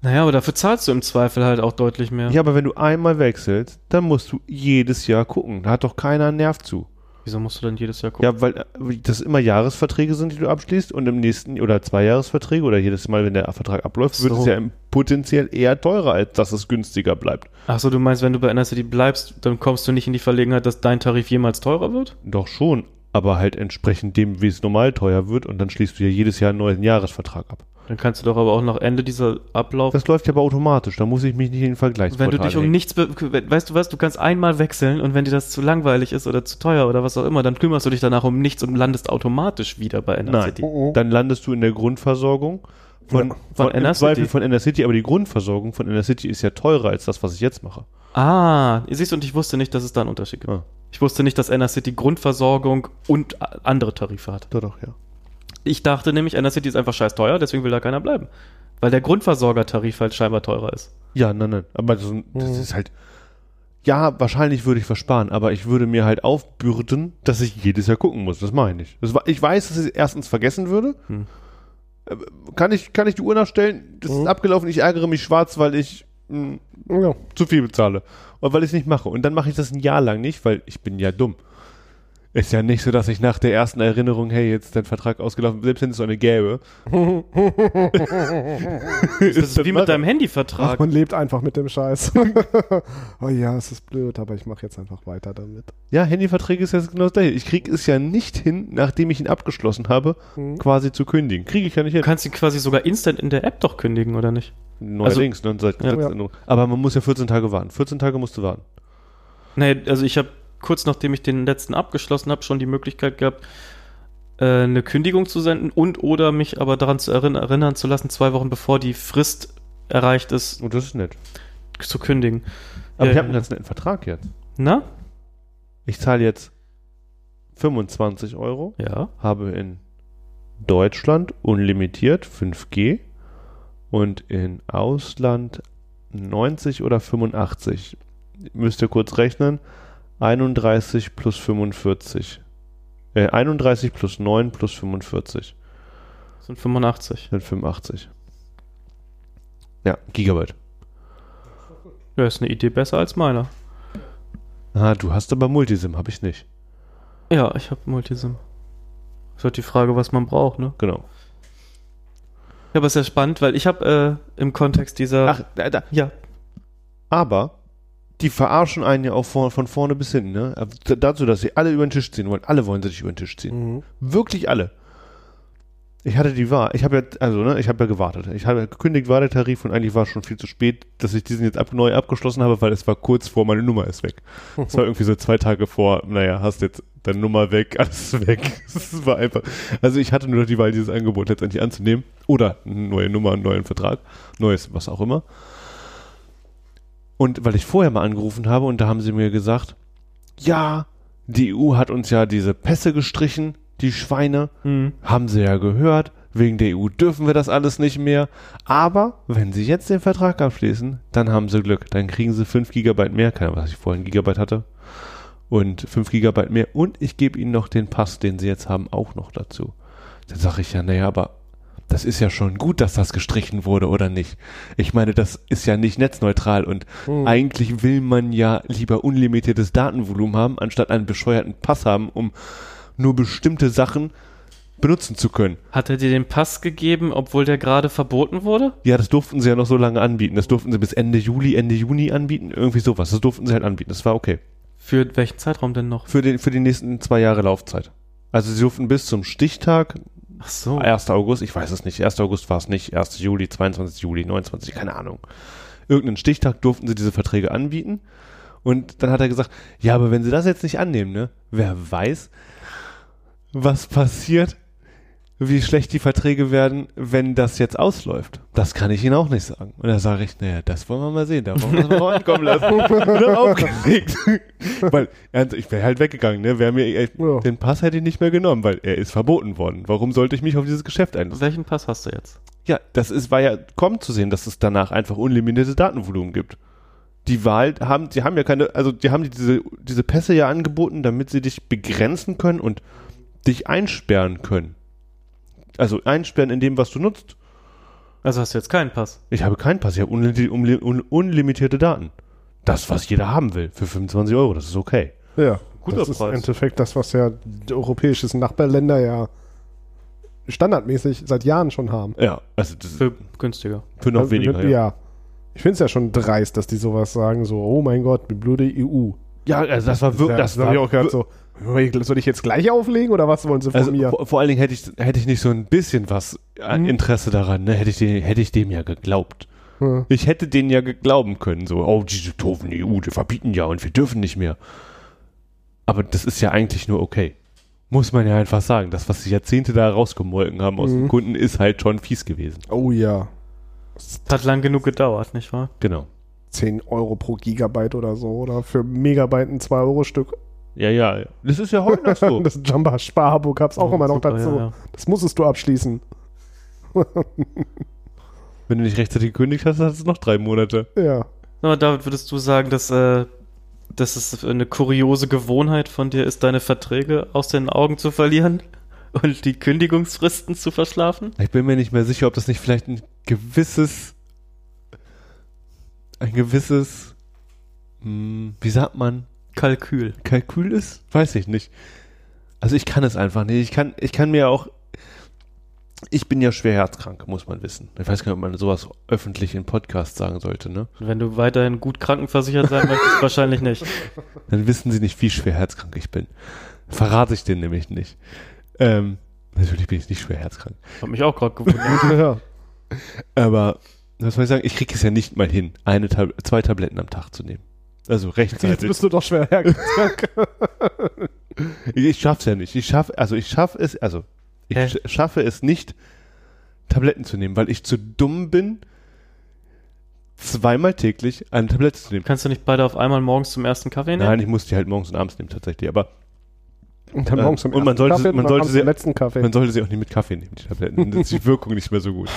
[SPEAKER 1] Naja, aber dafür zahlst du im Zweifel halt auch deutlich mehr.
[SPEAKER 3] Ja, aber wenn du einmal wechselst, dann musst du jedes Jahr gucken. Da hat doch keiner einen Nerv zu.
[SPEAKER 1] Wieso musst du dann jedes Jahr gucken?
[SPEAKER 3] Ja, weil äh, das immer Jahresverträge sind, die du abschließt und im nächsten oder zwei Jahresverträge oder jedes Mal, wenn der Vertrag abläuft,
[SPEAKER 1] Ach
[SPEAKER 3] wird
[SPEAKER 1] so.
[SPEAKER 3] es ja potenziell eher teurer, als dass es günstiger bleibt.
[SPEAKER 1] Achso, du meinst, wenn du bei NSCD bleibst, dann kommst du nicht in die Verlegenheit, dass dein Tarif jemals teurer wird?
[SPEAKER 3] Doch schon, aber halt entsprechend dem, wie es normal teuer wird und dann schließt du ja jedes Jahr einen neuen Jahresvertrag ab.
[SPEAKER 1] Dann kannst du doch aber auch nach Ende dieser Ablauf.
[SPEAKER 3] Das läuft ja aber automatisch, da muss ich mich nicht in den
[SPEAKER 1] wenn
[SPEAKER 3] Vergleichsportal
[SPEAKER 1] du dich um nichts, be weißt du was, du kannst einmal wechseln und wenn dir das zu langweilig ist oder zu teuer oder was auch immer, dann kümmerst du dich danach um nichts und landest automatisch wieder bei NRCD.
[SPEAKER 2] oh, oh.
[SPEAKER 3] Dann landest du in der Grundversorgung von,
[SPEAKER 2] Ja,
[SPEAKER 1] von
[SPEAKER 3] von,
[SPEAKER 1] Inner
[SPEAKER 3] Zweifel
[SPEAKER 1] City.
[SPEAKER 3] von Inner City, aber die Grundversorgung von Inner City ist ja teurer als das, was ich jetzt mache.
[SPEAKER 1] Ah, ihr siehst, und ich wusste nicht, dass es da einen Unterschied gibt.
[SPEAKER 3] Ah.
[SPEAKER 1] Ich wusste nicht, dass NRCity Grundversorgung und andere Tarife hat.
[SPEAKER 3] Doch, doch, ja.
[SPEAKER 1] Ich dachte nämlich, NRCity ist einfach scheiß teuer, deswegen will da keiner bleiben. Weil der Grundversorgertarif halt scheinbar teurer ist.
[SPEAKER 3] Ja, nein, nein. Aber das, das
[SPEAKER 2] Mhm.
[SPEAKER 3] ist halt. Ja, wahrscheinlich würde ich versparen, aber ich würde mir halt aufbürden, dass ich jedes Jahr gucken muss. Das mache ich nicht. Das ich weiß, dass ich es erstens vergessen würde.
[SPEAKER 1] Hm.
[SPEAKER 3] Äh, Kann ich, kann ich die Uhr nachstellen? Das
[SPEAKER 2] Mhm.
[SPEAKER 3] ist abgelaufen. Ich ärgere mich schwarz, weil ich mh,
[SPEAKER 2] ja.
[SPEAKER 3] zu viel bezahle. Und weil ich es nicht mache. Und dann mache ich das ein Jahr lang nicht, weil ich bin ja dumm. Ist ja nicht so, dass ich nach der ersten Erinnerung, hey, jetzt ist dein Vertrag ausgelaufen, selbst wenn es so eine gäbe.
[SPEAKER 1] Das ist wie mit deinem
[SPEAKER 2] Ach,
[SPEAKER 1] Handyvertrag.
[SPEAKER 2] man lebt einfach mit dem Scheiß. oh ja, es ist blöd, aber ich mache jetzt einfach weiter damit.
[SPEAKER 3] Ja, Handyverträge ist jetzt genau das gleiche. Ich kriege es ja nicht hin, nachdem ich ihn abgeschlossen habe,
[SPEAKER 2] Mhm.
[SPEAKER 3] quasi zu kündigen. Kriege ich ja nicht hin.
[SPEAKER 1] Du kannst ihn quasi sogar instant in der App doch kündigen, oder nicht?
[SPEAKER 3] Neuerdings, ne, seit
[SPEAKER 1] Ja.
[SPEAKER 3] Aber man muss ja 14 Tage warten. 14 Tage musst du warten.
[SPEAKER 1] Nee, also ich habe kurz nachdem ich den letzten abgeschlossen habe, schon die Möglichkeit gehabt, äh, eine Kündigung zu senden und oder mich aber daran zu erinn erinnern zu lassen, zwei Wochen bevor die Frist erreicht ist,
[SPEAKER 3] Und das ist nett.
[SPEAKER 1] zu kündigen.
[SPEAKER 3] Aber
[SPEAKER 1] Ja,
[SPEAKER 3] ich habe einen ganz netten Vertrag jetzt.
[SPEAKER 1] Na?
[SPEAKER 3] Ich zahle jetzt 25 Euro,
[SPEAKER 1] Ja.
[SPEAKER 3] habe in Deutschland unlimitiert 5G und in Ausland 90 oder 85. Müsst ihr kurz rechnen. 31 plus 45. Äh, 31 plus 9 plus 45
[SPEAKER 1] Das sind 85.
[SPEAKER 3] sind 85. Ja, Gigabyte.
[SPEAKER 1] Ja, ist eine Idee besser als meiner.
[SPEAKER 3] Ah, du hast aber Multisim, habe ich nicht.
[SPEAKER 1] Ja, ich habe Multisim. Ist halt die Frage, was man braucht, ne?
[SPEAKER 3] Genau.
[SPEAKER 1] Ja, aber ist ja spannend, weil ich habe äh, im Kontext dieser.
[SPEAKER 3] Ach, da, da.
[SPEAKER 1] ja.
[SPEAKER 3] Aber die verarschen einen ja auch von, von vorne bis hinten, ne? D- Dazu, dass sie alle über den Tisch ziehen wollen. Alle wollen sie dich über den Tisch ziehen.
[SPEAKER 2] Mhm.
[SPEAKER 3] Wirklich alle. ich hatte die Wahl, ich habe ja, also ne, ich habe ja gewartet. Ich habe gekündigt, war der Tarif und eigentlich war es schon viel zu spät, dass ich diesen jetzt ab, neu abgeschlossen habe, weil es war kurz vor, meine Nummer ist weg. Es war irgendwie so zwei Tage vor, naja, hast jetzt deine Nummer weg, alles weg. Es war einfach, also ich hatte nur noch die Wahl, dieses Angebot letztendlich anzunehmen oder eine neue Nummer, einen neuen Vertrag, neues, was auch immer. Und weil ich vorher mal angerufen habe und da haben sie mir gesagt, ja, die EU hat uns ja diese Pässe gestrichen, die Schweine,
[SPEAKER 1] Hm.
[SPEAKER 3] haben sie ja gehört, wegen der EU dürfen wir das alles nicht mehr. Aber wenn sie jetzt den Vertrag abschließen, dann haben sie Glück. Dann kriegen sie 5 Gigabyte mehr, keine Ahnung, was ich vorhin Gigabyte hatte. Und 5 Gigabyte mehr. Und ich gebe ihnen noch den Pass, den sie jetzt haben, auch noch dazu. Dann sage ich ja, naja, aber das ist ja schon gut, dass das gestrichen wurde, oder nicht? Ich meine, das ist ja nicht netzneutral und
[SPEAKER 2] Hm.
[SPEAKER 3] eigentlich will man ja lieber unlimitiertes Datenvolumen haben, anstatt einen bescheuerten Pass haben, um nur bestimmte Sachen benutzen zu können.
[SPEAKER 1] Hat er dir den Pass gegeben, obwohl der gerade verboten wurde?
[SPEAKER 3] Ja, das durften sie ja noch so lange anbieten. Das durften sie bis Ende Juli, Ende Juni anbieten. Irgendwie sowas. Das durften sie halt anbieten. Das war okay.
[SPEAKER 1] Für welchen Zeitraum denn noch?
[SPEAKER 3] Für, den, für die nächsten zwei Jahre Laufzeit. Also sie durften bis zum Stichtag,
[SPEAKER 1] Ach so.
[SPEAKER 3] 1. August, ich weiß es nicht, 1. August war es nicht, 1. Juli, 22. Juli, 29, keine Ahnung. Irgendeinen Stichtag durften sie diese Verträge anbieten. Und dann hat er gesagt, ja, aber wenn sie das jetzt nicht annehmen, ne, wer weiß, was passiert, wie schlecht die Verträge werden, wenn das jetzt ausläuft. Das kann ich Ihnen auch nicht sagen. Und da sage ich, naja, das wollen wir mal sehen. Da wollen wir das mal ankommen lassen. Aufgeregt. weil, ernst, ich wäre halt weggegangen, ne? Wär mir, äh,
[SPEAKER 2] Ja.
[SPEAKER 3] Den Pass hätte ich nicht mehr genommen, weil er ist verboten worden. Warum sollte ich mich auf dieses Geschäft einlassen?
[SPEAKER 1] Welchen Pass hast du jetzt?
[SPEAKER 3] Ja, das ist, war ja kaum zu sehen, dass es danach einfach unlimitierte Datenvolumen gibt. Die Wahl haben, die haben ja keine, also die haben diese, diese Pässe ja angeboten, damit sie dich begrenzen können und dich einsperren können. Also einsperren in dem, was du nutzt.
[SPEAKER 1] Also hast du jetzt keinen Pass.
[SPEAKER 3] Ich habe keinen Pass, ich habe unli unli un unlimitierte Daten. Das, was jeder haben will, für 25 Euro, das ist okay.
[SPEAKER 2] Ja,
[SPEAKER 1] Guter
[SPEAKER 2] das ist
[SPEAKER 1] Preis.
[SPEAKER 2] im Endeffekt das, was ja die europäischen Nachbarländer ja standardmäßig seit Jahren schon haben.
[SPEAKER 3] Ja, also das ist
[SPEAKER 1] Für günstiger.
[SPEAKER 3] für noch
[SPEAKER 2] Also,
[SPEAKER 3] weniger.
[SPEAKER 2] Ja.
[SPEAKER 3] Ja,
[SPEAKER 2] Ich finde es ja schon dreist, dass die sowas sagen, so, oh mein Gott, die blöde EU.
[SPEAKER 3] Ja also das war wirklich, das,
[SPEAKER 2] das habe
[SPEAKER 3] war
[SPEAKER 2] ich auch gedacht, so, soll ich jetzt gleich auflegen oder was wollen sie von
[SPEAKER 3] Also
[SPEAKER 2] mir?
[SPEAKER 3] vor, vor allen Dingen hätte ich, hätte ich nicht so ein bisschen was äh,
[SPEAKER 2] Mhm.
[SPEAKER 3] Interesse daran, ne? hätte, ich den, hätte ich dem ja geglaubt.
[SPEAKER 2] Hm.
[SPEAKER 3] Ich hätte denen ja geglauben können, so, oh, diese doofen EU, die verbieten ja und wir dürfen nicht mehr. Aber das ist ja eigentlich nur okay. Muss man ja einfach sagen. Das, was sie Jahrzehnte da rausgemolken haben aus
[SPEAKER 2] Mhm.
[SPEAKER 3] den Kunden, ist halt schon fies gewesen.
[SPEAKER 2] Oh ja.
[SPEAKER 1] Hat lang genug gedauert, nicht wahr?
[SPEAKER 3] Genau.
[SPEAKER 2] 10 Euro pro Gigabyte oder so oder für Megabyte ein 2-Euro-Stück.
[SPEAKER 3] Ja, ja. Das ist ja heute noch so.
[SPEAKER 2] Das Jumper Sparabo gab es auch
[SPEAKER 1] Oh,
[SPEAKER 2] immer noch
[SPEAKER 1] super,
[SPEAKER 2] dazu.
[SPEAKER 1] ja, ja.
[SPEAKER 2] Das musstest du abschließen.
[SPEAKER 3] Wenn du nicht rechtzeitig gekündigt hast, hast du noch drei Monate.
[SPEAKER 2] Ja.
[SPEAKER 1] Aber David, würdest du sagen, dass, äh, dass es eine kuriose Gewohnheit von dir ist, deine Verträge aus den Augen zu verlieren und die Kündigungsfristen zu verschlafen?
[SPEAKER 3] Ich bin mir nicht mehr sicher, ob das nicht vielleicht ein gewisses, ein gewisses, hm, wie sagt man,
[SPEAKER 1] Kalkül.
[SPEAKER 3] Kalkül ist? Weiß ich nicht. Also ich kann es einfach nicht. Ich kann, ich kann mir auch, ich bin ja schwer herzkrank, muss man wissen. Ich weiß gar nicht, ob man sowas öffentlich in Podcasts sagen sollte, ne?
[SPEAKER 1] Wenn du weiterhin gut krankenversichert sein möchtest, wahrscheinlich nicht.
[SPEAKER 3] Dann wissen sie nicht, wie schwer herzkrank ich bin. Verrate ich denen nämlich nicht. Ähm, natürlich bin ich nicht schwer herzkrank.
[SPEAKER 1] Hab mich auch gerade gewundert.
[SPEAKER 2] ja.
[SPEAKER 3] Aber, was soll ich sagen, ich kriege es ja nicht mal hin, eine Tab zwei Tabletten am Tag zu nehmen. Also
[SPEAKER 2] Jetzt
[SPEAKER 3] rechtzeitig.
[SPEAKER 2] bist du doch schwer hergezogen.
[SPEAKER 3] Ich, ich schaff's ja nicht. Ich schaff, also ich schaffe es, also ich
[SPEAKER 1] Hä?
[SPEAKER 3] sch schaffe es nicht, Tabletten zu nehmen, weil ich zu dumm bin, zweimal täglich eine Tablette zu nehmen.
[SPEAKER 1] Kannst du nicht beide auf einmal morgens zum ersten Kaffee nehmen?
[SPEAKER 3] Nein, ich muss die halt morgens und abends nehmen tatsächlich. Aber
[SPEAKER 2] Und dann
[SPEAKER 3] Äh,
[SPEAKER 2] morgens zum
[SPEAKER 3] und man sollte-
[SPEAKER 2] Kaffee
[SPEAKER 3] man sollte sie-
[SPEAKER 2] letzten Kaffee.
[SPEAKER 3] man sollte sie auch nicht mit Kaffee nehmen, die Tabletten. Dann ist die Wirkung nicht mehr so gut.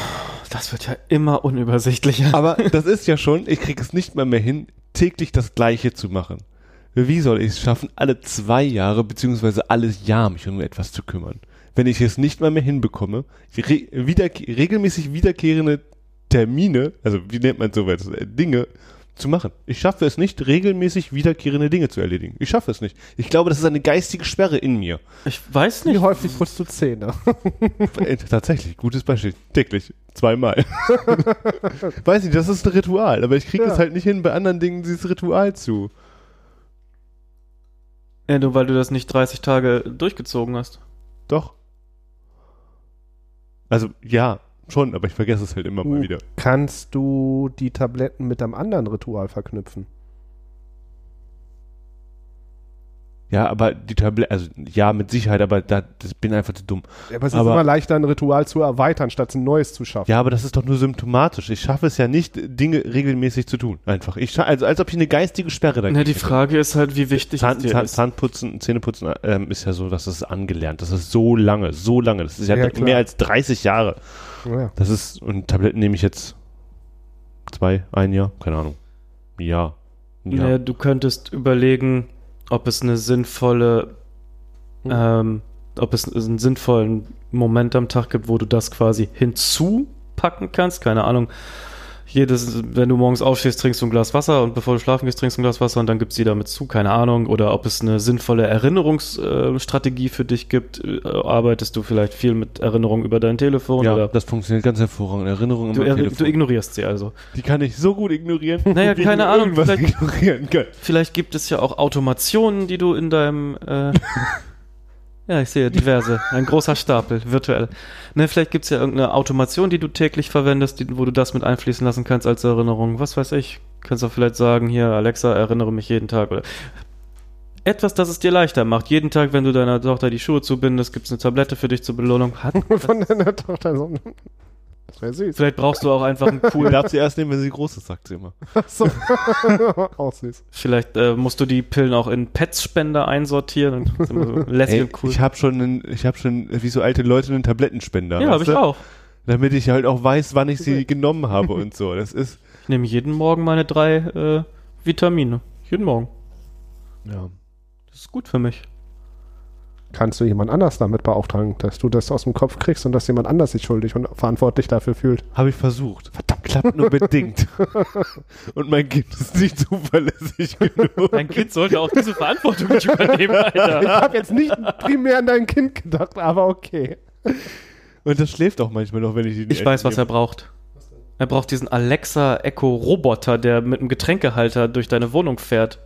[SPEAKER 1] Das wird ja immer unübersichtlicher.
[SPEAKER 3] Aber das ist ja schon, ich kriege es nicht mal mehr hin, täglich das Gleiche zu machen. Wie soll ich es schaffen, alle zwei Jahre beziehungsweise alles Jahr mich um etwas zu kümmern? Wenn ich es nicht mal mehr hinbekomme, re wiederke regelmäßig wiederkehrende Termine, also wie nennt man sowas, äh, Dinge zu machen. Ich schaffe es nicht, regelmäßig wiederkehrende Dinge zu erledigen. Ich schaffe es nicht. Ich glaube, das ist eine geistige Sperre in mir.
[SPEAKER 1] Ich weiß
[SPEAKER 2] Wie
[SPEAKER 1] nicht.
[SPEAKER 2] häufig putzt du Zähne?
[SPEAKER 3] Äh, Tatsächlich, gutes Beispiel. Täglich. Zweimal. Weiß nicht, das ist ein Ritual, aber ich kriege
[SPEAKER 2] Ja.
[SPEAKER 3] es halt nicht hin, bei anderen Dingen dieses Ritual zu.
[SPEAKER 1] Ja, nur weil du das nicht 30 Tage durchgezogen hast.
[SPEAKER 3] Doch. Also ja, schon, aber ich vergesse es halt immer mal
[SPEAKER 2] Uh.
[SPEAKER 3] wieder.
[SPEAKER 2] Kannst du die Tabletten mit einem anderen Ritual verknüpfen?
[SPEAKER 3] Ja, aber die Tabletten, also ja, mit Sicherheit, aber da, das bin einfach zu dumm.
[SPEAKER 2] Ja, aber es ist
[SPEAKER 3] Aber-
[SPEAKER 2] immer leichter, ein Ritual zu erweitern, statt ein neues zu schaffen.
[SPEAKER 3] Ja, aber das ist doch nur symptomatisch. Ich schaffe es ja nicht, Dinge regelmäßig zu tun. Einfach. Ich scha- also als ob ich eine geistige Sperre
[SPEAKER 1] Na,
[SPEAKER 3] dagegen
[SPEAKER 1] die
[SPEAKER 3] hätte.
[SPEAKER 1] Frage ist halt, wie wichtig
[SPEAKER 3] Zahn,
[SPEAKER 1] es dir
[SPEAKER 3] Zahn,
[SPEAKER 1] ist.
[SPEAKER 3] Zahnputzen, Zähneputzen ähm, ist ja so, dass es angelernt. Das ist so lange, so lange. Das ist ja,
[SPEAKER 2] Ja,
[SPEAKER 3] mehr als 30 Jahre.
[SPEAKER 2] Ja.
[SPEAKER 3] Das ist, und Tabletten nehme ich jetzt zwei, ein Jahr, keine Ahnung. Ein Jahr.
[SPEAKER 1] Naja, du könntest überlegen, ob es eine sinnvolle,
[SPEAKER 2] Hm.
[SPEAKER 1] ähm, ob es einen sinnvollen Moment am Tag gibt, wo du das quasi hinzupacken kannst. Keine Ahnung. Jedes, wenn du morgens aufstehst, trinkst du ein Glas Wasser und bevor du schlafen gehst, trinkst du ein Glas Wasser und dann gibst du sie damit zu. Keine Ahnung. Oder ob es eine sinnvolle Erinnerungsstrategie für dich gibt. Äh, arbeitest du vielleicht viel mit Erinnerungen über dein Telefon
[SPEAKER 3] ja,
[SPEAKER 1] oder
[SPEAKER 3] das funktioniert ganz hervorragend. Erinnerungen
[SPEAKER 1] du,
[SPEAKER 3] am
[SPEAKER 1] er,
[SPEAKER 3] Telefon.
[SPEAKER 1] du ignorierst sie also.
[SPEAKER 3] Die kann ich so gut ignorieren.
[SPEAKER 1] Naja, keine Ahnung, vielleicht-. Vielleicht gibt es ja auch Automationen, die du in deinem. Äh, ja, ich sehe diverse. Ein großer Stapel, virtuell. Ne, vielleicht gibt es ja irgendeine Automation, die du täglich verwendest, die, wo du das mit einfließen lassen kannst als Erinnerung. Was weiß ich. Kannst auch vielleicht sagen: Hier, Alexa, erinnere mich jeden Tag. Oder etwas, das es dir leichter macht. Jeden Tag, wenn du deiner Tochter die Schuhe zubindest, gibt es eine Tablette für dich zur Belohnung. Hat,
[SPEAKER 2] Von deiner Tochter so. Das wäre süß.
[SPEAKER 1] vielleicht brauchst du auch einfach einen coolen.
[SPEAKER 3] darfst sie erst nehmen, wenn sie groß ist, sagt sie immer.
[SPEAKER 2] So. auch süß.
[SPEAKER 1] Vielleicht äh, musst du die Pillen auch in Pets-Spender einsortieren. Und immer so lässig
[SPEAKER 3] Ey,
[SPEAKER 1] und cool.
[SPEAKER 3] Ich habe schon, einen, ich habe schon, wie so alte Leute, einen Tablettenspender.
[SPEAKER 1] ja, habe ich
[SPEAKER 3] du?
[SPEAKER 1] auch.
[SPEAKER 3] Damit ich halt auch weiß, wann ich sie genommen habe und so. Das ist.
[SPEAKER 1] Ich nehme jeden Morgen meine drei äh, Vitamine. Jeden Morgen.
[SPEAKER 3] Ja.
[SPEAKER 1] Das ist gut für mich.
[SPEAKER 2] Kannst du jemand anders damit beauftragen, dass du das aus dem Kopf kriegst und dass jemand anders sich schuldig und verantwortlich dafür fühlt?
[SPEAKER 3] Habe ich versucht. Verdammt. Klappt nur bedingt. und mein Kind ist nicht zuverlässig genug.
[SPEAKER 1] Dein Kind sollte auch diese Verantwortung nicht übernehmen,
[SPEAKER 2] Ich
[SPEAKER 1] Alter.
[SPEAKER 2] habe jetzt nicht primär an dein Kind gedacht, aber okay.
[SPEAKER 3] Und das schläft auch manchmal noch, wenn ich die
[SPEAKER 1] Ich weiß, was er braucht. Er braucht diesen Alexa Echo Roboter, der mit einem Getränkehalter durch deine Wohnung fährt.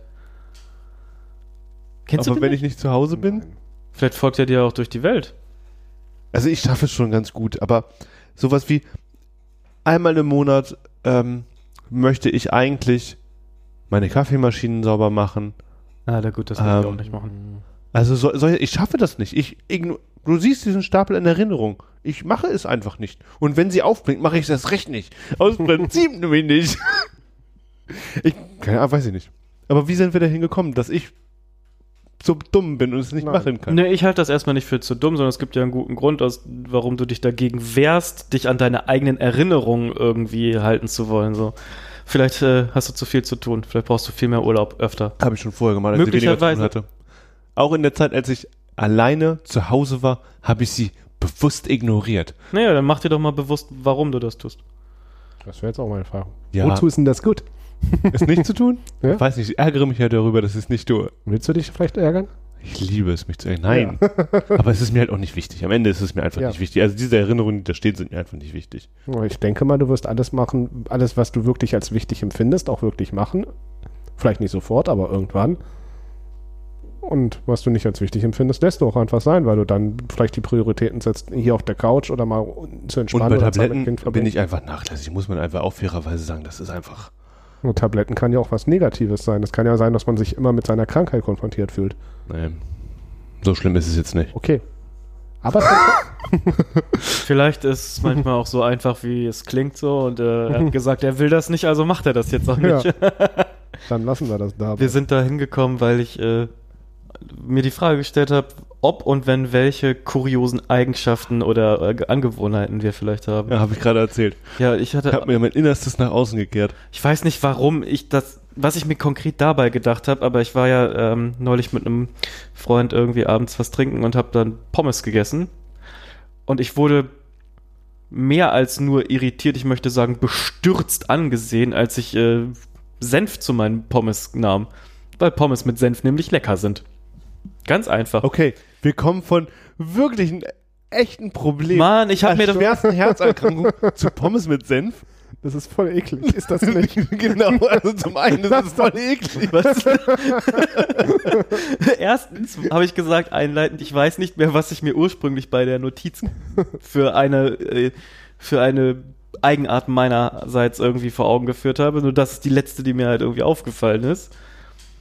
[SPEAKER 1] Kennst
[SPEAKER 3] Aber
[SPEAKER 1] du den
[SPEAKER 3] wenn
[SPEAKER 1] nicht?
[SPEAKER 3] ich nicht zu Hause bin.
[SPEAKER 1] Vielleicht folgt er dir auch durch die Welt.
[SPEAKER 3] Also ich schaffe es schon ganz gut, aber sowas wie einmal im Monat ähm, möchte ich eigentlich meine Kaffeemaschinen sauber machen.
[SPEAKER 1] Ah, na gut, das ich
[SPEAKER 3] Ähm,
[SPEAKER 1] auch nicht machen.
[SPEAKER 3] Also so, so, ich schaffe das nicht. Ich du siehst diesen Stapel in Erinnerung. Ich mache es einfach nicht. Und wenn sie aufblinkt, mache ich es erst recht nicht. Aus Prinzip nämlich nicht. Ich, keine Ahnung, weiß ich nicht. Aber wie sind wir dahin gekommen, dass ich so dumm bin und es nicht
[SPEAKER 2] Nein.
[SPEAKER 3] machen kann?
[SPEAKER 1] Nee, ich halte das erstmal nicht für zu dumm, sondern es gibt ja einen guten Grund, aus, warum du dich dagegen wehrst, dich an deine eigenen Erinnerungen irgendwie halten zu wollen. So. Vielleicht äh, hast du zu viel zu tun. Vielleicht brauchst du viel mehr Urlaub öfter.
[SPEAKER 3] Habe ich schon vorher gemacht, als ich weniger zu tun
[SPEAKER 1] Möglicherweise.
[SPEAKER 3] hatte. Auch in der Zeit, als ich alleine zu Hause war, habe ich sie bewusst ignoriert.
[SPEAKER 1] Naja, dann mach dir doch mal bewusst, warum du das tust.
[SPEAKER 2] Das wäre jetzt auch meine Frage.
[SPEAKER 3] Ja.
[SPEAKER 2] Wozu ist denn das gut?
[SPEAKER 3] Es nicht zu tun?
[SPEAKER 2] Ja?
[SPEAKER 3] Ich weiß nicht, ich ärgere mich ja darüber, dass ich es nicht tue.
[SPEAKER 2] Willst du dich vielleicht ärgern?
[SPEAKER 3] Ich liebe es, mich zu erinnern. Nein. Aber es ist mir halt auch nicht wichtig. Am Ende ist es mir einfach
[SPEAKER 2] Ja.
[SPEAKER 3] nicht wichtig. Also diese Erinnerungen, die da stehen, sind mir einfach nicht wichtig.
[SPEAKER 2] Ich denke mal, du wirst alles machen, alles, was du wirklich als wichtig empfindest, auch wirklich machen. Vielleicht nicht sofort, aber irgendwann. Und was du nicht als wichtig empfindest, lässt du auch einfach sein, weil du dann vielleicht die Prioritäten setzt, hier auf der Couch oder mal zu
[SPEAKER 3] Und
[SPEAKER 2] entspannen.
[SPEAKER 3] bei
[SPEAKER 2] Zeit mit
[SPEAKER 3] Tabletten bin ich einfach nachlässig. Muss man einfach auch fairerweise sagen. Das ist einfach.
[SPEAKER 2] Und Tabletten kann ja auch was Negatives sein. Es kann ja sein, dass man sich immer mit seiner Krankheit konfrontiert fühlt.
[SPEAKER 3] Nee, so schlimm ist es jetzt nicht.
[SPEAKER 2] Okay. Aber
[SPEAKER 1] Vielleicht ist es manchmal auch so einfach, wie es klingt so. Und äh, er hat gesagt, er will das nicht, also macht er das jetzt auch
[SPEAKER 2] ja,
[SPEAKER 1] nicht.
[SPEAKER 2] dann lassen wir das da.
[SPEAKER 1] Wir sind da hingekommen, weil ich äh, mir die Frage gestellt habe, ob und wenn welche kuriosen Eigenschaften oder äh, Angewohnheiten wir vielleicht haben.
[SPEAKER 3] Ja, habe ich gerade erzählt.
[SPEAKER 1] Ja, ich hatte,
[SPEAKER 3] Ich habe mir mein Innerstes nach außen gekehrt.
[SPEAKER 1] ich weiß nicht, warum ich das, was ich mir konkret dabei gedacht habe, aber ich war ja ähm, neulich mit einem Freund irgendwie abends was trinken und habe dann Pommes gegessen und ich wurde mehr als nur irritiert, ich möchte sagen bestürzt angesehen, als ich äh, Senf zu meinen Pommes nahm, weil Pommes mit Senf nämlich lecker sind. Ganz einfach.
[SPEAKER 3] Okay, wir kommen von wirklichen, echten Problemen.
[SPEAKER 1] Mann, ich habe mir doch
[SPEAKER 3] schwersten Herzerkrankung zu Pommes mit Senf.
[SPEAKER 2] Das ist voll eklig, ist das nicht?
[SPEAKER 3] genau, also zum einen ist es voll eklig.
[SPEAKER 1] Was? Erstens habe ich gesagt, einleitend, ich weiß nicht mehr, was ich mir ursprünglich bei der Notiz für eine, äh, für eine Eigenart meinerseits irgendwie vor Augen geführt habe. Nur das ist die letzte, die mir halt irgendwie aufgefallen ist.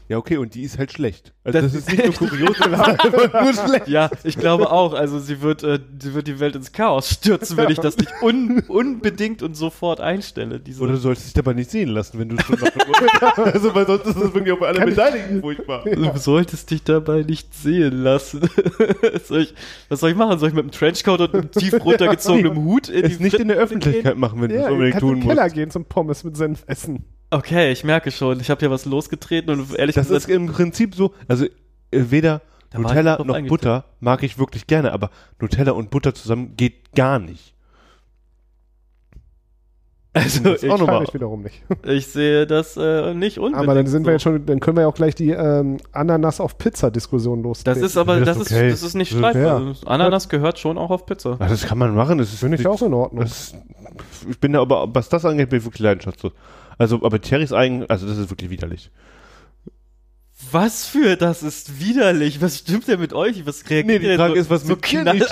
[SPEAKER 3] Ja, okay, und die ist halt schlecht. Also
[SPEAKER 1] Das
[SPEAKER 3] das, ist nicht nur kurios, sondern nur schlecht.
[SPEAKER 1] Ja, ich glaube auch. Also sie wird, äh, sie wird die Welt ins Chaos stürzen, wenn ich das nicht un unbedingt und sofort einstelle. Diese
[SPEAKER 3] Oder du solltest dich dabei nicht sehen lassen, wenn du es schon noch Also, weil sonst ist das wirklich auch für alle
[SPEAKER 2] Kann ich-
[SPEAKER 3] Beteiligten furchtbar.
[SPEAKER 1] Du solltest dich dabei nicht sehen lassen. soll ich, was soll ich machen? Soll ich mit einem Trenchcoat und einem tief runtergezogenen Hut in
[SPEAKER 3] Es nicht in der Öffentlichkeit machen, wenn du
[SPEAKER 2] Ja,
[SPEAKER 3] es
[SPEAKER 2] du
[SPEAKER 3] unbedingt
[SPEAKER 2] kannst in
[SPEAKER 3] tun
[SPEAKER 2] den Keller
[SPEAKER 3] musst.
[SPEAKER 2] gehen zum Pommes mit Senf essen.
[SPEAKER 1] Okay, ich merke schon. Ich habe hier was losgetreten und ehrlich
[SPEAKER 3] Das ist im Prinzip so, also äh, weder Nutella noch. Butter mag ich wirklich gerne, aber Nutella und Butter zusammen geht gar nicht.
[SPEAKER 1] also
[SPEAKER 3] Das
[SPEAKER 1] ich,
[SPEAKER 3] auch noch
[SPEAKER 2] Kann
[SPEAKER 3] mal.
[SPEAKER 2] ich wiederum nicht.
[SPEAKER 1] ich sehe das äh, nicht unbedingt.
[SPEAKER 2] Aber dann sind
[SPEAKER 1] so.
[SPEAKER 2] wir jetzt schon, dann können wir ja auch gleich die ähm, Ananas auf Pizza-Diskussion
[SPEAKER 1] Das
[SPEAKER 2] lostreten.
[SPEAKER 1] ist aber,
[SPEAKER 3] Das
[SPEAKER 1] das
[SPEAKER 3] ist
[SPEAKER 1] ist,
[SPEAKER 3] okay.
[SPEAKER 1] das ist nicht
[SPEAKER 3] Ja.
[SPEAKER 1] streitbar. Ananas gehört schon auch auf Pizza.
[SPEAKER 3] Ach, das kann man machen, das ist
[SPEAKER 2] Finde ich auch in Ordnung.
[SPEAKER 3] Das, ich bin da aber, was das angeht, bin ich wirklich leidenschaftslos. Also, aber Terrys eigen, also das ist wirklich widerlich.
[SPEAKER 1] Was für, das ist widerlich. Was stimmt denn mit euch? Was reagiert
[SPEAKER 3] Nee, die
[SPEAKER 1] ihr
[SPEAKER 3] Frage
[SPEAKER 1] so,
[SPEAKER 3] ist, was
[SPEAKER 1] so
[SPEAKER 3] mit dir nicht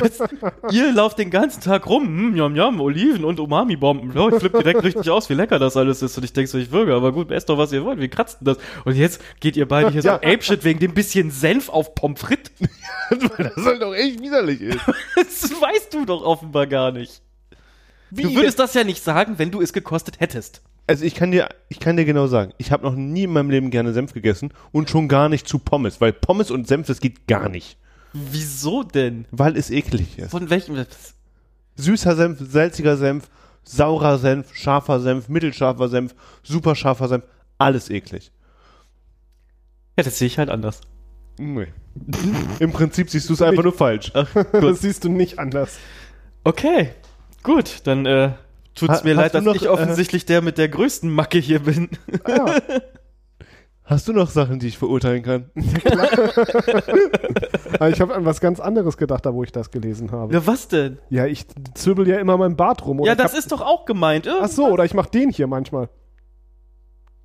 [SPEAKER 1] was, ihr lauft den ganzen Tag rum, hm, jam, jam, Oliven und Umami-Bomben. Ja, ich flippe direkt richtig aus, wie lecker das alles ist. Und ich denke so, ich würge, aber gut, esst doch, was ihr wollt. Wie kratzt denn das? Und jetzt geht ihr beide hier
[SPEAKER 3] Ja.
[SPEAKER 1] so Apeshit wegen dem bisschen Senf auf Pommes frites.
[SPEAKER 3] Weil das halt doch echt widerlich ist.
[SPEAKER 1] Das weißt du doch offenbar gar nicht.
[SPEAKER 3] Wie?
[SPEAKER 1] Du würdest das ja nicht sagen, wenn du es gekostet hättest.
[SPEAKER 3] Also ich kann dir, ich kann dir genau sagen, ich habe noch nie in meinem Leben gerne Senf gegessen und schon gar nicht zu Pommes, weil Pommes und Senf, das geht gar nicht.
[SPEAKER 1] Wieso denn?
[SPEAKER 3] Weil es eklig ist.
[SPEAKER 1] Von welchem?
[SPEAKER 3] Süßer Senf, salziger Senf, saurer Senf, scharfer Senf, mittelscharfer Senf, super scharfer Senf, alles eklig.
[SPEAKER 1] Ja, das sehe ich halt anders.
[SPEAKER 3] Nee. Im Prinzip siehst du es einfach nur falsch.
[SPEAKER 2] Das siehst du nicht anders.
[SPEAKER 1] Okay, gut, dann äh, tut's
[SPEAKER 3] Ha-
[SPEAKER 1] mir leid, dass
[SPEAKER 3] noch,
[SPEAKER 1] ich offensichtlich der mit der größten Macke hier bin.
[SPEAKER 2] Ah, ja.
[SPEAKER 3] Hast du noch Sachen, die ich verurteilen kann?
[SPEAKER 2] Aber ich habe an was ganz anderes gedacht, da wo ich das gelesen habe.
[SPEAKER 1] Ja, was denn?
[SPEAKER 2] Ja, ich zwirbel ja immer meinen Bart rum.
[SPEAKER 1] ja, das
[SPEAKER 2] hab-
[SPEAKER 1] ist doch auch gemeint.
[SPEAKER 2] Ach so, oder ich mach den hier manchmal.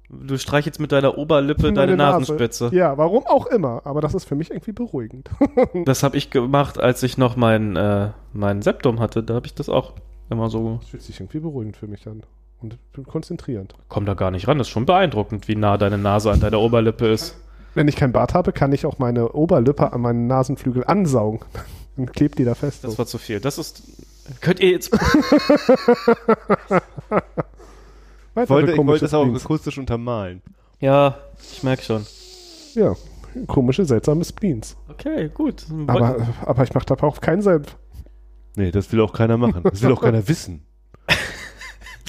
[SPEAKER 1] Du streichelst mit deiner Oberlippe
[SPEAKER 2] Meine
[SPEAKER 1] deine
[SPEAKER 2] Nase.
[SPEAKER 1] Nasenspitze.
[SPEAKER 2] Ja, warum auch immer. Aber das ist für mich irgendwie beruhigend.
[SPEAKER 1] Das habe ich gemacht, als ich noch mein, äh, mein Septum hatte. Da habe ich das auch immer so.
[SPEAKER 2] Das fühlt sich irgendwie beruhigend für mich an. Und konzentrierend.
[SPEAKER 1] Komm da gar nicht ran. Das ist schon beeindruckend, wie nah deine Nase an deiner Oberlippe ist.
[SPEAKER 2] Wenn ich kein Bart habe, kann ich auch meine Oberlippe an meinen Nasenflügel ansaugen. Dann klebt die da fest.
[SPEAKER 1] Das
[SPEAKER 2] so.
[SPEAKER 1] war zu viel. Das ist. Könnt ihr jetzt.
[SPEAKER 2] Weitere
[SPEAKER 3] Ich wollte, ich wollte es auch akustisch untermalen.
[SPEAKER 1] Ja, ich merke schon.
[SPEAKER 2] Ja, komische, seltsame Spleens.
[SPEAKER 1] Okay, gut.
[SPEAKER 2] Aber, aber ich mache da auch keinen Senf.
[SPEAKER 3] Nee, das will auch keiner machen. Das will auch keiner wissen.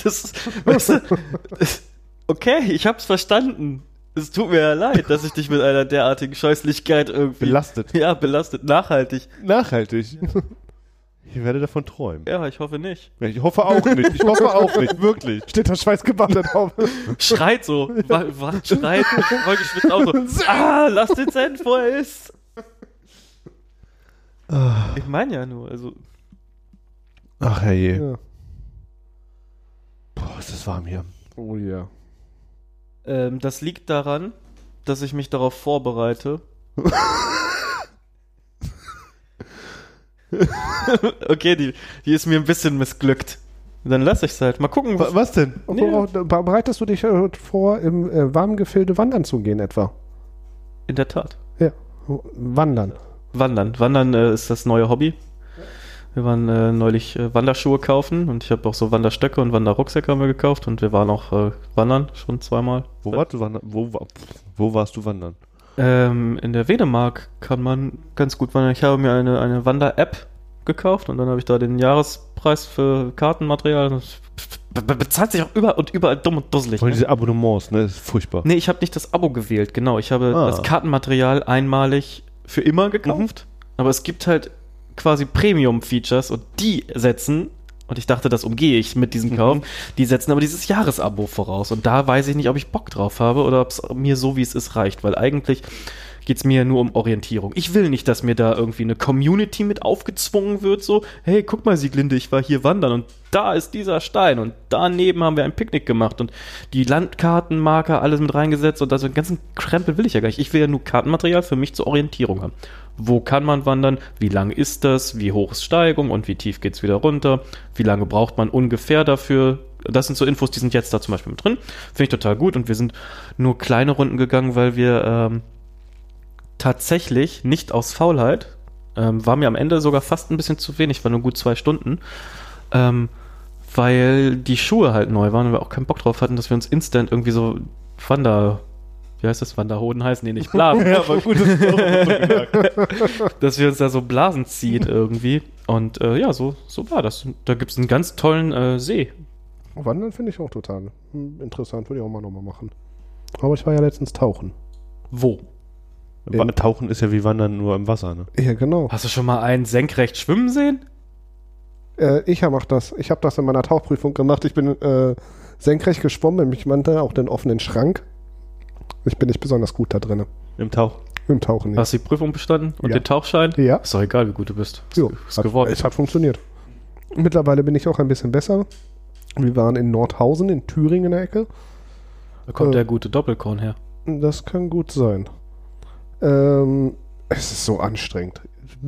[SPEAKER 1] Das, weißt du, das, okay, ich hab's verstanden. Es tut mir ja leid, dass ich dich mit einer derartigen Scheußlichkeit irgendwie
[SPEAKER 3] Belastet.
[SPEAKER 1] Ja, belastet, nachhaltig.
[SPEAKER 3] Nachhaltig. Ich werde davon träumen.
[SPEAKER 1] Ja, ich hoffe nicht.
[SPEAKER 3] Ich hoffe auch nicht. Ich hoffe auch nicht. Wirklich.
[SPEAKER 2] Steht da Schweißgebadet drauf.
[SPEAKER 1] Schreit so, wa- wa- schreit, voll geschwitzt auch so. Ah, lass den Senf, wo er ist. Ich meine ja nur, also
[SPEAKER 3] Ach herrje.
[SPEAKER 2] Ja.
[SPEAKER 3] Boah, ist das warm hier.
[SPEAKER 2] Oh ja.
[SPEAKER 1] ähm, das liegt daran, dass ich mich darauf vorbereite. okay, die, die ist mir ein bisschen missglückt. Dann lass ich's halt. Mal gucken,
[SPEAKER 3] Wa- Was denn?
[SPEAKER 1] Nee.
[SPEAKER 2] worauf, bereitest du dich äh, vor, im äh, warmen Gefilde wandern zu gehen etwa?
[SPEAKER 1] in der Tat.
[SPEAKER 2] Ja, wandern.
[SPEAKER 1] Wandern. Wandern äh, ist das neue Hobby. Wir waren äh, neulich äh, Wanderschuhe kaufen und ich habe auch so Wanderstöcke und Wanderrucksäcke haben wir gekauft und wir waren auch äh, wandern schon zweimal.
[SPEAKER 3] Wo, warst du wandern? Wo, wo warst du wandern?
[SPEAKER 1] Ähm, in der Wedemark kann man ganz gut wandern. Ich habe mir eine, eine Wander-App gekauft und dann habe ich da den Jahrespreis für Kartenmaterial. Be- be- bezahlt sich auch überall und überall dumm und dusselig.
[SPEAKER 3] Von
[SPEAKER 1] Ne?
[SPEAKER 3] diese Abonnements, ne? Das ist furchtbar.
[SPEAKER 1] Nee, ich habe nicht das Abo gewählt, genau. Ich habe
[SPEAKER 3] Ah.
[SPEAKER 1] das Kartenmaterial einmalig für immer gekauft. Aber es gibt halt quasi Premium-Features und die setzen, und ich dachte, das umgehe ich mit diesem Kauf, die setzen aber dieses Jahresabo voraus. Und da weiß ich nicht, ob ich Bock drauf habe oder ob es mir so, wie es ist, reicht. Weil eigentlich geht's mir ja nur um Orientierung. Ich will nicht, dass mir da irgendwie eine Community mit aufgezwungen wird, so, hey, guck mal, Sieglinde, ich war hier wandern und da ist dieser Stein und daneben haben wir ein Picknick gemacht und die Landkartenmarker, alles mit reingesetzt und das den ganzen Krempel will ich ja gar nicht. Ich will ja nur Kartenmaterial für mich zur Orientierung haben. Wo kann man wandern? Wie lang ist das? Wie hoch ist Steigung und wie tief geht's wieder runter? Wie lange braucht man ungefähr dafür? Das sind so Infos, die sind jetzt da zum Beispiel mit drin. Finde ich total gut und wir sind nur kleine Runden gegangen, weil wir ähm, tatsächlich nicht aus Faulheit, ähm, war mir am Ende sogar fast ein bisschen zu wenig, war nur gut zwei Stunden, ähm, weil die Schuhe halt neu waren und wir auch keinen Bock drauf hatten, dass wir uns instant irgendwie so Wander, wie heißt das, Wanderhoden heißen die nicht, Blasen,
[SPEAKER 3] ja, aber gut, das
[SPEAKER 1] dass wir uns da so Blasen zieht irgendwie und äh, ja, so, so war das. Da gibt es einen ganz tollen äh, See.
[SPEAKER 2] Wandern finde ich auch total interessant, würde ich auch mal nochmal machen. Aber ich war ja letztens tauchen.
[SPEAKER 1] Wo?
[SPEAKER 3] Wa- Tauchen ist ja wie Wandern nur im Wasser, ne?
[SPEAKER 2] Ja, genau.
[SPEAKER 1] Hast du schon mal einen senkrecht schwimmen sehen?
[SPEAKER 2] Äh, ich mach das. Ich habe das in meiner Tauchprüfung gemacht. Ich bin äh, senkrecht geschwommen. Ich meinte auch den offenen Schrank. Ich bin nicht besonders gut da drin.
[SPEAKER 3] Im Tauch.
[SPEAKER 2] Im Tauchen nicht.
[SPEAKER 1] Hast du die Prüfung bestanden und
[SPEAKER 2] Ja.
[SPEAKER 1] den Tauchschein?
[SPEAKER 2] Ja.
[SPEAKER 1] Ist doch egal, wie gut du bist. Ist,
[SPEAKER 2] Jo,
[SPEAKER 1] ist
[SPEAKER 2] hat,
[SPEAKER 1] geworden.
[SPEAKER 2] Es hat funktioniert. Mittlerweile bin ich auch ein bisschen besser. Wir waren in Nordhausen, in Thüringen in der Ecke.
[SPEAKER 1] Da kommt
[SPEAKER 2] äh,
[SPEAKER 1] der gute Doppelkorn her.
[SPEAKER 2] Das kann gut sein. Ähm, es ist so anstrengend.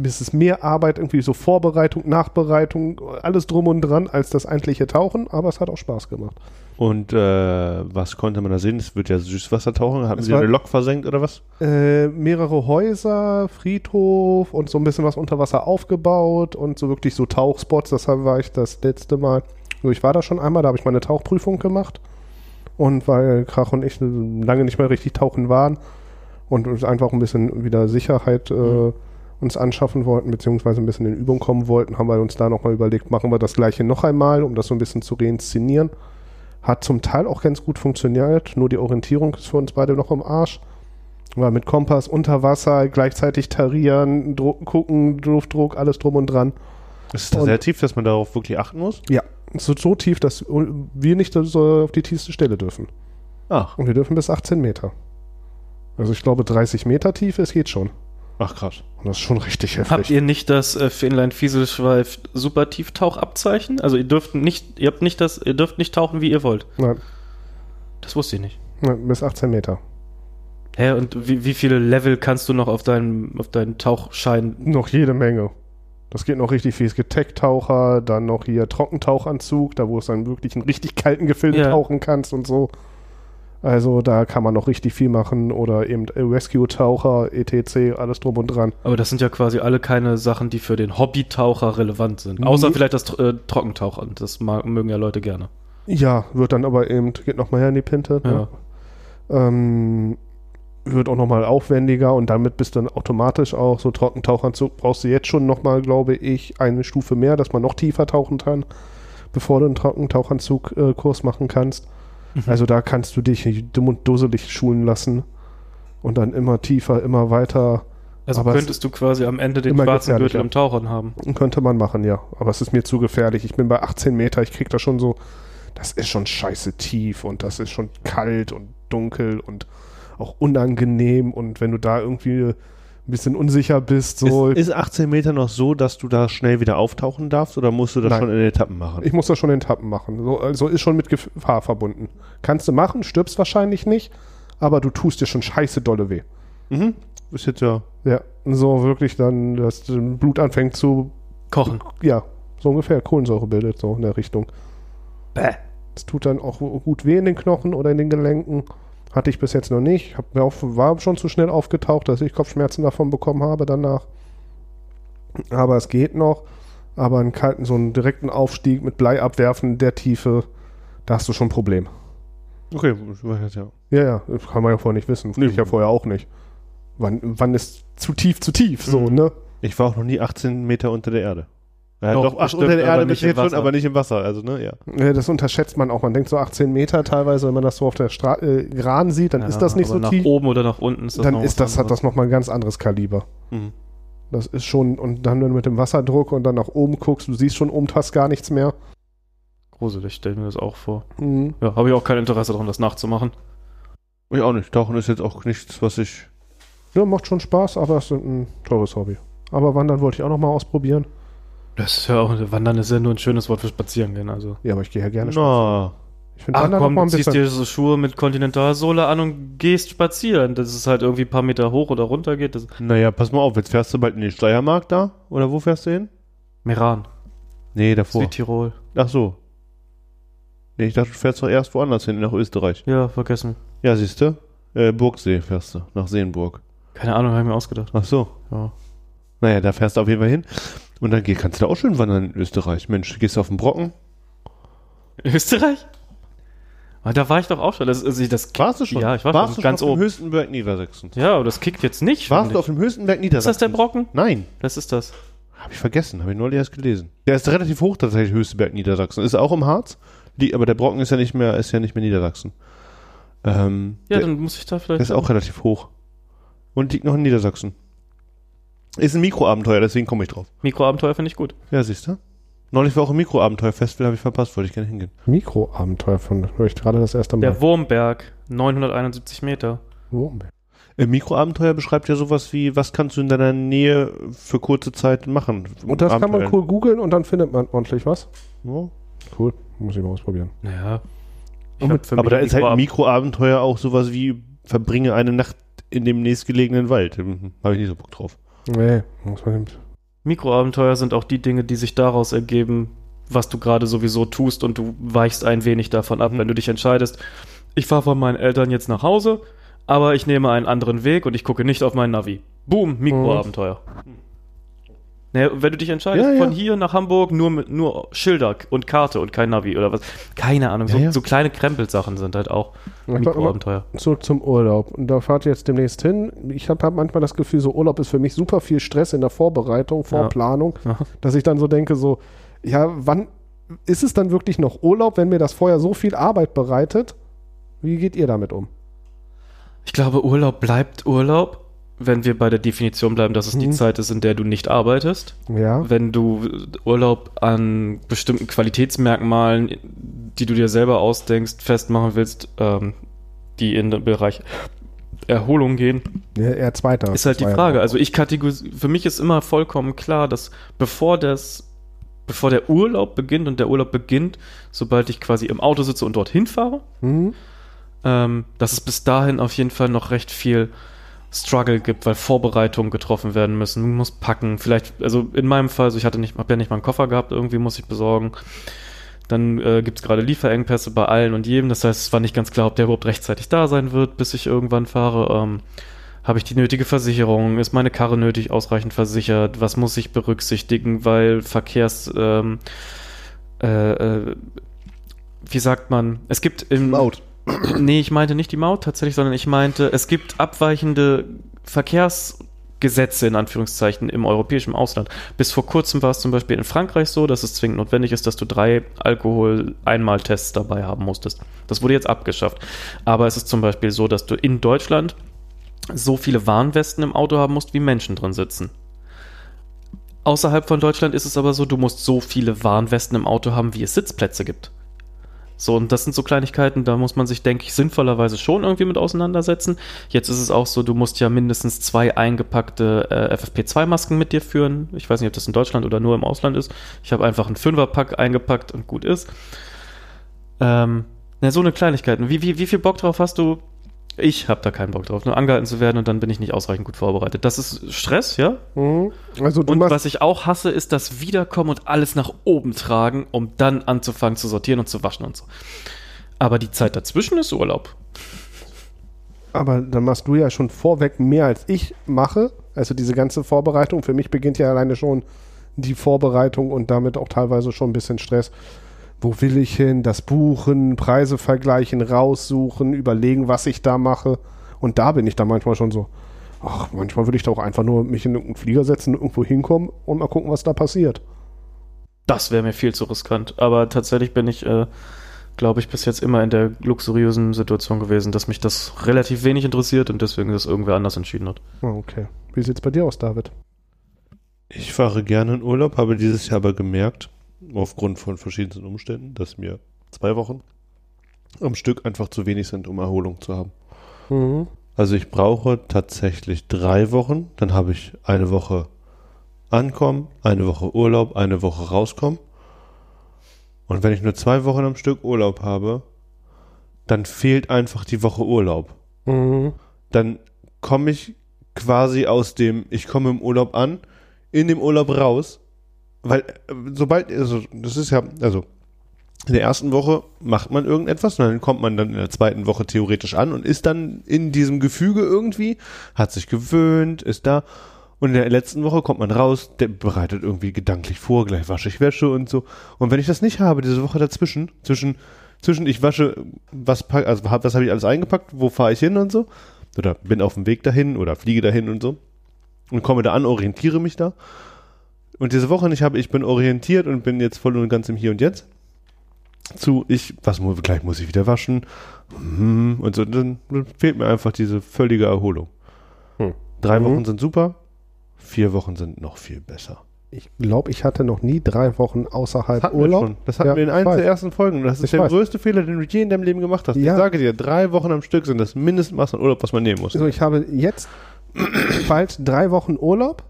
[SPEAKER 2] Es ist mehr Arbeit, irgendwie so Vorbereitung, Nachbereitung, alles drum und dran, als das eigentliche Tauchen, aber es hat auch Spaß gemacht.
[SPEAKER 3] Und äh, was konnte man da sehen? Es wird ja Süßwassertauchen. Hatten
[SPEAKER 2] Es
[SPEAKER 3] Sie eine Lok versenkt oder was?
[SPEAKER 2] Äh, mehrere Häuser, Friedhof und so ein bisschen was unter Wasser aufgebaut und so wirklich so Tauchspots. Das war ich das letzte Mal. Ich war da schon einmal, da habe ich meine Tauchprüfung gemacht. Und weil Krach und ich lange nicht mehr richtig tauchen waren und uns einfach ein bisschen wieder Sicherheit äh, uns anschaffen wollten, beziehungsweise ein bisschen in Übung kommen wollten, haben wir uns da nochmal überlegt, machen wir das gleiche noch einmal, um das so ein bisschen zu reinszenieren. Hat zum Teil auch ganz gut funktioniert, nur die Orientierung ist für uns beide noch im Arsch. War mit Kompass unter Wasser, gleichzeitig tarieren, Druck, gucken, Luftdruck, alles drum und dran.
[SPEAKER 3] Ist es da
[SPEAKER 2] Und-
[SPEAKER 3] sehr tief, dass man darauf wirklich achten muss?
[SPEAKER 2] Ja, es wird so tief, dass wir nicht so auf die tiefste Stelle dürfen.
[SPEAKER 3] Ach,
[SPEAKER 2] Und wir dürfen bis 18 Meter. Also ich glaube 30 Meter tief, es geht schon.
[SPEAKER 3] ach krass.
[SPEAKER 2] Und das ist schon richtig heftig.
[SPEAKER 1] Habt ihr nicht das äh, Finnland Fieselschweif super Tieftauchabzeichen? Also ihr dürft nicht, ihr habt nicht das, ihr dürft nicht tauchen, wie ihr wollt.
[SPEAKER 2] Nein,
[SPEAKER 1] Das wusste ich nicht.
[SPEAKER 2] nein, bis 18 Meter.
[SPEAKER 1] Hä, und wie, wie viele Level kannst du noch auf deinen, auf deinen Tauchschein?
[SPEAKER 2] Noch jede Menge. Das geht noch richtig viel. Es gibt Tech-Taucher, dann noch hier Trockentauchanzug, da wo es dann wirklich in richtig kalten Gefilden
[SPEAKER 1] Ja.
[SPEAKER 2] tauchen kannst und so. Also da kann man noch richtig viel machen. Oder eben äh, Rescue-Taucher, etc., alles drum und dran.
[SPEAKER 1] Aber das sind ja quasi alle keine Sachen, die für den Hobbytaucher relevant sind. Außer
[SPEAKER 2] Nee.
[SPEAKER 1] vielleicht das äh, Trockentauchern. Das mag, mögen ja Leute gerne.
[SPEAKER 2] Ja, wird dann aber eben, geht noch mal her in die Pinte. Ne? Ähm, wird auch nochmal aufwendiger und damit bist du dann automatisch auch so Trockentauchanzug brauchst du jetzt schon nochmal, glaube ich, eine Stufe mehr, dass man noch tiefer tauchen kann, bevor du einen Trockentauchanzug-Kurs machen kannst. Also da kannst du dich dumm und dusselig schulen lassen und dann immer tiefer, immer weiter
[SPEAKER 1] Also
[SPEAKER 2] Aber es
[SPEAKER 1] könntest du quasi am Ende den schwarzen Gürtel im Tauchern haben.
[SPEAKER 2] könnte man machen, ja. Aber es ist mir zu gefährlich. Ich bin bei 18 Meter, ich krieg da schon so, das ist schon scheiße tief und das ist schon kalt und dunkel und auch unangenehm und wenn du da irgendwie ein bisschen unsicher bist, so,
[SPEAKER 3] Ist, ist 18 Meter noch so, dass du da schnell wieder auftauchen darfst oder musst du das
[SPEAKER 2] Nein.
[SPEAKER 3] schon in Etappen machen?
[SPEAKER 2] ich muss das schon in Etappen machen. So, also ist schon mit Gefahr verbunden. Kannst du machen, stirbst wahrscheinlich nicht, aber du tust dir schon scheiße dolle weh.
[SPEAKER 3] Mhm. Ist jetzt ja.
[SPEAKER 2] Ja, so wirklich dann, dass das Blut anfängt zu,
[SPEAKER 1] Kochen.
[SPEAKER 2] ja, so ungefähr Kohlensäure bildet, so in der Richtung.
[SPEAKER 1] Bäh.
[SPEAKER 2] Es tut dann auch gut weh in den Knochen oder in den Gelenken. Hatte ich bis jetzt noch nicht. Hab mir auch, war schon zu schnell aufgetaucht, dass ich Kopfschmerzen davon bekommen habe danach. Aber es geht noch. Aber einen kalten, so einen direkten Aufstieg mit Blei abwerfen der Tiefe, da hast du schon ein Problem.
[SPEAKER 3] Okay, ja.
[SPEAKER 2] Ja, ja, das kann man ja vorher nicht wissen.
[SPEAKER 3] Nee.
[SPEAKER 2] Ich ja vorher auch nicht. Wann, wann ist zu tief, zu tief? So,
[SPEAKER 3] Mhm.
[SPEAKER 2] ne?
[SPEAKER 3] Ich war auch noch nie 18 Meter unter der Erde. Ja,
[SPEAKER 1] Doch,
[SPEAKER 3] doch, ach,
[SPEAKER 1] bestimmt,
[SPEAKER 3] unter der Erde
[SPEAKER 1] im
[SPEAKER 3] schon, aber nicht im Wasser. Also, ne, ja.
[SPEAKER 2] Ja, Das unterschätzt man auch. Man denkt so 18 Meter teilweise, wenn man das so auf der Stra äh, Gran sieht, dann
[SPEAKER 1] Ja,
[SPEAKER 2] ist das nicht so
[SPEAKER 1] nach
[SPEAKER 2] tief.
[SPEAKER 1] oben oder nach unten ist das
[SPEAKER 2] Dann
[SPEAKER 1] noch
[SPEAKER 2] ist das, hat das nochmal ein ganz anderes Kaliber.
[SPEAKER 3] Mhm.
[SPEAKER 2] Das ist schon, und dann, wenn du mit dem Wasserdruck und dann nach oben guckst, du siehst schon oben fast gar nichts mehr.
[SPEAKER 1] Gruselig, stell mir das auch vor.
[SPEAKER 2] Mhm.
[SPEAKER 1] Ja, habe ich auch kein Interesse daran, das nachzumachen.
[SPEAKER 3] Ich auch nicht. Tauchen ist jetzt auch nichts, was ich
[SPEAKER 2] Ja, macht schon Spaß, aber es ist ein teures Hobby. Aber Wandern wollte ich auch noch mal ausprobieren.
[SPEAKER 1] Das ist ja auch, Wandern ist ja nur ein schönes Wort für spazieren gehen. Also.
[SPEAKER 2] Ja, aber ich gehe ja gerne spazieren. Ich finde
[SPEAKER 1] Ach
[SPEAKER 2] Wandern
[SPEAKER 1] komm,
[SPEAKER 2] mal ein
[SPEAKER 1] ziehst
[SPEAKER 2] bisschen...
[SPEAKER 1] dir so Schuhe mit Kontinentalsohle an und gehst spazieren. Das ist halt irgendwie ein paar Meter hoch oder runter geht. Das
[SPEAKER 3] naja, pass mal auf, jetzt fährst du bald in den Steiermark da? Oder wo fährst du hin?
[SPEAKER 1] Meran,
[SPEAKER 3] Nee, davor.
[SPEAKER 1] Südtirol.
[SPEAKER 3] Ach so. Nee, ich dachte, du fährst doch erst woanders hin, nach Österreich.
[SPEAKER 1] Ja, vergessen.
[SPEAKER 3] Ja, siehst du? Äh, Burgsee fährst du, nach Seenburg.
[SPEAKER 1] Keine Ahnung, habe ich mir ausgedacht.
[SPEAKER 3] Ach so.
[SPEAKER 1] Ja.
[SPEAKER 3] Naja, da fährst du auf jeden Fall hin. Und dann kannst du da auch schön wandern in Österreich. Mensch, gehst du auf den Brocken?
[SPEAKER 1] Österreich? Ah, Da war ich doch auch schon. Das, also das,
[SPEAKER 3] Warst du schon?
[SPEAKER 1] Ja, ich war
[SPEAKER 3] Warst
[SPEAKER 1] schon
[SPEAKER 3] du
[SPEAKER 1] ganz
[SPEAKER 3] schon auf
[SPEAKER 1] oben.
[SPEAKER 3] dem höchsten Berg Niedersachsens?
[SPEAKER 1] ja, aber das kickt jetzt nicht.
[SPEAKER 3] Warst du auf dem höchsten Berg
[SPEAKER 1] ich. Ist das der Brocken?
[SPEAKER 3] Nein,
[SPEAKER 1] Das ist das.
[SPEAKER 3] habe ich vergessen. Habe ich neulich erst gelesen. Der ist relativ hoch tatsächlich, der höchste Berg Niedersachsen. Ist auch im Harz, die, aber der Brocken ist ja nicht mehr, ist ja nicht mehr Niedersachsen. Ähm,
[SPEAKER 1] Ja,
[SPEAKER 3] der,
[SPEAKER 1] dann muss ich da
[SPEAKER 3] der
[SPEAKER 1] vielleicht.
[SPEAKER 3] ist auch relativ hoch. Und liegt noch in Niedersachsen. Ist ein Mikroabenteuer, deswegen komme ich drauf.
[SPEAKER 1] Mikroabenteuer finde ich gut.
[SPEAKER 3] Ja, siehst du? Neulich war auch ein Mikroabenteuer-Festival, habe ich verpasst, wollte ich gerne hingehen.
[SPEAKER 2] Mikroabenteuer von, höre ich gerade das erste Mal.
[SPEAKER 1] Der Wurmberg, 971 Meter.
[SPEAKER 2] Oh,
[SPEAKER 3] Äh, Mikroabenteuer beschreibt ja sowas wie, was kannst du in deiner Nähe für kurze Zeit machen?
[SPEAKER 2] Und das kann man cool googeln und dann findet man ordentlich was.
[SPEAKER 3] Ja.
[SPEAKER 2] Cool, muss ich mal ausprobieren.
[SPEAKER 1] Naja. Hab
[SPEAKER 3] Aber da ist halt ein
[SPEAKER 1] Mikroab-
[SPEAKER 3] Mikroabenteuer auch sowas wie, verbringe eine Nacht in dem nächstgelegenen Wald. Hm, Habe ich nicht so Bock drauf.
[SPEAKER 2] Nee, muss man
[SPEAKER 1] Mikroabenteuer sind auch die Dinge, die sich daraus ergeben, was du gerade sowieso tust und du weichst ein wenig davon ab,
[SPEAKER 3] Mhm.
[SPEAKER 1] wenn du dich entscheidest, ich fahre von meinen Eltern jetzt nach Hause, aber ich nehme einen anderen Weg und ich gucke nicht auf mein Navi. Boom, Mikroabenteuer. Naja, wenn du dich entscheidest,
[SPEAKER 3] Ja, ja.
[SPEAKER 1] von hier nach Hamburg nur mit nur Schilder und Karte und kein Navi oder was, keine Ahnung, so,
[SPEAKER 3] Ja,
[SPEAKER 1] so kleine Krempelsachen sind halt auch Mikroabenteuer.
[SPEAKER 2] zurück zum Urlaub. Und da fahrt ihr jetzt demnächst hin. Ich habe hab manchmal das Gefühl, so Urlaub ist für mich super viel Stress in der Vorbereitung, Vorplanung, dass ich dann so denke, so, ja, wann ist es dann wirklich noch Urlaub, wenn mir das vorher so viel Arbeit bereitet? Wie geht ihr damit um?
[SPEAKER 1] Ich glaube, Urlaub bleibt Urlaub, wenn wir bei der Definition bleiben, dass es die
[SPEAKER 2] Mhm.
[SPEAKER 1] Zeit ist, in der du nicht arbeitest.
[SPEAKER 2] Ja,
[SPEAKER 1] Wenn du Urlaub an bestimmten Qualitätsmerkmalen, die du dir selber ausdenkst, festmachen willst, ähm, die in den Bereich Erholung gehen,
[SPEAKER 2] ja eher zweiter.
[SPEAKER 1] ist halt die
[SPEAKER 2] Das war
[SPEAKER 1] Frage. Also ich kategorisiere, für mich ist immer vollkommen klar, dass bevor das, bevor der Urlaub beginnt und der Urlaub beginnt, sobald ich quasi im Auto sitze und dorthin fahre,
[SPEAKER 2] Mhm.
[SPEAKER 1] ähm, dass es bis dahin auf jeden Fall noch recht viel Struggle gibt, weil Vorbereitungen getroffen werden müssen. Man muss packen. Vielleicht, also in meinem Fall, also ich hatte nicht, habe ja nicht mal einen Koffer gehabt, irgendwie muss ich besorgen. Dann äh, gibt es gerade Lieferengpässe bei allen und jedem. Das heißt, es war nicht ganz klar, ob der überhaupt rechtzeitig da sein wird, bis ich irgendwann fahre. Ähm, habe ich die nötige Versicherung? Ist meine Karre nötig ausreichend versichert? Was muss ich berücksichtigen, weil Verkehrs ähm, äh, äh, wie sagt man? Es gibt im
[SPEAKER 3] Maut.
[SPEAKER 1] Nee, ich meinte nicht die Maut tatsächlich, sondern ich meinte, es gibt abweichende Verkehrsgesetze in Anführungszeichen im europäischen Ausland. Bis vor kurzem war es zum Beispiel in Frankreich so, dass es zwingend notwendig ist, dass du drei Alkohol-Einmaltests dabei haben musstest. Das wurde jetzt abgeschafft. Aber es ist zum Beispiel so, dass du in Deutschland so viele Warnwesten im Auto haben musst, wie Menschen drin sitzen. Außerhalb von Deutschland ist es aber so, du musst so viele Warnwesten im Auto haben, wie es Sitzplätze gibt. So, und das sind so Kleinigkeiten, da muss man sich, denke ich, sinnvollerweise schon irgendwie mit auseinandersetzen. Jetzt ist es auch so, du musst ja mindestens zwei eingepackte äh, FFP2-Masken mit dir führen. Ich weiß nicht, ob das in Deutschland oder nur im Ausland ist. Ich habe einfach einen Fünferpack eingepackt und gut ist. Ähm, na, so eine Kleinigkeiten. Wie, wie, wie viel Bock drauf hast du? Ich habe da keinen Bock drauf, nur angehalten zu werden und dann bin ich nicht ausreichend gut vorbereitet. Das ist Stress, ja?
[SPEAKER 2] Mhm. Also du
[SPEAKER 1] Und was ich auch hasse, ist das Wiederkommen und alles nach oben tragen, um dann anzufangen zu sortieren und zu waschen und so. Aber die Zeit dazwischen ist Urlaub.
[SPEAKER 2] Aber dann machst du ja schon vorweg mehr als ich mache. Also diese ganze Vorbereitung. Für mich beginnt ja alleine schon die Vorbereitung und damit auch teilweise schon ein bisschen Stress. Wo will ich hin? Das Buchen, Preise vergleichen, raussuchen, überlegen, was ich da mache. Und da bin ich dann manchmal schon so. Ach, manchmal würde ich da auch einfach nur mich in irgendeinen Flieger setzen, irgendwo hinkommen und mal gucken, was da passiert.
[SPEAKER 1] Das wäre mir viel zu riskant. Aber tatsächlich bin ich, äh, glaube ich, bis jetzt immer in der luxuriösen Situation gewesen, dass mich das relativ wenig interessiert und deswegen das irgendwer anders entschieden hat.
[SPEAKER 2] Ah, okay. Wie sieht's bei dir aus, David?
[SPEAKER 3] Ich fahre gerne in Urlaub, habe dieses Jahr aber gemerkt, aufgrund von verschiedensten Umständen, dass mir zwei Wochen am Stück einfach zu wenig sind, um Erholung zu haben.
[SPEAKER 2] Mhm.
[SPEAKER 3] Also ich brauche tatsächlich drei Wochen. Dann habe ich eine Woche ankommen, eine Woche Urlaub, eine Woche rauskommen. Und wenn ich nur zwei Wochen am Stück Urlaub habe, dann fehlt einfach die Woche Urlaub.
[SPEAKER 2] Mhm.
[SPEAKER 3] Dann komme ich quasi aus dem, ich komme im Urlaub an, in dem Urlaub raus. Weil äh, sobald, also das ist ja, also in der ersten Woche macht man irgendetwas und dann kommt man dann in der zweiten Woche theoretisch an und ist dann in diesem Gefüge irgendwie, hat sich gewöhnt, ist da. Und in der letzten Woche kommt man raus, der bereitet irgendwie gedanklich vor, gleich wasche ich Wäsche und so. Und wenn ich das nicht habe, diese Woche dazwischen, zwischen, zwischen ich wasche, was, pack- also was habe ich alles eingepackt, wo fahre ich hin und so, oder bin auf dem Weg dahin oder fliege dahin und so und komme da an, orientiere mich da. Und diese Woche nicht habe, ich bin orientiert und bin jetzt voll und ganz im Hier und Jetzt. Zu, ich, was muss, gleich muss ich wieder waschen. hm, Und so, dann fehlt mir einfach diese völlige Erholung.
[SPEAKER 2] Hm.
[SPEAKER 3] Drei
[SPEAKER 2] Mhm.
[SPEAKER 3] Wochen sind super, vier Wochen sind noch viel besser.
[SPEAKER 2] Ich glaube, ich hatte noch nie drei Wochen außerhalb
[SPEAKER 3] wir
[SPEAKER 2] Urlaub.
[SPEAKER 3] schon. Das hatten
[SPEAKER 2] Ja,
[SPEAKER 3] wir in einer der ersten Folgen. Das ist
[SPEAKER 2] Ich
[SPEAKER 3] der
[SPEAKER 2] weiß.
[SPEAKER 3] größte Fehler, den du je in deinem Leben gemacht hast.
[SPEAKER 2] Ja.
[SPEAKER 3] Ich sage dir, drei Wochen am Stück sind das Mindestmaß an Urlaub, was man nehmen muss.
[SPEAKER 2] Also ich habe jetzt bald drei Wochen Urlaub.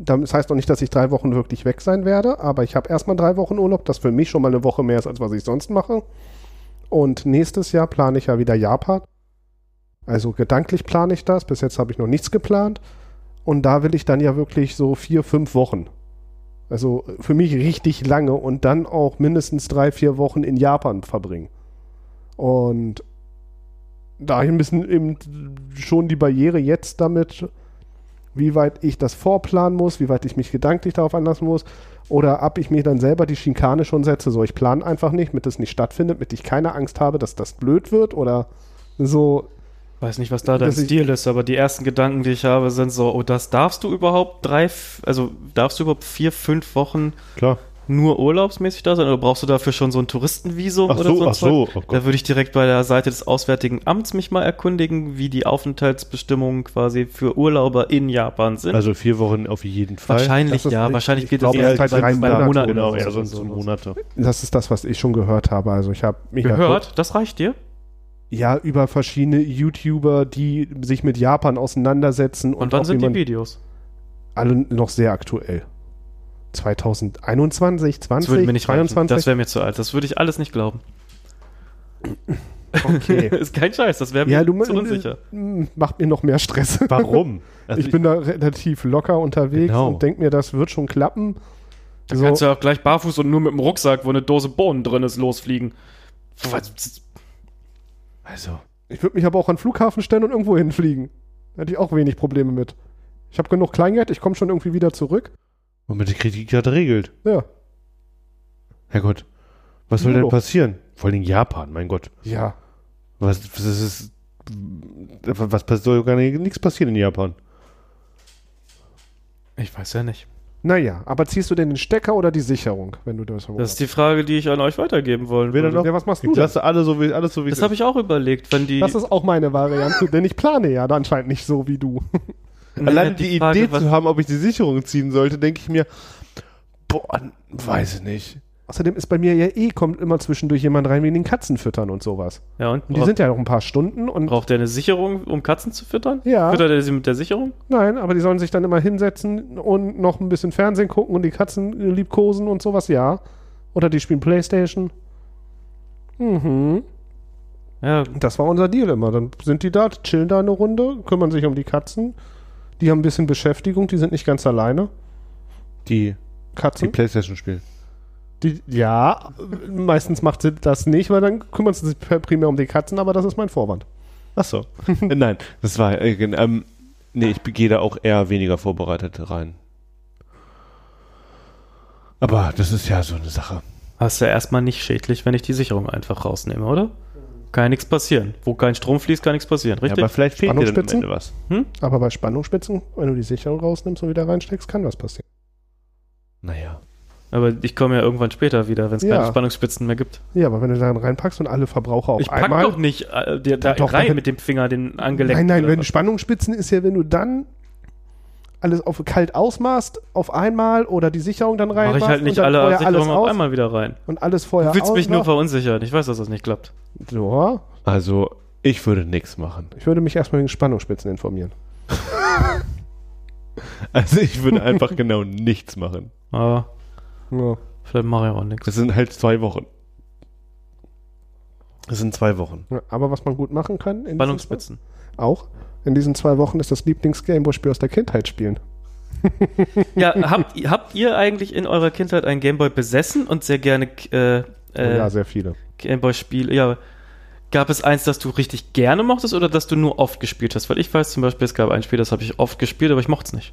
[SPEAKER 2] Das heißt noch nicht, dass ich drei Wochen wirklich weg sein werde, aber ich habe erstmal drei Wochen Urlaub, das für mich schon mal eine Woche mehr ist, als was ich sonst mache. Und nächstes Jahr plane ich ja wieder Japan. Also gedanklich plane ich das. Bis jetzt habe ich noch nichts geplant. Und da will ich dann ja wirklich so vier, fünf Wochen. Also für mich richtig lange und dann auch mindestens drei, vier Wochen in Japan verbringen. Und da ich ein bisschen eben schon die Barriere jetzt damit, wie weit ich das vorplanen muss, wie weit ich mich gedanklich darauf anlassen muss. Oder ob ich mir dann selber die Schikane schon setze, so ich plane einfach nicht, damit es nicht stattfindet, damit ich keine Angst habe, dass das blöd wird oder so.
[SPEAKER 1] Weiß nicht, was da dein Stil ist, aber die ersten Gedanken, die ich habe, sind so, oh, das darfst du überhaupt drei, also darfst du überhaupt vier, fünf Wochen
[SPEAKER 3] Klar.
[SPEAKER 1] Nur urlaubsmäßig da sein oder brauchst du dafür schon so ein Touristenvisum
[SPEAKER 3] Ach
[SPEAKER 1] oder
[SPEAKER 3] so,
[SPEAKER 1] so? ein
[SPEAKER 3] ach
[SPEAKER 1] Zeug?
[SPEAKER 3] so. Oh
[SPEAKER 1] Da würde ich direkt bei der Seite des Auswärtigen Amts mich mal erkundigen, wie die Aufenthaltsbestimmungen quasi für Urlauber in Japan sind.
[SPEAKER 3] Also vier Wochen auf jeden Fall.
[SPEAKER 1] wahrscheinlich ja,
[SPEAKER 2] ich-
[SPEAKER 1] wahrscheinlich
[SPEAKER 2] ich
[SPEAKER 1] geht es
[SPEAKER 2] das
[SPEAKER 1] eher
[SPEAKER 2] halt drei
[SPEAKER 1] bei
[SPEAKER 2] Monate
[SPEAKER 1] Monaten
[SPEAKER 3] Genau, eher
[SPEAKER 1] so.
[SPEAKER 3] sonst Monate.
[SPEAKER 2] Das ist das, was ich schon gehört habe. Also ich habe mich ja
[SPEAKER 1] Gehört? Das reicht dir?
[SPEAKER 2] Ja, über verschiedene YouTuber, die sich mit Japan auseinandersetzen.
[SPEAKER 1] Und wann
[SPEAKER 2] auch
[SPEAKER 1] sind die Videos?
[SPEAKER 2] Alle noch sehr aktuell. 2021, 20,
[SPEAKER 1] Das würde mir nicht reichen.
[SPEAKER 2] 22?
[SPEAKER 1] Das wäre mir zu alt. Das würde ich alles nicht glauben.
[SPEAKER 2] okay.
[SPEAKER 1] ist kein Scheiß, das wäre mir
[SPEAKER 2] ja, du
[SPEAKER 1] zu unsicher.
[SPEAKER 2] äh, macht mir noch mehr Stress.
[SPEAKER 3] Warum? Also
[SPEAKER 2] ich bin da relativ locker unterwegs
[SPEAKER 3] Genau.
[SPEAKER 2] und denke mir, das wird schon klappen.
[SPEAKER 1] Da
[SPEAKER 2] So,
[SPEAKER 1] kannst du ja auch gleich barfuß und nur mit dem Rucksack, wo eine Dose Bohnen drin ist, losfliegen.
[SPEAKER 3] Also,
[SPEAKER 2] ich würde mich aber auch an den Flughafen stellen und irgendwo hinfliegen. Da hätte ich auch wenig Probleme mit. Ich habe genug Kleingeld, ich komme schon irgendwie wieder zurück.
[SPEAKER 3] Womit die Kritik gerade regelt.
[SPEAKER 2] Ja.
[SPEAKER 3] Herrgott. Was soll
[SPEAKER 2] Ja,
[SPEAKER 3] denn
[SPEAKER 2] doch.
[SPEAKER 3] passieren? Vor allem Japan, mein Gott.
[SPEAKER 2] Ja.
[SPEAKER 3] Was, was ist. Was was soll gar nicht, nichts passieren in Japan?
[SPEAKER 1] Ich weiß ja nicht.
[SPEAKER 2] Naja, aber ziehst du denn den Stecker oder die Sicherung, wenn du das
[SPEAKER 1] Das ist die Frage, die ich an euch weitergeben wollen
[SPEAKER 3] Weder
[SPEAKER 1] würde.
[SPEAKER 3] noch.
[SPEAKER 2] Ja, was machst du
[SPEAKER 3] Ich
[SPEAKER 2] denn?
[SPEAKER 3] lasse alle so wie, alles so wie
[SPEAKER 1] Das habe ich auch überlegt, wenn die.
[SPEAKER 2] Das ist auch meine Variante, denn ich plane ja anscheinend nicht so wie du.
[SPEAKER 3] Allein die,
[SPEAKER 1] Frage,
[SPEAKER 3] Idee zu haben, ob ich die Sicherung ziehen sollte, denke ich mir, boah, weiß ich nicht.
[SPEAKER 2] Außerdem ist bei mir ja eh, kommt immer zwischendurch jemand rein wegen den Katzen füttern und sowas.
[SPEAKER 1] Ja, und?
[SPEAKER 2] Und die sind ja noch ein paar Stunden und
[SPEAKER 1] Braucht der eine Sicherung, um Katzen zu füttern?
[SPEAKER 2] Ja.
[SPEAKER 1] Füttert er sie mit der Sicherung?
[SPEAKER 2] nein, aber die sollen sich dann immer hinsetzen und noch ein bisschen Fernsehen gucken und die Katzen liebkosen und sowas, ja. Oder die spielen Playstation. Mhm.
[SPEAKER 1] Ja,
[SPEAKER 2] Das war unser Deal immer. Dann sind die da, chillen da eine Runde, kümmern sich um die Katzen. Die haben ein bisschen Beschäftigung, die sind nicht ganz alleine.
[SPEAKER 3] Die, die
[SPEAKER 2] Katzen.
[SPEAKER 3] Playstation spielen.
[SPEAKER 2] Die, ja, meistens macht sie das nicht, weil dann kümmern sie sich primär um die Katzen, aber das ist mein Vorwand.
[SPEAKER 3] Ach so. Nein, das war, äh, ähm, nee, ich gehe da auch eher weniger vorbereitet rein. Aber das ist ja so eine Sache.
[SPEAKER 1] hast du ja erstmal nicht schädlich, wenn ich die Sicherung einfach rausnehme, oder? Kann ja nichts passieren. Wo kein Strom fließt, kann nichts passieren,
[SPEAKER 3] Ja,
[SPEAKER 1] richtig?
[SPEAKER 3] aber vielleicht fehlt dir dann am
[SPEAKER 2] Spannungsspitzen?
[SPEAKER 3] Ende was.
[SPEAKER 2] Aber bei Spannungsspitzen, wenn du die Sicherung rausnimmst und wieder reinsteckst, kann was passieren.
[SPEAKER 3] Naja.
[SPEAKER 1] Aber ich komme ja irgendwann später wieder, wenn es
[SPEAKER 2] Ja.
[SPEAKER 1] keine Spannungsspitzen mehr gibt.
[SPEAKER 2] Ja, aber wenn du da reinpackst und alle Verbraucher auf
[SPEAKER 1] ich pack
[SPEAKER 2] einmal.
[SPEAKER 1] doch nicht äh, dir da
[SPEAKER 2] Doch,
[SPEAKER 1] rein mit dem Finger den angeleckt.
[SPEAKER 2] nein, nein, wenn
[SPEAKER 1] was.
[SPEAKER 2] Spannungsspitzen ist ja, wenn du dann alles auf kalt ausmachst, auf einmal oder die Sicherung dann rein
[SPEAKER 1] Mache ich halt nicht alle
[SPEAKER 2] vorher alles
[SPEAKER 1] Sicherungen auf einmal wieder rein.
[SPEAKER 2] und alles vorher
[SPEAKER 1] Du willst mich nur verunsichern. Ich weiß, dass das nicht klappt.
[SPEAKER 2] Ja,
[SPEAKER 3] Also, Ich würde nichts machen.
[SPEAKER 2] Ich würde mich erstmal wegen Spannungsspitzen informieren.
[SPEAKER 3] Also ich würde einfach genau nichts machen.
[SPEAKER 1] Aber
[SPEAKER 2] Ja.
[SPEAKER 1] vielleicht mache ich auch nichts.
[SPEAKER 3] Das sind halt zwei Wochen. Das sind zwei Wochen.
[SPEAKER 2] Ja, Aber was man gut machen kann, in diesen
[SPEAKER 1] Ballungsspitzen.
[SPEAKER 2] zwei- auch in diesen zwei Wochen ist das Lieblings-Gameboy-Spiel aus der Kindheit spielen.
[SPEAKER 1] Ja, habt, ihr- habt ihr eigentlich in eurer Kindheit einen Gameboy besessen und sehr gerne äh, äh,
[SPEAKER 2] ja, sehr viele.
[SPEAKER 1] Gameboy-Spiele? Ja, gab es eins, das du richtig gerne mochtest oder das du nur oft gespielt hast? Weil ich weiß zum Beispiel, es gab ein Spiel, das habe ich oft gespielt, aber ich mochte es nicht.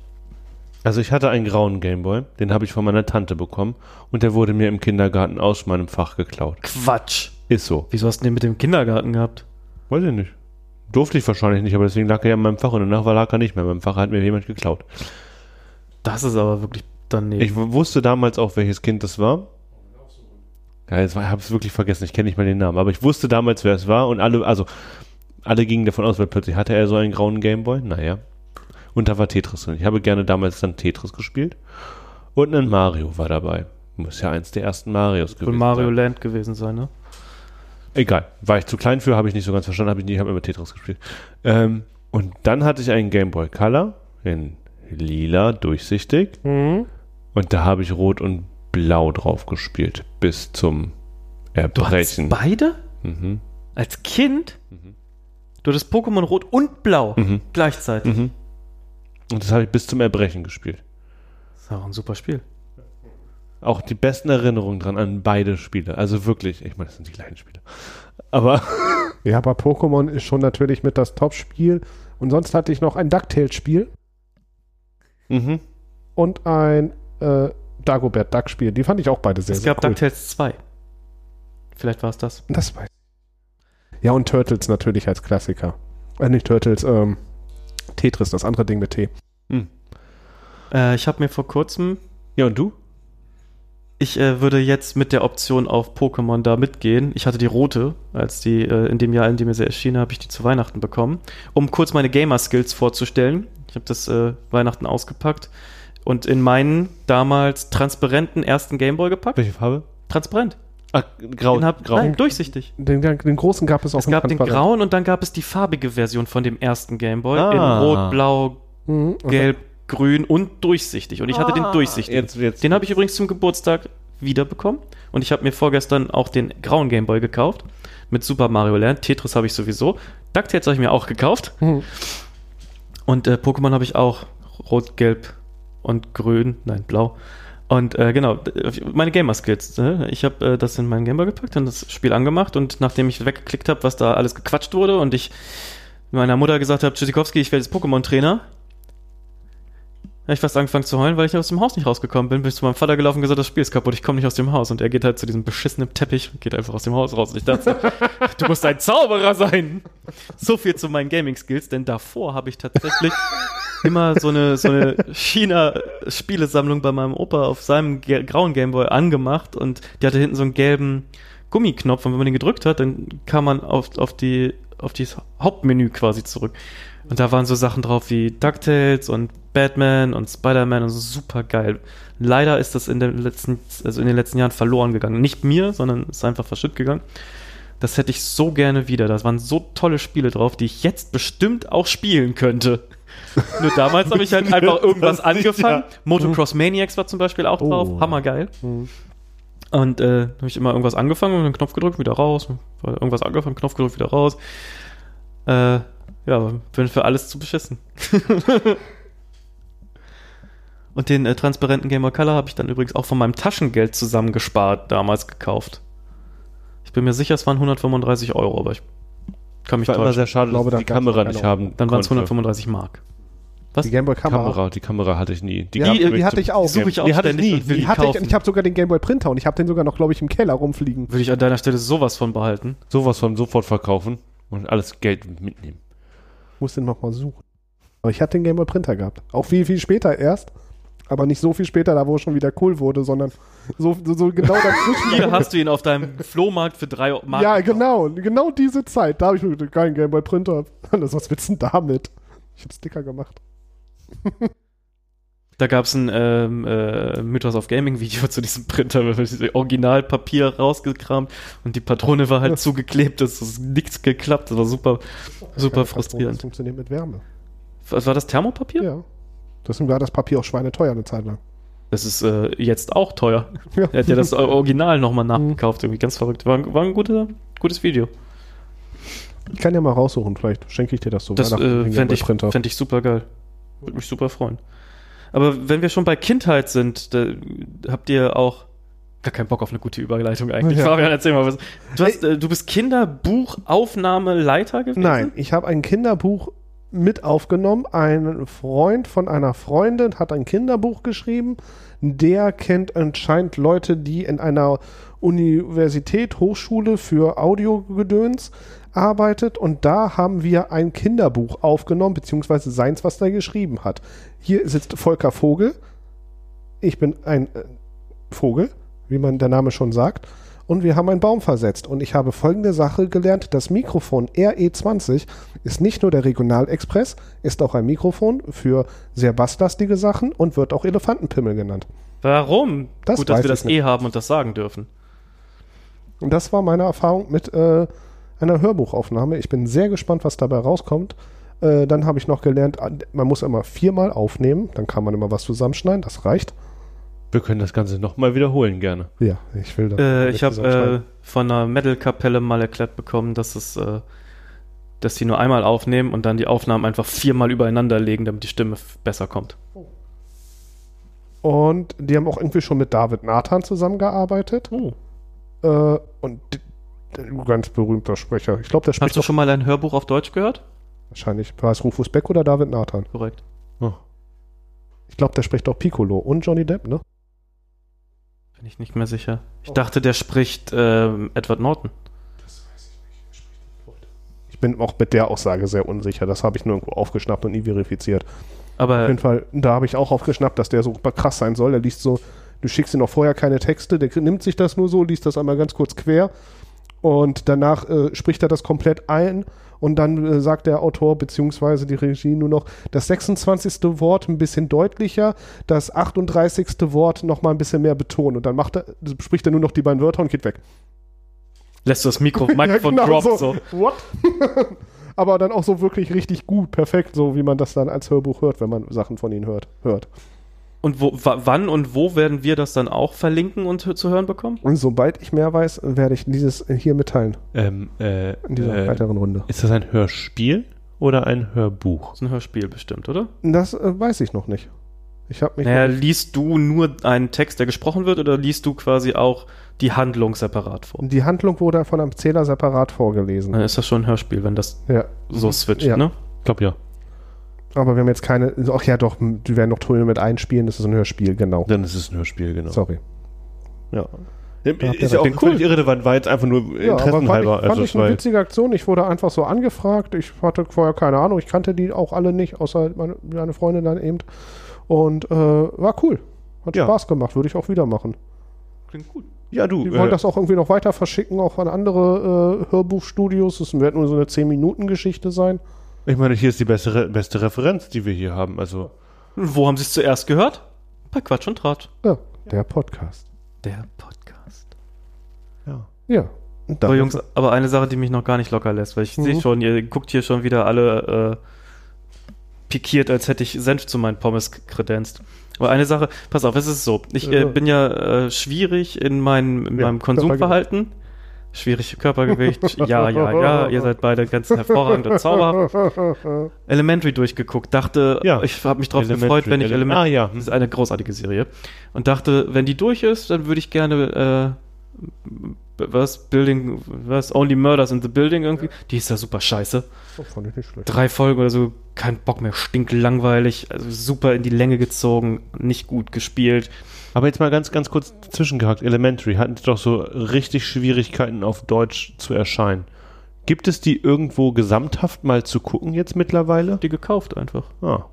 [SPEAKER 3] Also ich hatte einen grauen Gameboy, den habe ich von meiner Tante bekommen und der wurde mir im Kindergarten aus meinem Fach geklaut.
[SPEAKER 1] Quatsch.
[SPEAKER 3] Ist so.
[SPEAKER 1] Wieso hast du den mit dem Kindergarten gehabt?
[SPEAKER 3] Weiß ich nicht. Durfte ich wahrscheinlich nicht, aber deswegen lag er ja in meinem Fach und danach war lag er nicht mehr. In meinem Fach hat mir jemand geklaut.
[SPEAKER 1] Das ist aber wirklich daneben.
[SPEAKER 3] Ich wusste damals auch, welches Kind das war. Ja, jetzt habe ich es wirklich vergessen. Ich kenne nicht mal den Namen. Aber ich wusste damals, wer es war und alle, also alle gingen davon aus, weil plötzlich hatte er so einen grauen Gameboy. Naja. Und da war Tetris drin. Ich habe gerne damals dann Tetris gespielt. Und ein Mario war dabei. Muss ja eins der ersten Marios gewesen
[SPEAKER 1] Mario
[SPEAKER 3] sein.
[SPEAKER 1] Land gewesen sein, ne?
[SPEAKER 3] Egal. War ich zu klein für, habe ich nicht so ganz verstanden, habe ich nie, habe immer Tetris gespielt. Ähm, und dann hatte ich einen Game Boy Color in lila, durchsichtig.
[SPEAKER 2] Mhm.
[SPEAKER 3] Und da habe ich rot und blau drauf gespielt. Bis zum
[SPEAKER 1] Du
[SPEAKER 3] Erbrechen.
[SPEAKER 1] beide?
[SPEAKER 3] Mhm.
[SPEAKER 1] Als Kind? Du hattest Pokémon Rot und Blau
[SPEAKER 3] Mhm.
[SPEAKER 1] gleichzeitig.
[SPEAKER 3] Mhm. Und das habe ich bis zum Erbrechen gespielt.
[SPEAKER 1] Das ist auch ein super Spiel.
[SPEAKER 3] Auch die besten Erinnerungen dran an beide Spiele. Also wirklich, ich meine, das sind die kleinen Spiele. Aber
[SPEAKER 2] Ja, aber Pokémon ist schon natürlich mit das Top-Spiel. Und sonst hatte ich noch ein DuckTales-Spiel
[SPEAKER 3] mhm.
[SPEAKER 2] und ein äh, Dagobert Duck-Spiel. Die fand ich auch beide sehr,
[SPEAKER 1] es
[SPEAKER 2] sehr
[SPEAKER 1] gab
[SPEAKER 2] cool.
[SPEAKER 1] DuckTales 2. Vielleicht war es das.
[SPEAKER 2] Das weiß ich. Ja, und Turtles natürlich als Klassiker. Äh, nicht Turtles, ähm, Tetris, das andere Ding mit T.
[SPEAKER 1] Äh, ich habe mir vor kurzem,
[SPEAKER 3] ja, und du?
[SPEAKER 1] Ich äh, würde jetzt mit der Option auf Pokémon da mitgehen. Ich hatte die rote, als die äh, in dem Jahr, in dem sie erschienen, habe ich die zu Weihnachten bekommen. Um kurz meine Gamer-Skills vorzustellen. Ich habe das äh, Weihnachten ausgepackt und in meinen damals transparenten ersten Gameboy gepackt.
[SPEAKER 3] Welche Farbe?
[SPEAKER 1] Transparent.
[SPEAKER 3] Ah, grau.
[SPEAKER 1] Den hab,
[SPEAKER 3] grau.
[SPEAKER 1] Nein, durchsichtig.
[SPEAKER 2] Den, den großen gab es auch
[SPEAKER 1] Es
[SPEAKER 2] in
[SPEAKER 1] gab den grauen und dann gab es die farbige Version von dem ersten Gameboy in
[SPEAKER 3] Ah.
[SPEAKER 1] Rot, Blau,
[SPEAKER 2] Mhm. Und
[SPEAKER 1] Gelb, Grün und durchsichtig. Und ich hatte den durchsichtigen.
[SPEAKER 3] Jetzt, jetzt.
[SPEAKER 1] Den habe ich übrigens zum Geburtstag wiederbekommen. Und ich habe mir vorgestern auch den grauen Gameboy gekauft. Mit Super Mario Land. Tetris habe ich sowieso. DuckTales habe ich mir auch gekauft.
[SPEAKER 2] Mhm.
[SPEAKER 1] Und äh, Pokémon habe ich auch. Rot, Gelb und Grün. Nein, Blau. Und äh, genau, meine Gamer-Skills. Äh, ich habe äh, das in meinen Gameboy gepackt und das Spiel angemacht. Und nachdem ich weggeklickt habe, was da alles gequatscht wurde und ich meiner Mutter gesagt habe, Tschüssikowski, ich werde jetzt Pokémon-Trainer, habe ich fast angefangen zu heulen, weil ich aus dem Haus nicht rausgekommen bin. Bin ich zu meinem Vater gelaufen und gesagt, das Spiel ist kaputt, ich komme nicht aus dem Haus. Und er geht halt zu diesem beschissenen Teppich und geht einfach aus dem Haus raus. Und ich dachte, du musst ein Zauberer sein. So viel zu meinen Gaming-Skills, denn davor habe ich tatsächlich immer so eine, so eine China-Spielesammlung bei meinem Opa auf seinem grauen Gameboy angemacht und die hatte hinten so einen gelben Gummiknopf und wenn man den gedrückt hat, dann kam man auf, auf die auf dieses Hauptmenü quasi zurück. Und da waren so Sachen drauf wie DuckTales und Batman und Spider-Man und so super geil. Leider ist das in den letzten, also in den letzten Jahren verloren gegangen. Nicht mir, sondern ist einfach verschütt gegangen. Das hätte ich so gerne wieder. Das waren so tolle Spiele drauf, die ich jetzt bestimmt auch spielen könnte. Nur damals habe ich halt einfach irgendwas
[SPEAKER 3] Das
[SPEAKER 1] angefangen.
[SPEAKER 3] ja.
[SPEAKER 1] Motocross Maniacs war zum Beispiel auch drauf.
[SPEAKER 2] Oh.
[SPEAKER 1] Hammergeil. Und äh, habe ich immer irgendwas angefangen und einen Knopf gedrückt, wieder raus. Irgendwas angefangen, Knopf gedrückt, wieder raus. Äh, ja, bin für alles zu beschissen. und den äh, transparenten Game Boy Color habe ich dann übrigens auch von meinem Taschengeld zusammengespart damals gekauft. Ich bin mir sicher, es waren 135 Euro, aber ich kann mich
[SPEAKER 3] war immer
[SPEAKER 1] täuschen.
[SPEAKER 3] sehr schade,
[SPEAKER 2] Ich glaube,
[SPEAKER 3] dass ich die Kamera nicht haben
[SPEAKER 1] Dann waren es
[SPEAKER 3] konnte.
[SPEAKER 1] 135 Mark. Was?
[SPEAKER 2] Die Gameboy Kamera.
[SPEAKER 3] Kamera, die Kamera hatte ich nie.
[SPEAKER 2] Ja,
[SPEAKER 1] Die,
[SPEAKER 2] die hatte ich auch.
[SPEAKER 1] Suche ich auch
[SPEAKER 3] Die hatte ich nie.
[SPEAKER 2] Die
[SPEAKER 1] die
[SPEAKER 2] hatte ich, ich habe sogar den Gameboy Printer und ich habe den sogar noch, glaube ich, im Keller rumfliegen.
[SPEAKER 1] Würde ich an deiner Stelle sowas von behalten.
[SPEAKER 3] Sowas von sofort verkaufen und alles Geld mitnehmen.
[SPEAKER 2] Muss den noch mal suchen. Aber ich hatte den Gameboy Printer gehabt. Auch viel, viel später erst. Aber nicht so viel später, da wo es schon wieder cool wurde, sondern so, so, so genau dazwischen.
[SPEAKER 1] Hier hast du ihn auf deinem Flohmarkt für drei Mark.
[SPEAKER 2] ja, genau. Genau diese Zeit. Da habe ich mir gedacht, keinen Gameboy Printer. Alles, was willst du denn damit? Ich habe Sticker gemacht.
[SPEAKER 1] Da gab es ein ähm, äh, Mythos of Gaming Video zu diesem Printer, mit diesem Originalpapier rausgekramt und die Patrone war halt zugeklebt, es ist nichts geklappt, das war super, super
[SPEAKER 2] Keine
[SPEAKER 1] frustrierend.
[SPEAKER 2] Das funktioniert mit Wärme.
[SPEAKER 1] Was war das Thermopapier?
[SPEAKER 2] Ja. Deswegen war das Papier auch schweineteuer eine Zeit lang.
[SPEAKER 1] Das ist äh, jetzt auch teuer.
[SPEAKER 2] Ja.
[SPEAKER 1] Er hat ja das Original nochmal
[SPEAKER 2] Mhm.
[SPEAKER 1] nachgekauft, irgendwie ganz verrückt. War, ein- war ein guter, gutes Video.
[SPEAKER 2] Ich kann ja mal raussuchen, vielleicht schenke ich dir das so.
[SPEAKER 1] Das äh, fände ich, fänd ich super geil. Würde mich super freuen. Aber wenn wir schon bei Kindheit sind, habt ihr auch gar keinen Bock auf eine gute Überleitung eigentlich.
[SPEAKER 2] Ja.
[SPEAKER 1] Fabian, erzähl mal was. Du, hast, äh, du bist Kinderbuchaufnahmeleiter gewesen?
[SPEAKER 2] Nein, ich habe ein Kinderbuch mit aufgenommen. Ein Freund von einer Freundin hat ein Kinderbuch geschrieben. Der kennt anscheinend Leute, die in einer Universität, Hochschule für Audiogedöns arbeitet. Und da haben wir ein Kinderbuch aufgenommen, beziehungsweise seins, was er geschrieben hat. Hier sitzt Volker Vogel. Ich bin ein äh, Vogel, wie man der Name schon sagt. Und wir haben einen Baum versetzt. Und ich habe folgende Sache gelernt. Das Mikrofon RE20 ist nicht nur der Regionalexpress, ist auch ein Mikrofon für sehr basslastige Sachen und wird auch Elefantenpimmel genannt.
[SPEAKER 1] Warum?
[SPEAKER 2] Das
[SPEAKER 1] Gut, dass wir das
[SPEAKER 2] nicht.
[SPEAKER 1] eh haben und das sagen dürfen.
[SPEAKER 2] Und das war meine Erfahrung mit äh, einer Hörbuchaufnahme. Ich bin sehr gespannt, was dabei rauskommt. Äh, dann habe ich noch gelernt, an- man muss immer viermal aufnehmen. Dann kann man immer was zusammenschneiden. Das reicht.
[SPEAKER 3] Wir können das Ganze nochmal wiederholen, gerne.
[SPEAKER 2] Ja, ich will das.
[SPEAKER 1] Äh, ich habe äh, von einer Metal-Kapelle mal erklärt bekommen, dass es, äh, dass die nur einmal aufnehmen und dann die Aufnahmen einfach viermal übereinander legen, damit die Stimme besser kommt.
[SPEAKER 2] Und die haben auch irgendwie schon mit David Nathan zusammengearbeitet.
[SPEAKER 1] Oh.
[SPEAKER 2] Äh, und ganz berühmter Sprecher. Ich glaube, der spricht
[SPEAKER 1] Hast du schon mal ein Hörbuch auf Deutsch gehört?
[SPEAKER 2] wahrscheinlich. War es Rufus Beck oder David Nathan?
[SPEAKER 1] Korrekt.
[SPEAKER 3] Oh.
[SPEAKER 2] Ich glaube, der spricht auch Piccolo und Johnny Depp, ne?
[SPEAKER 1] Bin ich nicht mehr sicher. Ich
[SPEAKER 2] Oh.
[SPEAKER 1] dachte, der spricht ähm, Edward Norton.
[SPEAKER 2] Ich bin auch mit der Aussage sehr unsicher. Das habe ich nur irgendwo aufgeschnappt und nie verifiziert. Auf
[SPEAKER 1] Aber
[SPEAKER 2] jeden Fall, da habe ich auch aufgeschnappt, dass der so krass sein soll. Er liest so, du schickst ihm noch vorher keine Texte, der nimmt sich das nur so, liest das einmal ganz kurz quer und danach äh, spricht er das komplett ein und dann äh, sagt der Autor beziehungsweise die Regie nur noch das 26. Wort ein bisschen deutlicher, das 38. Wort noch mal ein bisschen mehr betonen und dann macht er, spricht er nur noch die beiden Wörter und geht weg.
[SPEAKER 1] lässt das Mikro, Mikrofon
[SPEAKER 2] Ja, genau
[SPEAKER 1] droppt so.
[SPEAKER 2] What? Aber dann auch so wirklich richtig gut, perfekt, so wie man das dann als Hörbuch hört, wenn man Sachen von ihnen hört. hört.
[SPEAKER 1] Und wo, wa- wann und wo werden wir das dann auch verlinken und zu hören bekommen?
[SPEAKER 2] Und sobald ich mehr weiß, werde ich dieses hier mitteilen
[SPEAKER 3] Ähm, äh,
[SPEAKER 2] in dieser
[SPEAKER 3] äh,
[SPEAKER 2] weiteren Runde.
[SPEAKER 3] ist das ein Hörspiel oder ein Hörbuch?
[SPEAKER 1] Das ist ein Hörspiel bestimmt, oder?
[SPEAKER 2] Das äh, weiß ich noch nicht. Ich habe mich.
[SPEAKER 1] Naja, liest du nur einen Text, der gesprochen wird, oder liest du quasi auch die Handlung separat vor?
[SPEAKER 2] die Handlung wurde von einem Zähler separat vorgelesen.
[SPEAKER 1] Dann ist das schon ein Hörspiel, wenn das
[SPEAKER 2] Ja.
[SPEAKER 1] so switcht,
[SPEAKER 2] Ja.
[SPEAKER 1] ne?
[SPEAKER 3] Ich glaube ja.
[SPEAKER 2] Aber wir haben jetzt keine. Ach ja, doch, die werden noch Töne mit einspielen. Das ist ein Hörspiel, genau.
[SPEAKER 3] Dann ist es ein Hörspiel, genau.
[SPEAKER 2] Sorry.
[SPEAKER 3] Ja. Ist ja auch
[SPEAKER 1] recht.
[SPEAKER 3] völlig irrelevant, war jetzt einfach nur
[SPEAKER 2] Ja, aber fand ich,
[SPEAKER 3] interessenhalber.
[SPEAKER 2] fand
[SPEAKER 3] also,
[SPEAKER 2] ich eine witzige Aktion. Ich wurde einfach so angefragt. Ich hatte vorher keine Ahnung. Ich kannte die auch alle nicht, außer meine, meine Freundin dann eben. Und äh, war cool. Hat
[SPEAKER 3] Ja.
[SPEAKER 2] Spaß gemacht. Würde ich auch wieder machen.
[SPEAKER 1] Klingt gut.
[SPEAKER 3] ja, du.
[SPEAKER 2] Die
[SPEAKER 3] äh,
[SPEAKER 2] wollen das auch irgendwie noch weiter verschicken, auch an andere äh, Hörbuchstudios. Das wird nur so eine 10-Minuten-Geschichte sein.
[SPEAKER 3] Ich meine, hier ist die beste, Re- beste Referenz, die wir hier haben. Also,
[SPEAKER 1] Wo haben sie es zuerst gehört? Bei Quatsch und Tratsch.
[SPEAKER 2] Ja, der Podcast.
[SPEAKER 1] Der Podcast.
[SPEAKER 3] ja.
[SPEAKER 2] Ja. Dann-
[SPEAKER 1] Jungs, aber eine Sache, die mich noch gar nicht locker lässt, weil ich
[SPEAKER 2] Mhm.
[SPEAKER 1] sehe schon, ihr guckt hier schon wieder alle äh, pikiert, als hätte ich Senf zu meinen Pommes kredenzt. Aber eine Sache, pass auf, es ist so, ich äh, bin ja äh, schwierig in, mein, in
[SPEAKER 2] Ja,
[SPEAKER 1] meinem Konsumverhalten. Schwierig Körpergewicht, ja, ja, ja, ihr seid beide ganz hervorragend und zauberhaft. Elementary durchgeguckt, dachte,
[SPEAKER 3] Ja.
[SPEAKER 1] ich habe mich drauf gefreut, wenn ich
[SPEAKER 3] Ele-
[SPEAKER 1] Elementary,
[SPEAKER 3] Ah, ja.
[SPEAKER 1] das ist eine großartige Serie, und dachte, wenn die durch ist, dann würde ich gerne, äh, was, Building, was, Only Murders in the Building irgendwie, die ist ja super scheiße.
[SPEAKER 2] Oh, fand ich nicht schlecht.
[SPEAKER 1] Drei Folgen oder so, kein Bock mehr, stinklangweilig, also super in die Länge gezogen, nicht gut gespielt.
[SPEAKER 3] Aber jetzt mal ganz, ganz kurz zwischengehakt. Elementary hatten doch so richtig Schwierigkeiten auf Deutsch zu erscheinen. Gibt es die irgendwo gesamthaft mal zu gucken jetzt mittlerweile?
[SPEAKER 1] Die gekauft einfach.
[SPEAKER 3] Ah.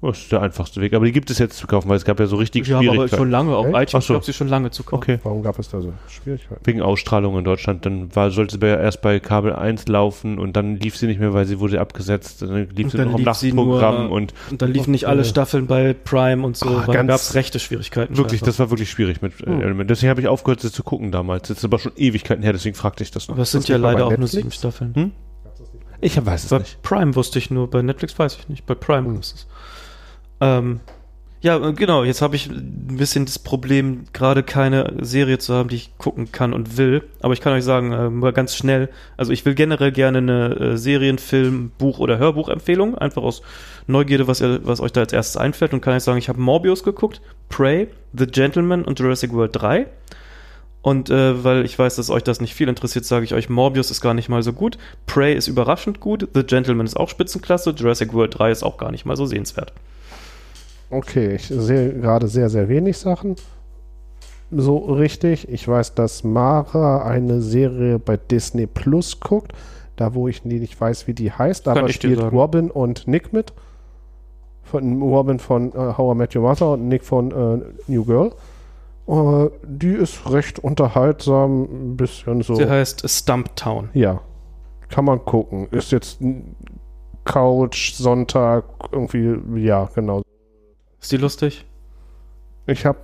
[SPEAKER 3] Das ist der einfachste Weg. Aber die gibt es jetzt zu kaufen, weil es gab ja so richtig
[SPEAKER 1] Ja, aber
[SPEAKER 3] Schwierigkeiten.
[SPEAKER 1] schon lange. Auf
[SPEAKER 2] Echt?
[SPEAKER 1] iTunes
[SPEAKER 3] so.
[SPEAKER 1] gab sie schon lange zu kaufen.
[SPEAKER 3] Okay.
[SPEAKER 2] Warum gab es da so Schwierigkeiten?
[SPEAKER 3] Wegen Ausstrahlung in Deutschland. Dann war, sollte sie erst bei Kabel 1 laufen und dann lief sie nicht mehr, weil sie wurde abgesetzt. Dann lief
[SPEAKER 1] Und
[SPEAKER 3] sie
[SPEAKER 1] dann
[SPEAKER 3] noch im Nachtprogramm
[SPEAKER 1] nur-
[SPEAKER 3] und
[SPEAKER 1] Und dann liefen nicht alle. Staffeln bei Prime und so,
[SPEAKER 3] ganz-
[SPEAKER 1] gab es rechte Schwierigkeiten.
[SPEAKER 3] wirklich, das war wirklich schwierig mit äh,
[SPEAKER 2] Hm.
[SPEAKER 3] Element. Deswegen habe ich aufgehört, sie zu gucken damals. Das ist aber schon Ewigkeiten her, deswegen fragte ich das noch.
[SPEAKER 1] Aber es sind
[SPEAKER 2] das
[SPEAKER 1] ja leider auch nur sieben Staffeln.
[SPEAKER 3] Hm? Ich weiß es
[SPEAKER 1] Bei
[SPEAKER 3] nicht.
[SPEAKER 1] Prime wusste ich nur, bei Netflix weiß ich nicht. Bei Prime
[SPEAKER 2] Hm.
[SPEAKER 1] ist es. Ähm, ja, äh, genau, jetzt habe ich ein bisschen das Problem, gerade keine Serie zu haben, die ich gucken kann und will. Aber ich kann euch sagen, äh, mal ganz schnell, also ich will generell gerne eine äh, Serien-, Film-, Buch- oder Hörbuchempfehlung, einfach aus Neugierde, was, ihr, was euch da als erstes einfällt. Und kann ich sagen, ich habe Morbius geguckt, Prey, The Gentleman und Jurassic World 3. Und äh, weil ich weiß, dass euch das nicht viel interessiert, sage ich euch, Morbius ist gar nicht mal so gut. Prey ist überraschend gut. The Gentleman ist auch Spitzenklasse. Jurassic World 3 ist auch gar nicht mal so sehenswert.
[SPEAKER 2] Okay, ich sehe gerade sehr, sehr wenig Sachen. So richtig. Ich weiß, dass Mara eine Serie bei Disney Plus guckt. Da, wo ich nie- nicht weiß, wie die heißt.
[SPEAKER 1] Kann
[SPEAKER 2] Aber spielt. Robin und Nick mit. Von Robin von äh, How I Met Your Mother und Nick von äh, New Girl. Äh, die ist recht unterhaltsam. Ein bisschen so.
[SPEAKER 1] Sie heißt Stump Town.
[SPEAKER 2] Ja. Kann man gucken. Ist jetzt Couch, Sonntag, irgendwie, ja, genau.
[SPEAKER 1] Ist die lustig?
[SPEAKER 2] Ich habe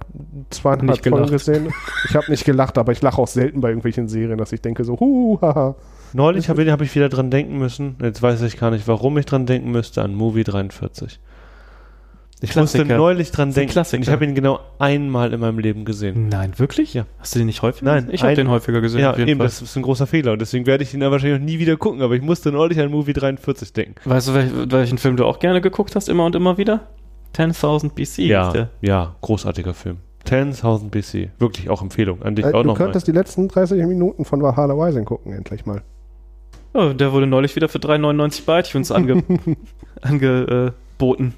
[SPEAKER 2] zweieinhalb
[SPEAKER 1] Nicht
[SPEAKER 2] Folgen
[SPEAKER 1] gelacht.
[SPEAKER 2] gesehen. Ich habe nicht gelacht, aber ich lache auch selten bei irgendwelchen Serien, dass ich denke so, hu, haha.
[SPEAKER 3] Neulich habe hab ich wieder dran denken müssen. Jetzt weiß ich gar nicht, warum ich dran denken müsste, an Movie 43. Ich musste
[SPEAKER 1] Klassiker.
[SPEAKER 3] neulich dran denken.
[SPEAKER 1] Klassiker.
[SPEAKER 3] Ich habe ihn genau einmal in meinem Leben gesehen.
[SPEAKER 1] Nein, wirklich?
[SPEAKER 3] Ja.
[SPEAKER 1] Hast du den nicht häufiger
[SPEAKER 3] Nein,
[SPEAKER 1] gesehen? Ich habe den häufiger gesehen.
[SPEAKER 3] Ja,
[SPEAKER 1] auf jeden
[SPEAKER 3] eben,
[SPEAKER 1] Fall.
[SPEAKER 3] das ist ein großer Fehler. Und deswegen werde ich ihn dann wahrscheinlich auch nie wieder gucken. Aber ich musste neulich an Movie 43 denken.
[SPEAKER 1] Weißt du, welch, welchen Film du auch gerne geguckt hast, immer und immer wieder? 10.000 BC. hieß
[SPEAKER 3] Ja,
[SPEAKER 1] der.
[SPEAKER 3] ja, großartiger Film. 10.000 BC. Wirklich auch Empfehlung. An dich
[SPEAKER 2] Äh,
[SPEAKER 3] auch
[SPEAKER 2] du
[SPEAKER 3] noch mal.
[SPEAKER 2] könntest die letzten 30 Minuten von Valhalla Rising gucken, endlich mal.
[SPEAKER 1] Oh, der wurde neulich wieder für 3,99 bei iTunes ange, angeboten.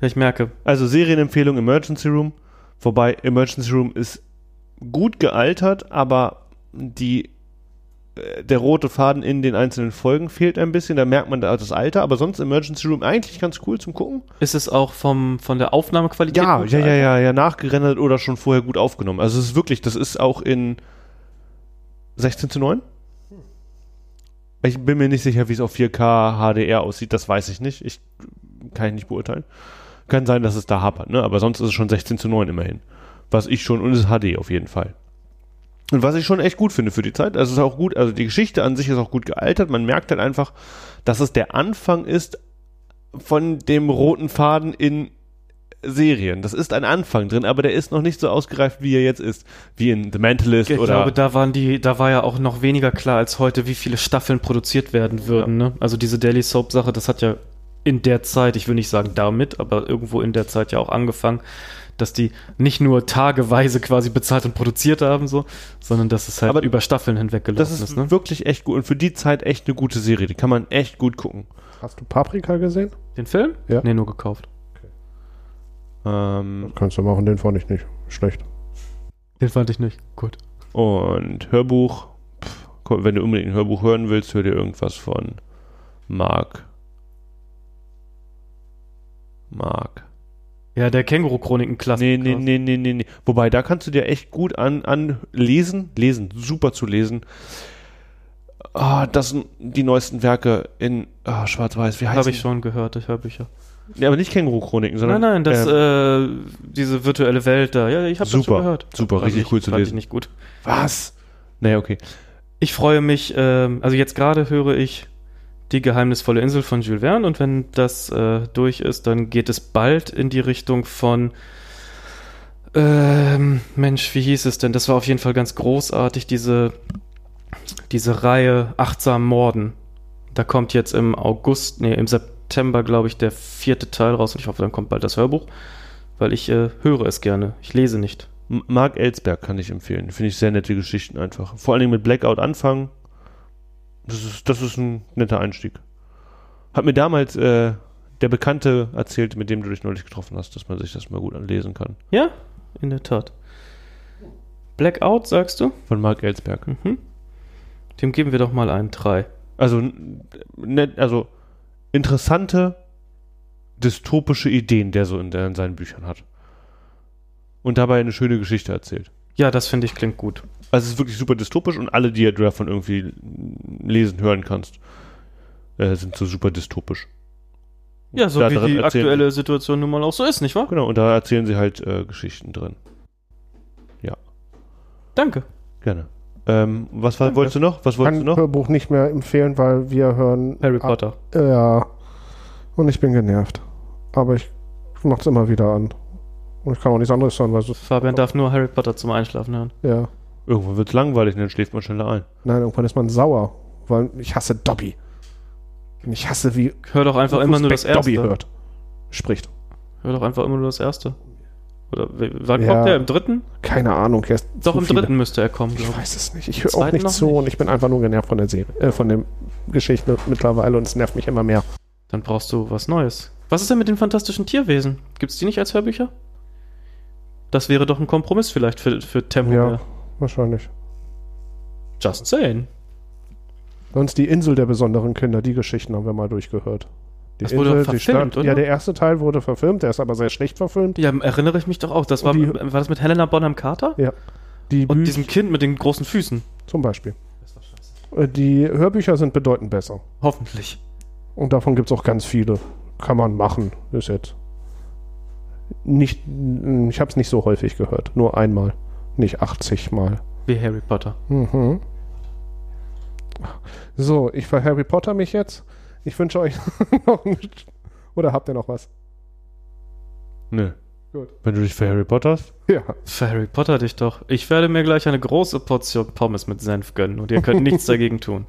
[SPEAKER 1] Ja, ich merke.
[SPEAKER 3] Also Serienempfehlung Emergency Room. Wobei Emergency Room ist gut gealtert, aber die äh, der rote Faden in den einzelnen Folgen fehlt ein bisschen. Da merkt man da das Alter, aber sonst Emergency Room eigentlich ganz cool zum gucken.
[SPEAKER 1] Ist es auch vom, von der Aufnahmequalität?
[SPEAKER 3] Ja, ja, ja, ja, ja, nachgerendert oder schon vorher gut aufgenommen. Also es ist wirklich, das ist auch in 16 zu 9. Ich bin mir nicht sicher, wie es auf 4K HDR aussieht, das weiß ich nicht. Ich kann ich nicht beurteilen. Kann sein, dass es da hapert, ne? Aber sonst ist es schon 16 zu 9 immerhin. Was ich schon, und es ist HD auf jeden Fall. Und was ich schon echt gut finde für die Zeit, also es ist auch gut, also die Geschichte an sich ist auch gut gealtert. Man merkt halt einfach, dass es der Anfang ist von dem roten Faden in Serien. Das ist ein Anfang drin, aber der ist noch nicht so ausgereift, wie er jetzt ist. Wie in The Mentalist
[SPEAKER 1] Ich
[SPEAKER 3] oder.
[SPEAKER 1] glaube, da waren die, da war ja auch noch weniger klar als heute, wie viele Staffeln produziert werden würden. Ne? Also diese Daily Soap Sache, das hat ja in der Zeit, ich will nicht sagen damit, aber irgendwo in der Zeit ja auch angefangen, dass die nicht nur tageweise quasi bezahlt und produziert haben, so, sondern dass es halt
[SPEAKER 3] Aber
[SPEAKER 1] über Staffeln hinweg gelaufen
[SPEAKER 3] das
[SPEAKER 1] ist.
[SPEAKER 3] ist
[SPEAKER 1] ne?
[SPEAKER 3] wirklich echt gut und für die Zeit echt eine gute Serie. Die kann man echt gut gucken.
[SPEAKER 2] Hast du Paprika gesehen?
[SPEAKER 1] Den Film?
[SPEAKER 2] Ja.
[SPEAKER 1] Nee, nur gekauft.
[SPEAKER 3] Ähm,
[SPEAKER 2] Kannst du machen, den fand ich nicht schlecht.
[SPEAKER 1] Den fand ich nicht. Gut.
[SPEAKER 3] und Hörbuch. Pff, wenn du unbedingt ein Hörbuch hören willst, hör dir irgendwas von Mark. Mark.
[SPEAKER 1] Ja, der Känguru-Chroniken-Klassiker.
[SPEAKER 3] Nee, nee, nee, nee, nee, nee. Wobei, da kannst du dir echt gut an, an lesen, lesen, super zu lesen. Ah, das sind die neuesten Werke in ah, Schwarz-Weiß. Wie heißt
[SPEAKER 1] Habe ich schon gehört, ich Hörbücher.
[SPEAKER 3] Ja, aber nicht Känguru-Chroniken, sondern.
[SPEAKER 1] Nein, nein, das,
[SPEAKER 3] ähm,
[SPEAKER 1] äh, diese virtuelle Welt da. Ja, ich habe das
[SPEAKER 3] Super,
[SPEAKER 1] schon gehört.
[SPEAKER 3] super,
[SPEAKER 1] Fand
[SPEAKER 3] richtig
[SPEAKER 1] ich,
[SPEAKER 3] cool zu
[SPEAKER 1] fand
[SPEAKER 3] lesen.
[SPEAKER 1] Ich nicht gut.
[SPEAKER 3] was? Naja, okay.
[SPEAKER 1] Ich freue mich, ähm, also jetzt gerade höre ich Die geheimnisvolle Insel von Jules Verne und wenn das äh, durch ist, dann geht es bald in die Richtung von ähm, Mensch, wie hieß es denn? Das war auf jeden Fall ganz großartig, diese, diese Reihe Achtsam Morden. Da kommt jetzt im August, nee, im September, glaube ich, der vierte Teil raus und ich hoffe, dann kommt bald das Hörbuch, weil ich äh, höre es gerne. Ich lese nicht.
[SPEAKER 3] Mark Ellsberg kann ich empfehlen. Finde ich sehr nette Geschichten einfach. Vor allen Dingen mit Blackout anfangen. Das ist, das ist ein netter Einstieg. Hat mir damals äh, der Bekannte erzählt, mit dem du dich neulich getroffen hast, dass man sich das mal gut anlesen kann.
[SPEAKER 1] Ja, in der Tat. Blackout, sagst du?
[SPEAKER 3] Von Mark Ellsberg.
[SPEAKER 1] Mhm. Dem geben wir doch mal einen 3.
[SPEAKER 3] Also, n- nett, also interessante dystopische Ideen der so in, der in seinen Büchern hat. Und dabei eine schöne Geschichte erzählt.
[SPEAKER 1] Ja, das finde ich klingt gut.
[SPEAKER 3] Also es ist wirklich super dystopisch und alle, die du davon irgendwie lesen, hören kannst, äh, sind so super dystopisch.
[SPEAKER 1] Ja, so
[SPEAKER 3] Da
[SPEAKER 1] wie die
[SPEAKER 3] erzählen-
[SPEAKER 1] aktuelle Situation nun mal auch so ist, nicht wahr?
[SPEAKER 3] Genau, und da erzählen sie halt äh, Geschichten drin.
[SPEAKER 1] Danke.
[SPEAKER 3] Gerne. Ähm, was war,
[SPEAKER 1] Danke.
[SPEAKER 3] wolltest du noch? Was wolltest
[SPEAKER 2] Kann
[SPEAKER 3] du noch?
[SPEAKER 2] Hörbuch nicht mehr empfehlen, weil wir hören.
[SPEAKER 1] Harry Potter.
[SPEAKER 2] Ah, ja. Und ich bin genervt. Aber ich mach's immer wieder an. Und ich kann auch nichts anderes hören, weil so,
[SPEAKER 1] Fabian darf nur Harry Potter zum Einschlafen hören.
[SPEAKER 2] ja.
[SPEAKER 3] Irgendwann wird es langweilig und dann schläft man schneller ein.
[SPEAKER 2] Nein, irgendwann ist man sauer. Weil ich hasse Dobby. Und ich hasse, wie
[SPEAKER 1] Hör doch einfach immer nur das
[SPEAKER 2] Speck Dobby
[SPEAKER 1] Erste.
[SPEAKER 2] hört. Spricht.
[SPEAKER 1] Hör doch einfach immer nur das Erste. Oder wann
[SPEAKER 2] Ja.
[SPEAKER 1] kommt der? Im dritten?
[SPEAKER 2] Keine Ahnung. Er ist
[SPEAKER 1] Doch, im
[SPEAKER 2] viele.
[SPEAKER 1] dritten müsste er kommen,
[SPEAKER 2] Ich weiß es nicht. Ich höre auch nicht zu
[SPEAKER 1] nicht.
[SPEAKER 2] und ich bin einfach nur genervt von der Serie, äh, von der Geschichte mittlerweile und es nervt mich immer mehr.
[SPEAKER 1] Dann brauchst du was Neues. Was ist denn mit den fantastischen Tierwesen? Gibt's die nicht als Hörbücher? Das wäre doch ein Kompromiss vielleicht für, für Tempo.
[SPEAKER 2] Ja. Wahrscheinlich.
[SPEAKER 1] Just saying.
[SPEAKER 2] Sonst die Insel der besonderen Kinder, die Geschichten haben wir mal durchgehört. Die
[SPEAKER 1] Das wurde
[SPEAKER 2] die
[SPEAKER 1] verfilmt, oder?
[SPEAKER 2] Ja, der erste Teil wurde verfilmt, der ist aber sehr schlecht verfilmt.
[SPEAKER 1] Ja, erinnere ich mich doch auch. Das war,
[SPEAKER 2] die-
[SPEAKER 1] war das mit Helena Bonham Carter?
[SPEAKER 2] Die
[SPEAKER 1] Und
[SPEAKER 2] Büch-
[SPEAKER 1] diesem Kind mit den großen Füßen.
[SPEAKER 2] zum Beispiel. Äh, Die Hörbücher sind bedeutend besser.
[SPEAKER 1] Hoffentlich.
[SPEAKER 2] Und davon gibt es auch ganz viele. Kann man machen. Ist jetzt nicht. Ich habe es nicht so häufig gehört. Nur einmal. Nicht 80 Mal.
[SPEAKER 1] Wie Harry Potter.
[SPEAKER 2] Mhm. So, ich ver Harry Potter mich jetzt. Ich wünsche euch noch ein. Oder habt ihr noch was?
[SPEAKER 3] Nö.
[SPEAKER 2] Gut.
[SPEAKER 3] Wenn du dich für Harry Potter hast,
[SPEAKER 2] Ja.
[SPEAKER 1] Für Harry Potter dich doch. Ich werde mir gleich eine große Portion Pommes mit Senf gönnen und ihr könnt nichts dagegen tun.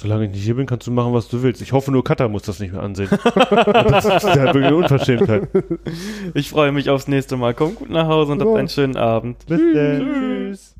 [SPEAKER 3] Solange ich nicht hier bin, kannst du machen, was du willst. Ich hoffe nur, Katha muss das nicht mehr ansehen. das ist ja wirklich eine Unverschämtheit.
[SPEAKER 1] Ich freue mich aufs nächste Mal. Komm gut nach Hause und
[SPEAKER 2] So.
[SPEAKER 1] habt einen schönen Abend.
[SPEAKER 3] Bis dann. Tschüss.